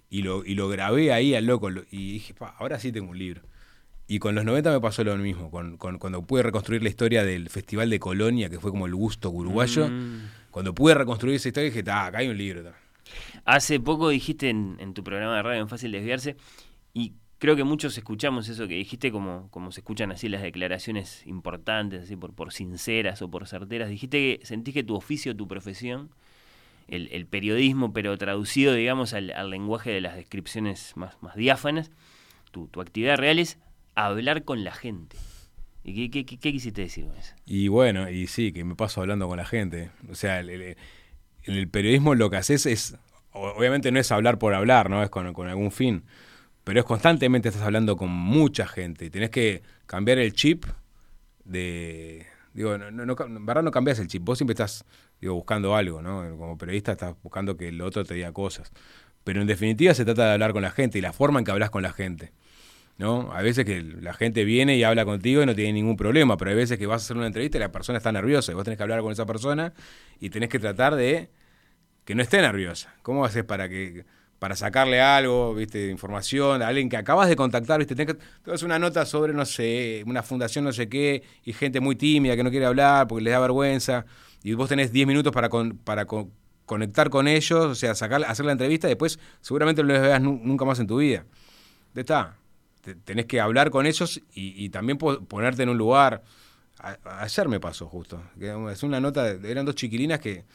y lo, y lo grabé ahí al loco. lo- y dije, pa, ahora sí tengo un libro. Y con los 90 me pasó lo mismo, con, con- cuando pude reconstruir la historia del Festival de Colonia, que fue como el gusto uruguayo, Mm. cuando pude reconstruir esa historia dije, ta, acá hay un libro. ta". Hace poco dijiste en, en tu programa de radio en Fácil Desviarse, y creo que muchos escuchamos eso que dijiste como, como se escuchan así las declaraciones importantes, así por, por sinceras o por certeras. Dijiste que sentís que tu oficio, tu profesión, el, periodismo, pero traducido, digamos, al, lenguaje de las descripciones más, diáfanas, tu, actividad real es hablar con la gente. ¿Y qué, quisiste decir con eso? Y bueno, y sí, que me paso hablando con la gente. O sea, en el periodismo lo que haces es, obviamente no es hablar por hablar, ¿no? Es con, con algún fin. Pero es constantemente estás hablando con mucha gente. Y tenés que cambiar el chip de... Digo, no, no, no, en verdad no cambias el chip. Vos siempre estás, digo, buscando algo, ¿no? Como periodista estás buscando que el otro te diga cosas. Pero en definitiva se trata de hablar con la gente y la forma en que hablas con la gente. ¿no? A veces que la gente viene y habla contigo y no tiene ningún problema, pero hay veces que vas a hacer una entrevista y la persona está nerviosa y vos tenés que hablar con esa persona y tenés que tratar de que no esté nerviosa. ¿Cómo haces para que para sacarle algo, viste, información, a alguien que acabas de contactar, viste, tenés una nota sobre, no sé, una fundación no sé qué, y gente muy tímida que no quiere hablar porque les da vergüenza, y vos tenés 10 minutos para, con- para con- conectar con ellos, o sea, sacar, hacer la entrevista, y después seguramente no los veas nu- nunca más en tu vida. Está. Te- tenés que hablar con ellos y, también po- ponerte en un lugar. A- ayer me pasó justo. que Es una nota, de- eran dos chiquilinas que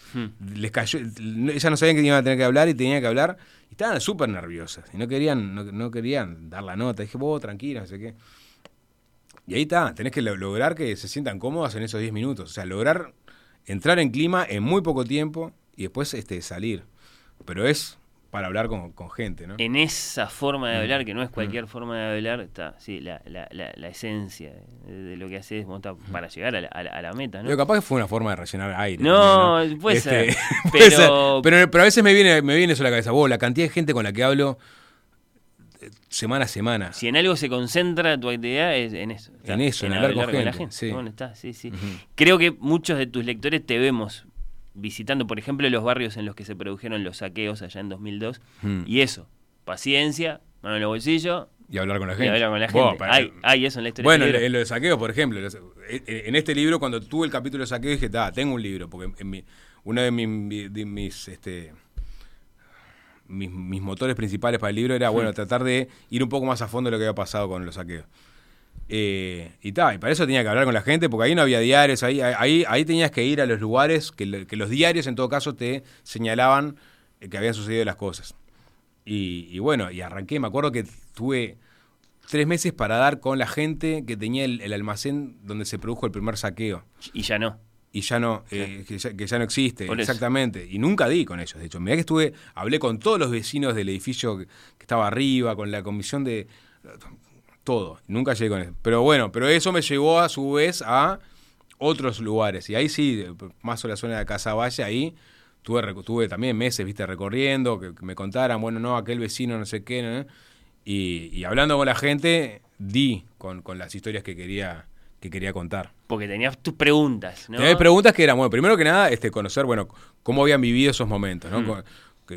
les cayó, ellas no sabían que iban a tener que hablar y tenían que hablar y estaban súper nerviosas y no querían, no, no querían dar la nota. Dije, vos, tranquila, no sé qué. Y ahí está, tenés que lo- lograr que se sientan cómodas en esos 10 minutos. O sea, lograr entrar en clima en muy poco tiempo y después este, salir. Pero es para hablar con, con gente, ¿no? En esa forma de Mm. hablar, que no es cualquier forma de hablar, está sí, la, la, la, la esencia de, de lo que haces está para llegar a la, a la- a la meta, ¿no? Pero capaz que fue una forma de rellenar aire. No, también, puede ser, puede pero- ser. Pero, pero a veces me viene, me viene eso a la cabeza. Vos, la cantidad de gente con la que hablo eh, semana a semana. Si en algo se concentra tu actividad es en eso. En eso, en hablar con la gente, sí. Bueno, está, sí, sí. Creo que muchos de tus lectores te vemos visitando, por ejemplo, los barrios en los que se produjeron los saqueos allá en 2002. Mm. Y eso, paciencia, mano en el bolsillo. Y hablar con la Y gente. hablar con la gente. para- hay, hay eso en la historia Bueno, en, en lo de saqueos, por ejemplo. los- en- en este libro, cuando tuve el capítulo de saqueo, dije, "Ta, tengo un libro. Porque en mi- uno de, mi- de mis, este, mis, mis motores principales para el libro era, bueno, Hmm. tratar de ir un poco más a fondo de lo que había pasado con los saqueos. Eh, y tal, y para eso tenía que hablar con la gente, porque ahí no había diarios, ahí, ahí, ahí tenías que ir a los lugares que, que los diarios en todo caso te señalaban eh, que habían sucedido las cosas. Y, y bueno, y arranqué, me acuerdo que tuve tres meses para dar con la gente que tenía el, el almacén donde se produjo el primer saqueo. Y ya no. Y ya no, eh, que, ya, que ya no existe, Por eso. exactamente. Y nunca di con ellos, de hecho. Mirá que estuve, hablé con todos los vecinos del edificio que, que estaba arriba, con la comisión de... Todo, nunca llegué con eso. Pero bueno, pero eso me llevó a su vez a otros lugares. Y ahí sí, más o la zona de Casa Valle, ahí tuve, tuve también meses, viste, recorriendo, que, que me contaran, bueno, no, aquel vecino, no sé qué, ¿no? y, y hablando con la gente, di con, con las historias que quería, que quería contar. Porque tenías tus preguntas, ¿no? Tenés preguntas que eran, bueno, primero que nada, este, conocer, bueno, cómo habían vivido esos momentos, ¿no? Mm. Con-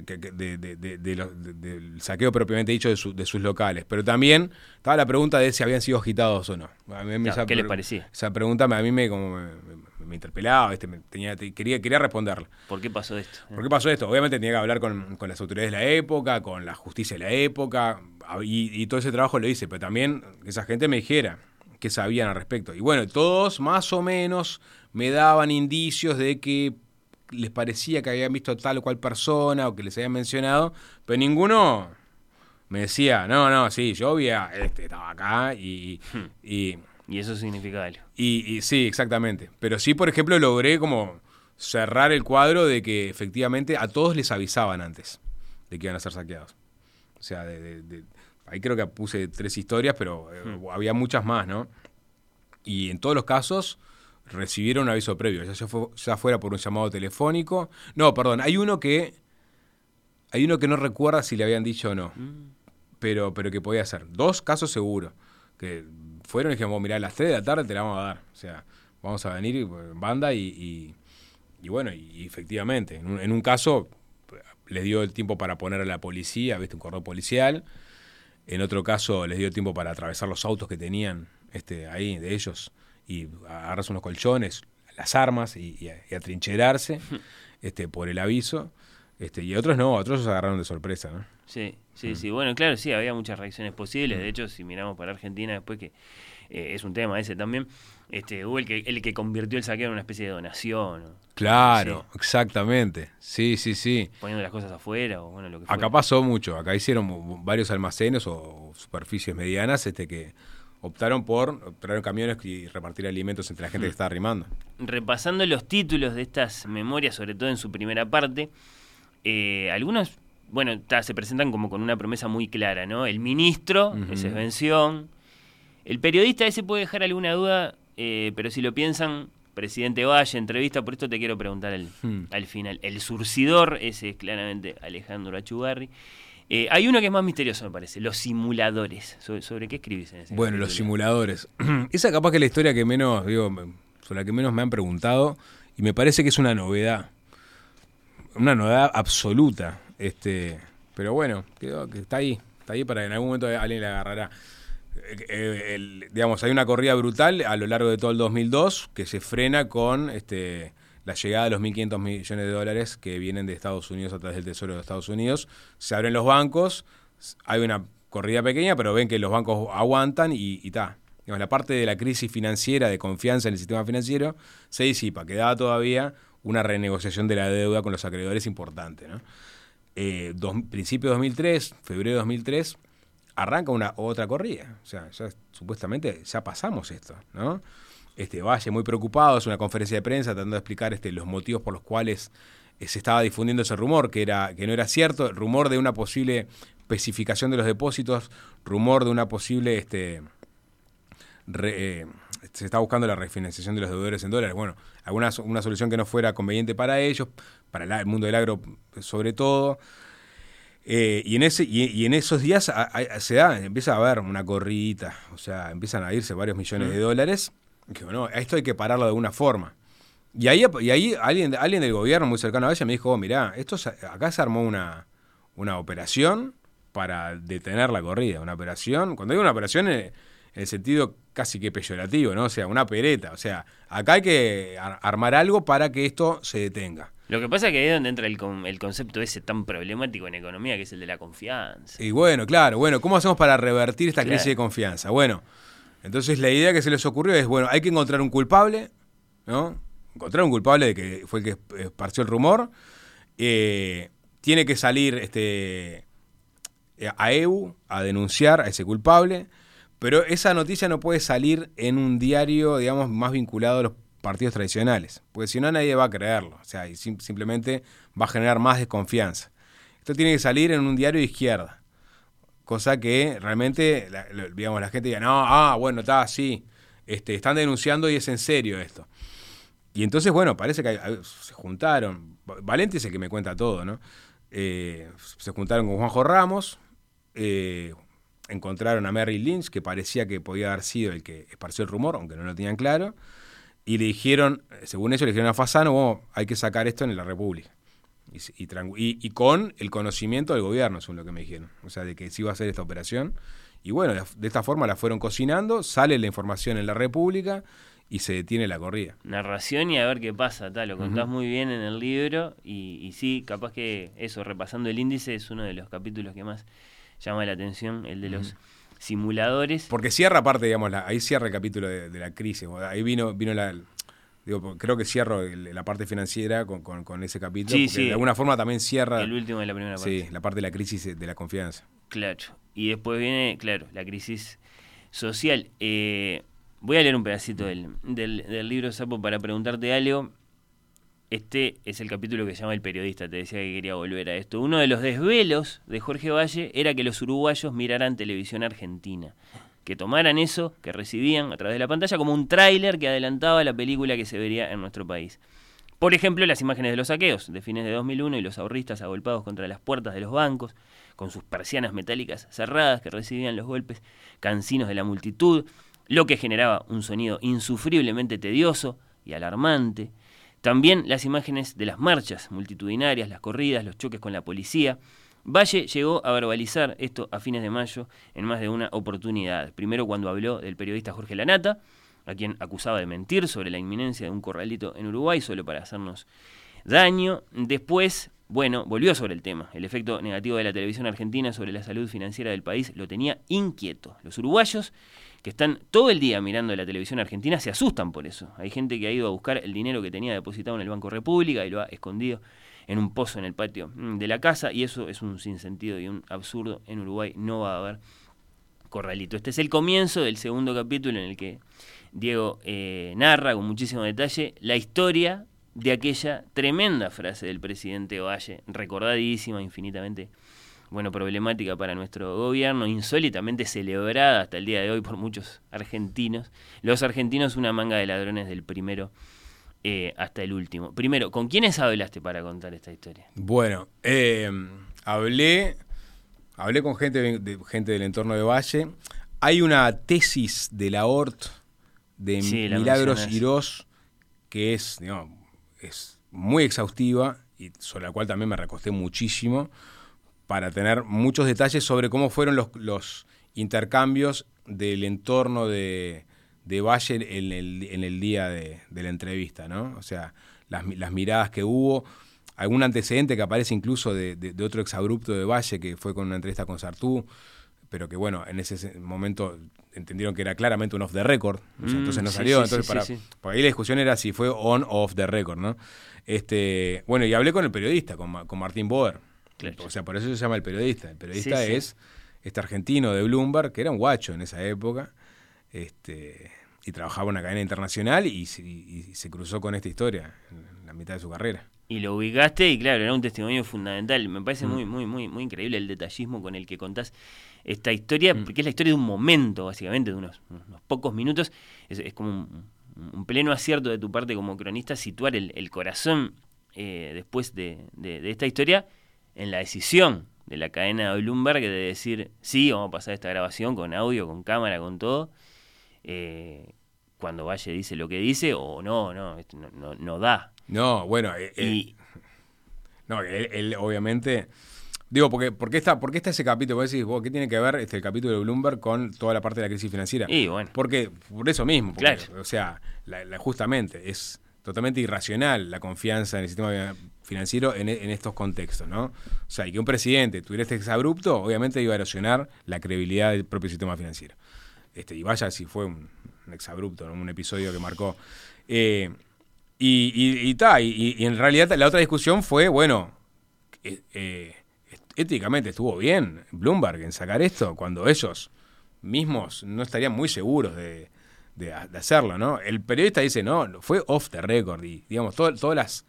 que- que- que de- de- de- de los- de- del saqueo propiamente dicho de, su- de sus locales. Pero también estaba la pregunta de si habían sido agitados o no. A mí me- Claro, esa ¿qué les parecía? Esa pregunta a mí me, como me, me- me interpelaba. Me tenía, te- quería, quería responderla. ¿Por qué pasó esto? ¿Por qué pasó esto? Obviamente tenía que hablar con, con las autoridades de la época, con la justicia de la época, a- y, y todo ese trabajo lo hice, pero también que esa gente me dijera qué sabían al respecto. Y bueno, todos más o menos me daban indicios de que les parecía que habían visto tal o cual persona o que les habían mencionado, pero ninguno me decía, no, no, sí, yo vi a este, estaba acá y... y Y eso significa algo. y, y sí, exactamente. Pero sí, por ejemplo, logré como cerrar el cuadro de que efectivamente a todos les avisaban antes de que iban a ser saqueados. O sea, de, de- de- ahí creo que puse tres historias, pero eh, había muchas más, ¿no? Y en todos los casos recibieron un aviso previo, ya, fu- ya fuera por un llamado telefónico. No, perdón, hay uno que hay uno que no recuerda si le habían dicho o no, pero, pero que podía ser. Dos casos seguros, que fueron y dijeron, mirá, a las 3 de la tarde te la vamos a dar. O sea, vamos a venir en banda y, y- y bueno, y, efectivamente, en un, en un caso les dio el tiempo para poner a la policía, viste, un cordón policial. En otro caso les dio tiempo para atravesar los autos que tenían este, ahí de ellos y agarrarse unos colchones, las armas y, y a- y atrincherarse este, por el aviso. Este, y otros no, otros se agarraron de sorpresa, ¿no? Sí, sí, Mm. sí. Bueno, claro, sí, había muchas reacciones posibles. De hecho, si miramos para Argentina después, que eh, es un tema ese también, este, hubo el que, el que convirtió el saqueo en una especie de donación. Claro, exactamente. Sí, sí, sí. poniendo las cosas afuera o bueno, lo que Acá fuera. pasó mucho, acá hicieron varios almacenes o superficies medianas este, que optaron por traer camiones y repartir alimentos entre la gente que estaba arrimando. repasando los títulos de estas memorias, sobre todo en su primera parte, eh, algunos, bueno, ta, se presentan como con una promesa muy clara, ¿no? El ministro, Ujú. esa es Bención. El periodista ese puede dejar alguna duda, eh, pero si lo piensan, presidente Valle, entrevista, por esto te quiero preguntar al, Hmm. al final. El surcidor, ese es claramente Alejandro Achugarri. Eh, hay uno que es más misterioso, me parece, los simuladores. ¿Sobre, sobre qué escribís en ese Bueno, los simuladores. Esa capaz que es la historia que menos, digo, sobre la que menos me han preguntado y me parece que es una novedad. Una novedad absoluta. Este, pero bueno, quedó, que está ahí. Está ahí para que en algún momento alguien la agarrará. Eh, eh, el- digamos, hay una corrida brutal a lo largo de todo el 2002 que se frena con este, la llegada de los 1.500 millones de dólares que vienen de Estados Unidos a través del Tesoro de Estados Unidos. Se abren los bancos, hay una corrida pequeña, pero ven que los bancos aguantan y está. La parte de la crisis financiera, de confianza en el sistema financiero, se disipa. Quedaba todavía una renegociación de la deuda con los acreedores importante. ¿no? Eh, dos- principio de 2003, febrero de 2003, arranca una otra corrida. O sea, ya, supuestamente ya pasamos esto, ¿no? Este Valle muy preocupado, es una conferencia de prensa tratando de explicar este, los motivos por los cuales eh, se estaba difundiendo ese rumor, que, era, que no era cierto, rumor de una posible especificación de los depósitos, rumor de una posible... Este, re- eh, se está buscando la refinanciación de los deudores en dólares. Bueno, alguna una solución que no fuera conveniente para ellos, para el, el mundo del agro sobre todo. Eh, y, en ese, y, y en esos días a- a- se da, empieza a haber una corridita, o sea, empiezan a irse varios millones de Mm. dólares. Que, bueno, esto hay que pararlo de alguna forma. Y ahí, y ahí alguien, alguien del gobierno muy cercano a ella me dijo, oh, mirá, esto acá se armó una, una operación para detener la corrida. Una operación, cuando digo una operación en, en el sentido casi que peyorativo, ¿no? O sea, una pereta. O sea, acá hay que ar- armar algo para que esto se detenga. Lo que pasa es que ahí es donde entra el, con- el concepto ese tan problemático en economía, que es el de la confianza. Y bueno, claro, bueno, ¿cómo hacemos para revertir esta crisis de confianza? Bueno, entonces la idea que se les ocurrió es, bueno, hay que encontrar un culpable, ¿no? Encontrar un culpable de que fue el que esparció el rumor. Eh, tiene que salir este, a EU a denunciar a ese culpable, pero esa noticia no puede salir en un diario, digamos, más vinculado a los partidos tradicionales, porque si no nadie va a creerlo, o sea, y sim- simplemente va a generar más desconfianza. Esto tiene que salir en un diario de izquierda, cosa que realmente, la, digamos, la gente diga, no, ah, bueno, está así, este, están denunciando y es en serio esto. Y entonces, bueno, parece que se juntaron. Va- Valente es el que me cuenta todo, ¿no? Eh, se juntaron con Juanjo Ramos, eh, encontraron a Merrill Lynch, que parecía que podía haber sido el que esparció el rumor, aunque no lo tenían claro, y le dijeron, según ellos, le dijeron a Fasano, bueno, hay que sacar esto en la República. Y, con el conocimiento del gobierno, según lo que me dijeron. O sea, de que se iba a hacer esta operación. Y bueno, de, esta forma la fueron cocinando, sale la información en la República y se detiene la corrida. narración y a ver qué pasa, tal, lo contás muy bien en el libro y, y sí, capaz que eso, repasando el índice, es uno de los capítulos que más llama la atención, el de los simuladores. Porque cierra parte, digamos, la- ahí cierra el capítulo de, de la crisis. Ahí vino, vino la. Digo, porque creo que cierro el- la parte financiera con, con- con ese capítulo. Sí, porque sí. De alguna forma también cierra. El último de la primera Sí, parte. la parte de la crisis de la confianza. Claro. Y después viene, claro, la crisis social. Eh, voy a leer un pedacito del, del, del libro Sapo para preguntarte algo. Este es el capítulo que se llama El periodista, te decía que quería volver a esto. Uno de los desvelos de Jorge Valle era que los uruguayos miraran televisión argentina, que tomaran eso que recibían a través de la pantalla como un tráiler que adelantaba la película que se vería en nuestro país. Por ejemplo, las imágenes de los saqueos de fines de 2001 y los ahorristas agolpados contra las puertas de los bancos, con sus persianas metálicas cerradas que recibían los golpes cansinos de la multitud, lo que generaba un sonido insufriblemente tedioso y alarmante. También las imágenes de las marchas multitudinarias, las corridas, los choques con la policía. Valle llegó a verbalizar esto a fines de mayo en más de una oportunidad. Primero cuando habló del periodista Jorge Lanata, a quien acusaba de mentir sobre la inminencia de un corralito en Uruguay solo para hacernos daño. Después, bueno, volvió sobre el tema. El efecto negativo de la televisión argentina sobre la salud financiera del país lo tenía inquieto. Los uruguayos, que están todo el día mirando la televisión argentina, se asustan por eso. Hay gente que ha ido a buscar el dinero que tenía depositado en el Banco República y lo ha escondido en un pozo en el patio mm, de la casa, y eso es un sinsentido y un absurdo. En Uruguay no va a haber corralito. Este es el comienzo del segundo capítulo en el que Diego eh, narra con muchísimo detalle la historia de aquella tremenda frase del presidente Valle, recordadísima, infinitamente, bueno, problemática para nuestro gobierno, insólitamente celebrada hasta el día de hoy por muchos argentinos. Los argentinos una manga de ladrones del primero eh, hasta el último. Primero, ¿con quiénes hablaste para contar esta historia? Bueno, eh, hablé, hablé con gente, de, gente del entorno de Valle. Hay una tesis de la ORT de Sí, la Milagros. Irós que es, digamos, es muy exhaustiva y sobre la cual también me recosté muchísimo para tener muchos detalles sobre cómo fueron los, los intercambios del entorno de, de Valle en el, en el día de, de la entrevista, ¿no? O sea, las, mi- las miradas que hubo, algún antecedente que aparece incluso de, de- de otro exabrupto de Valle que fue con una entrevista con Sartú, pero que bueno, en ese se- momento entendieron que era claramente un off the record, o sea, Mm, entonces no sí, salió, sí, entonces sí, para, ahí la discusión era si fue on o off the record, ¿no? Este, bueno, y hablé con el periodista, con, Ma- con Martín Boer. O sea, por eso se llama el periodista. El periodista es este argentino de Bloomberg, que era un guacho en esa época, este, y trabajaba en una cadena internacional y, se- y- y se cruzó con esta historia en la mitad de su carrera. Y lo ubicaste y claro, era un testimonio fundamental. Me parece Mm. muy, muy, muy, muy increíble el detallismo con el que contás esta historia, Mm. porque es la historia de un momento, básicamente, de unos, unos pocos minutos. Es, es como un, un pleno acierto de tu parte como cronista situar el, el corazón eh, después de, de- de esta historia en la decisión de la cadena Bloomberg de decir, sí, vamos a pasar esta grabación con audio, con cámara, con todo. Eh, cuando Valle dice lo que dice, o no, no, esto no, no, no da. No, bueno, eh, eh, no, él, él obviamente. Digo, porque, ¿por, qué está, ¿por qué está ese capítulo? Vos decís, vos, ¿qué tiene que ver este, el capítulo de Bloomberg con toda la parte de la crisis financiera? Y bueno. Porque, por eso mismo. porque, Claro. O sea, la- la- justamente, es totalmente irracional la confianza en el sistema financiero en, en estos contextos, ¿no? O sea, y que un presidente tuviera este exabrupto, obviamente iba a erosionar la credibilidad del propio sistema financiero. Este, y vaya si fue un, exabrupto, un episodio que marcó. Eh, y, y, ta, y- en realidad la otra discusión fue, bueno, eh, eh, éticamente estuvo bien Bloomberg en sacar esto cuando ellos mismos no estarían muy seguros de, hacerlo, ¿no? El periodista dice, no, fue off the record y, digamos, todas las,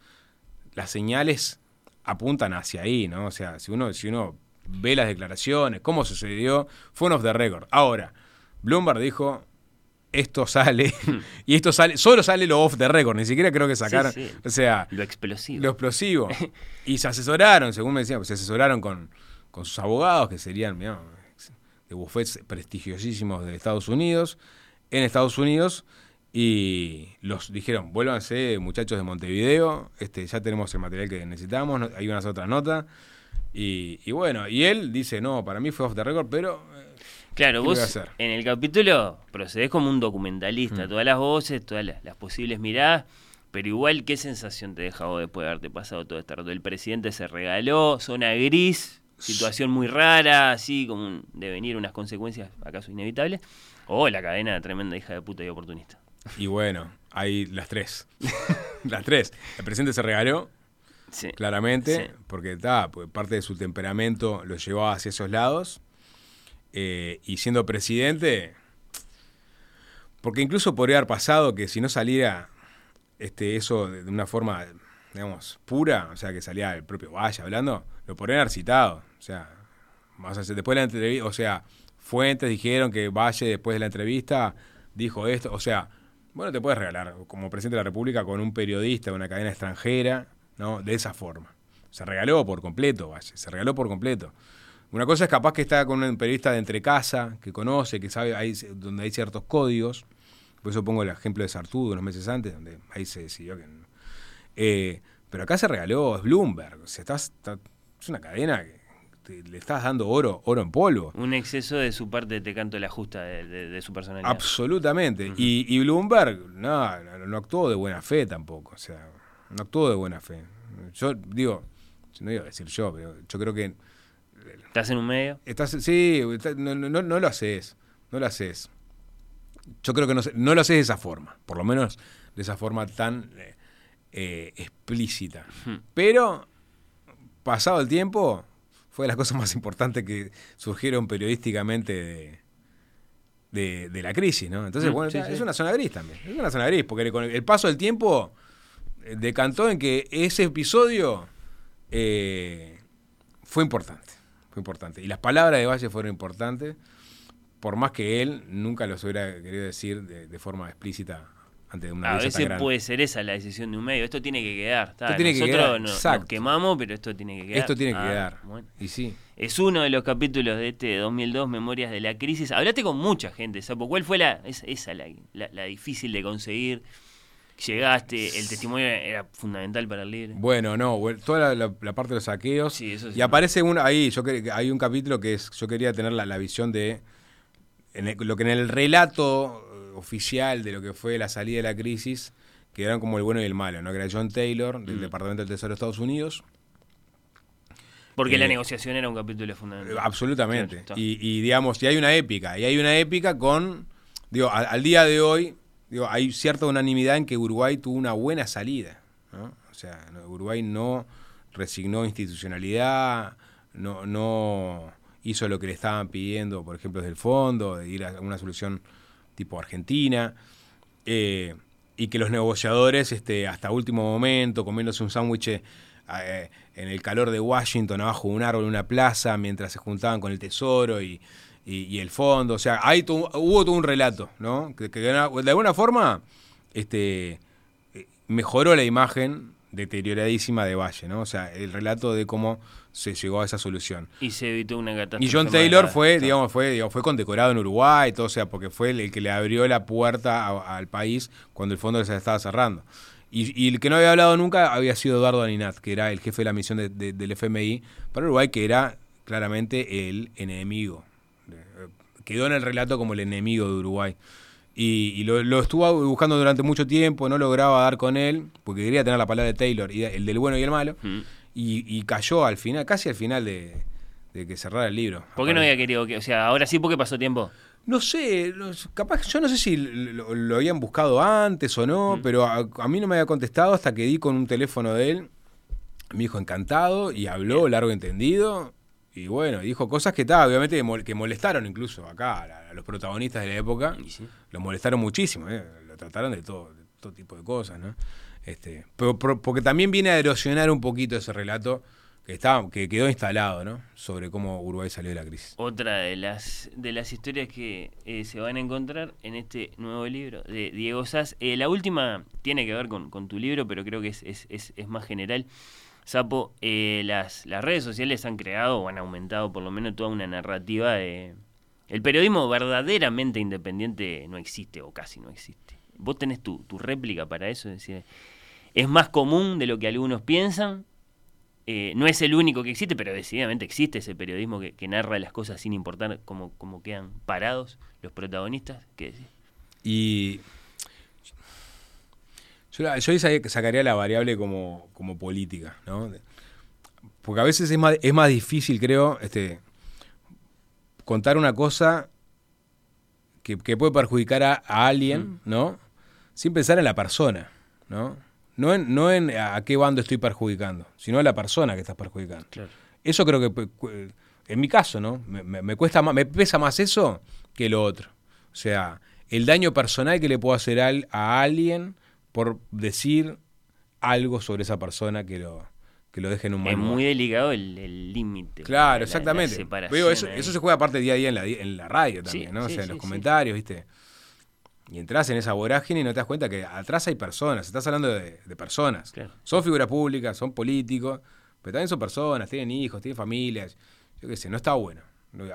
las señales apuntan hacia ahí, ¿no? O sea, si uno, si uno ve las declaraciones, cómo sucedió, fue un off the record. Ahora, Bloomberg dijo, esto sale, y esto sale, solo sale lo off the record, ni siquiera creo que sacaron, Sí, sí. o sea, Lo explosivo. lo explosivo. y se asesoraron, según me decían, se asesoraron con, con sus abogados, que serían mirá, de bufetes prestigiosísimos de Estados Unidos, en Estados Unidos, y los dijeron, vuélvanse muchachos de Montevideo, este, ya tenemos el material que necesitamos, hay unas otras notas. Y, y bueno, y él dice, no, para mí fue off the record, pero... Claro, ¿qué le voy a vos en el capítulo procedés como un documentalista, Mm. todas las voces, todas las, las posibles miradas, pero igual, ¿qué sensación te deja vos después de haberte pasado todo este rato? El presidente se regaló, zona gris, situación muy rara, así como un devenir, unas consecuencias acaso inevitables, o la cadena tremenda hija de puta y oportunista. Y bueno, hay las tres. las tres. El presidente se regaló, claramente, Sí. porque está, pues, parte de su temperamento lo llevaba hacia esos lados. Eh, y siendo presidente, porque incluso podría haber pasado que si no saliera este, eso de una forma, digamos, pura, o sea, que salía el propio Valle hablando, lo podrían haber citado. O sea, más después de la entrevista, o sea, fuentes dijeron que Valle después de la entrevista dijo esto, o sea, bueno, te puedes regalar como presidente de la República con un periodista de una cadena extranjera, ¿no? De esa forma. Se regaló por completo, Valle, se regaló por completo. Una cosa es capaz que está con un periodista de entre casa, que conoce, que sabe ahí donde hay ciertos códigos. Por eso pongo el ejemplo de Sartú de unos meses antes, donde ahí se decidió que no. Eh, pero acá se regaló, es Bloomberg. O sea, estás, está- es una cadena que te- le estás dando oro, oro en polvo. Un exceso de su parte te canto la justa de, de- de su personalidad. Absolutamente. y, y Bloomberg no, no, no actuó de buena fe tampoco. O sea, no actuó de buena fe. Yo digo, no iba a decir yo, pero yo creo que ¿Estás en un medio? Estás, sí, está- no, no- no- lo haces. No lo haces. Yo creo que no, no lo haces de esa forma. Por lo menos de esa forma tan eh, eh, explícita. Hmm. Pero, pasado el tiempo, fue de las cosas más importantes que surgieron periodísticamente de, de- de la crisis, ¿no? Entonces, Mm, bueno, sí, es sí. una zona gris también. Es una zona gris, porque con el, el paso del tiempo eh, decantó en que ese episodio eh, fue importante. Fue importante. Y las palabras de Valle fueron importantes, por más que él nunca los hubiera querido decir de, de forma explícita ante una A tan veces puede ser esa la decisión de un medio. Esto tiene que quedar. Esto tiene que Nosotros quedar, no- nos, quemamos, pero esto tiene que quedar. Esto tiene que Ah, quedar. bueno. Y sí. Es uno de los capítulos de este 2002, Memorias de la Crisis. Hablaste con mucha gente, Sapo. ¿Cuál fue la, esa, esa la, la- la difícil de conseguir? Llegaste, el testimonio era fundamental para el libro. Bueno, no, toda la, la- la parte de los saqueos. Sí, eso sí. y aparece uno ahí, yo hay un capítulo que es, yo quería tener la, la visión de en el- lo que en el relato eh, oficial de lo que fue la salida de la crisis, que eran como el bueno y el malo, ¿no? Que era John Taylor, del Mm. Departamento del Tesoro de Estados Unidos. Porque Eh, la negociación era un capítulo fundamental. Absolutamente. Claro, está. y, y, digamos, y hay una épica, y hay una épica con, digo, a- al día de hoy, digo, hay cierta unanimidad en que Uruguay tuvo una buena salida. O sea, Uruguay no resignó institucionalidad, no, no hizo lo que le estaban pidiendo, por ejemplo, desde el fondo, de ir a una solución tipo Argentina, eh, y que los negociadores, este, hasta último momento, comiéndose un sándwich eh, en el calor de Washington, abajo de un árbol en una plaza, mientras se juntaban con el tesoro y, y- y el fondo. O sea, hay todo- hubo todo un relato, ¿no? Que, que de una- de alguna forma este, eh, mejoró la imagen deterioradísima de Valle, ¿no? O sea, el relato de cómo se llegó a esa solución. Y se evitó una catástrofe. Y John Taylor fue, digamos, fue, digamos, fue condecorado en Uruguay, todo, o sea, porque fue el, el que le abrió la puerta a- al país cuando el fondo se estaba cerrando. Y, y el que no había hablado nunca había sido Eduardo Aninat, que era el jefe de la misión de- de- del FMI para Uruguay, que era claramente el enemigo. Quedó en el relato como el enemigo de Uruguay. Y, y lo, lo estuvo buscando durante mucho tiempo, no lograba dar con él, porque quería tener la palabra de Taylor, y el del bueno y el malo, Mm. y, y cayó al final, casi al final de, de que cerrara el libro. ¿Por qué no había querido que.? O sea, ahora sí, porque pasó tiempo? No sé, capaz, yo no sé si lo, lo habían buscado antes o no, pero a, a mí no me había contestado hasta que di con un teléfono de él. Me dijo encantado y habló largo y entendido. Y bueno, dijo cosas que tal, obviamente que mol- que molestaron incluso acá a, a los protagonistas de la época. Los molestaron muchísimo, ¿eh? lo trataron de todo, de todo tipo de cosas, ¿no? Este, pero, pero- porque también viene a erosionar un poquito ese relato que, estaba, que quedó instalado, ¿no? Sobre cómo Uruguay salió de la crisis. Otra de las de las historias que eh, se van a encontrar en este nuevo libro de Diego Sass. Eh, la última tiene que ver con, con tu libro, pero creo que es, es, es, es más general. Sapo, eh, las, las redes sociales han creado o han aumentado por lo menos toda una narrativa de... El periodismo verdaderamente independiente no existe o casi no existe. Vos tenés tu, tu réplica para eso, es decir, es más común de lo que algunos piensan, eh, no es el único que existe, pero decididamente existe ese periodismo que, que narra las cosas sin importar cómo, cómo quedan parados los protagonistas. ¿Qué decís? Y yo, yo ahí sacaría la variable como, como política, ¿no? Porque a veces es más, es más difícil, creo, este, contar una cosa que, que puede perjudicar a, a alguien, ¿no? Sin pensar en la persona, ¿no? No en, no en a qué bando estoy perjudicando, sino a la persona que estás perjudicando. Claro. Eso creo que, pu- cu- en mi caso, ¿no? Me, me- me cuesta más, me pesa más eso que lo otro. O sea, el daño personal que le puedo hacer al- a alguien por decir algo sobre esa persona que lo, que lo deje en un mal Es muy delicado el límite. Claro, la- la exactamente. Digo, eso, se juega aparte día a día en la, di- en la radio Sí, también, ¿no? o sea, en los comentarios, ¿viste? Y entras en esa vorágine y no te das cuenta que atrás hay personas, estás hablando de, de personas. Son figuras públicas, son políticos, pero también son personas, tienen hijos, tienen familias. Yo qué sé, no está bueno.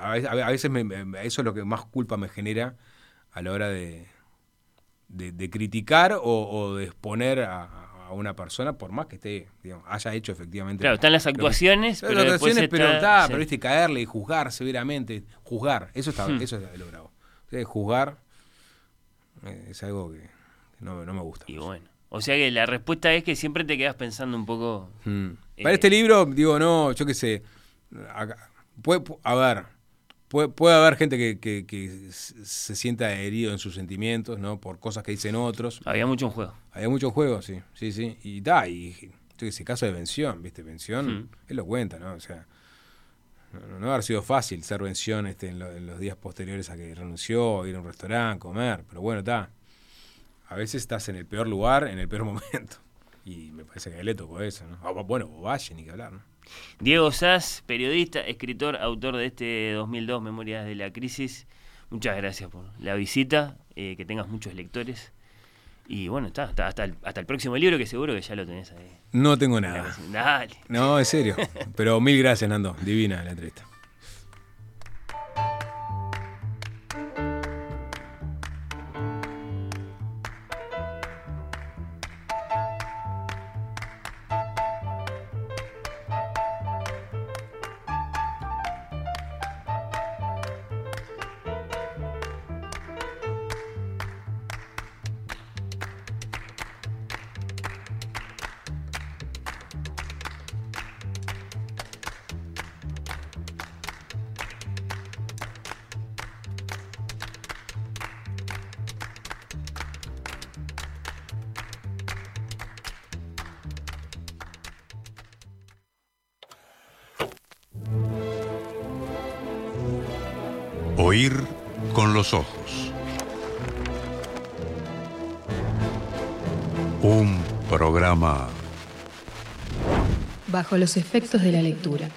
A veces, a veces me- me- eso es lo que más culpa me genera a la hora de, de, de criticar o, o de exponer a, a una persona, por más que esté, digamos, haya hecho efectivamente. Claro, están las que- actuaciones, Las pero después actuaciones, pero está- sí. pero viste, caerle y juzgar severamente, juzgar, eso está, Hmm. eso es lo bravo. Entonces, juzgar eh, es algo que, no, no me gusta. Y bueno. O sea que la respuesta es que siempre te quedas pensando un poco Mm. Para este libro, digo, no, yo qué sé. acá- puede- pu- a ver, puede, puede haber gente que, que- se sienta herido en sus sentimientos, ¿no? Por cosas que dicen otros. Había mucho en juego. Había mucho en juego, sí, sí, sí. Y da, y sé, caso de Vención, ¿viste? Vención, Mm. él lo cuenta, ¿no? O sea, no, no, haber sido fácil ser Vención este, en, lo- en los días posteriores a que renunció, ir a un restaurante, comer, pero bueno, está. A veces estás en el peor lugar, en el peor momento. Y me parece que a él le tocó eso, ¿no? Ah, Bueno, o Valle, ni que hablar, ¿no? Diego Sass, periodista, escritor, autor de este 2002, Memorias de la Crisis. Muchas gracias por la visita, eh, que tengas muchos lectores. Y bueno, está, está, hasta, el, hasta el próximo libro que seguro que ya lo tenés ahí. No tengo nada. Dale. No, en serio. Pero mil gracias, Nando. Divina la entrevista. Bajo los efectos de la lectura.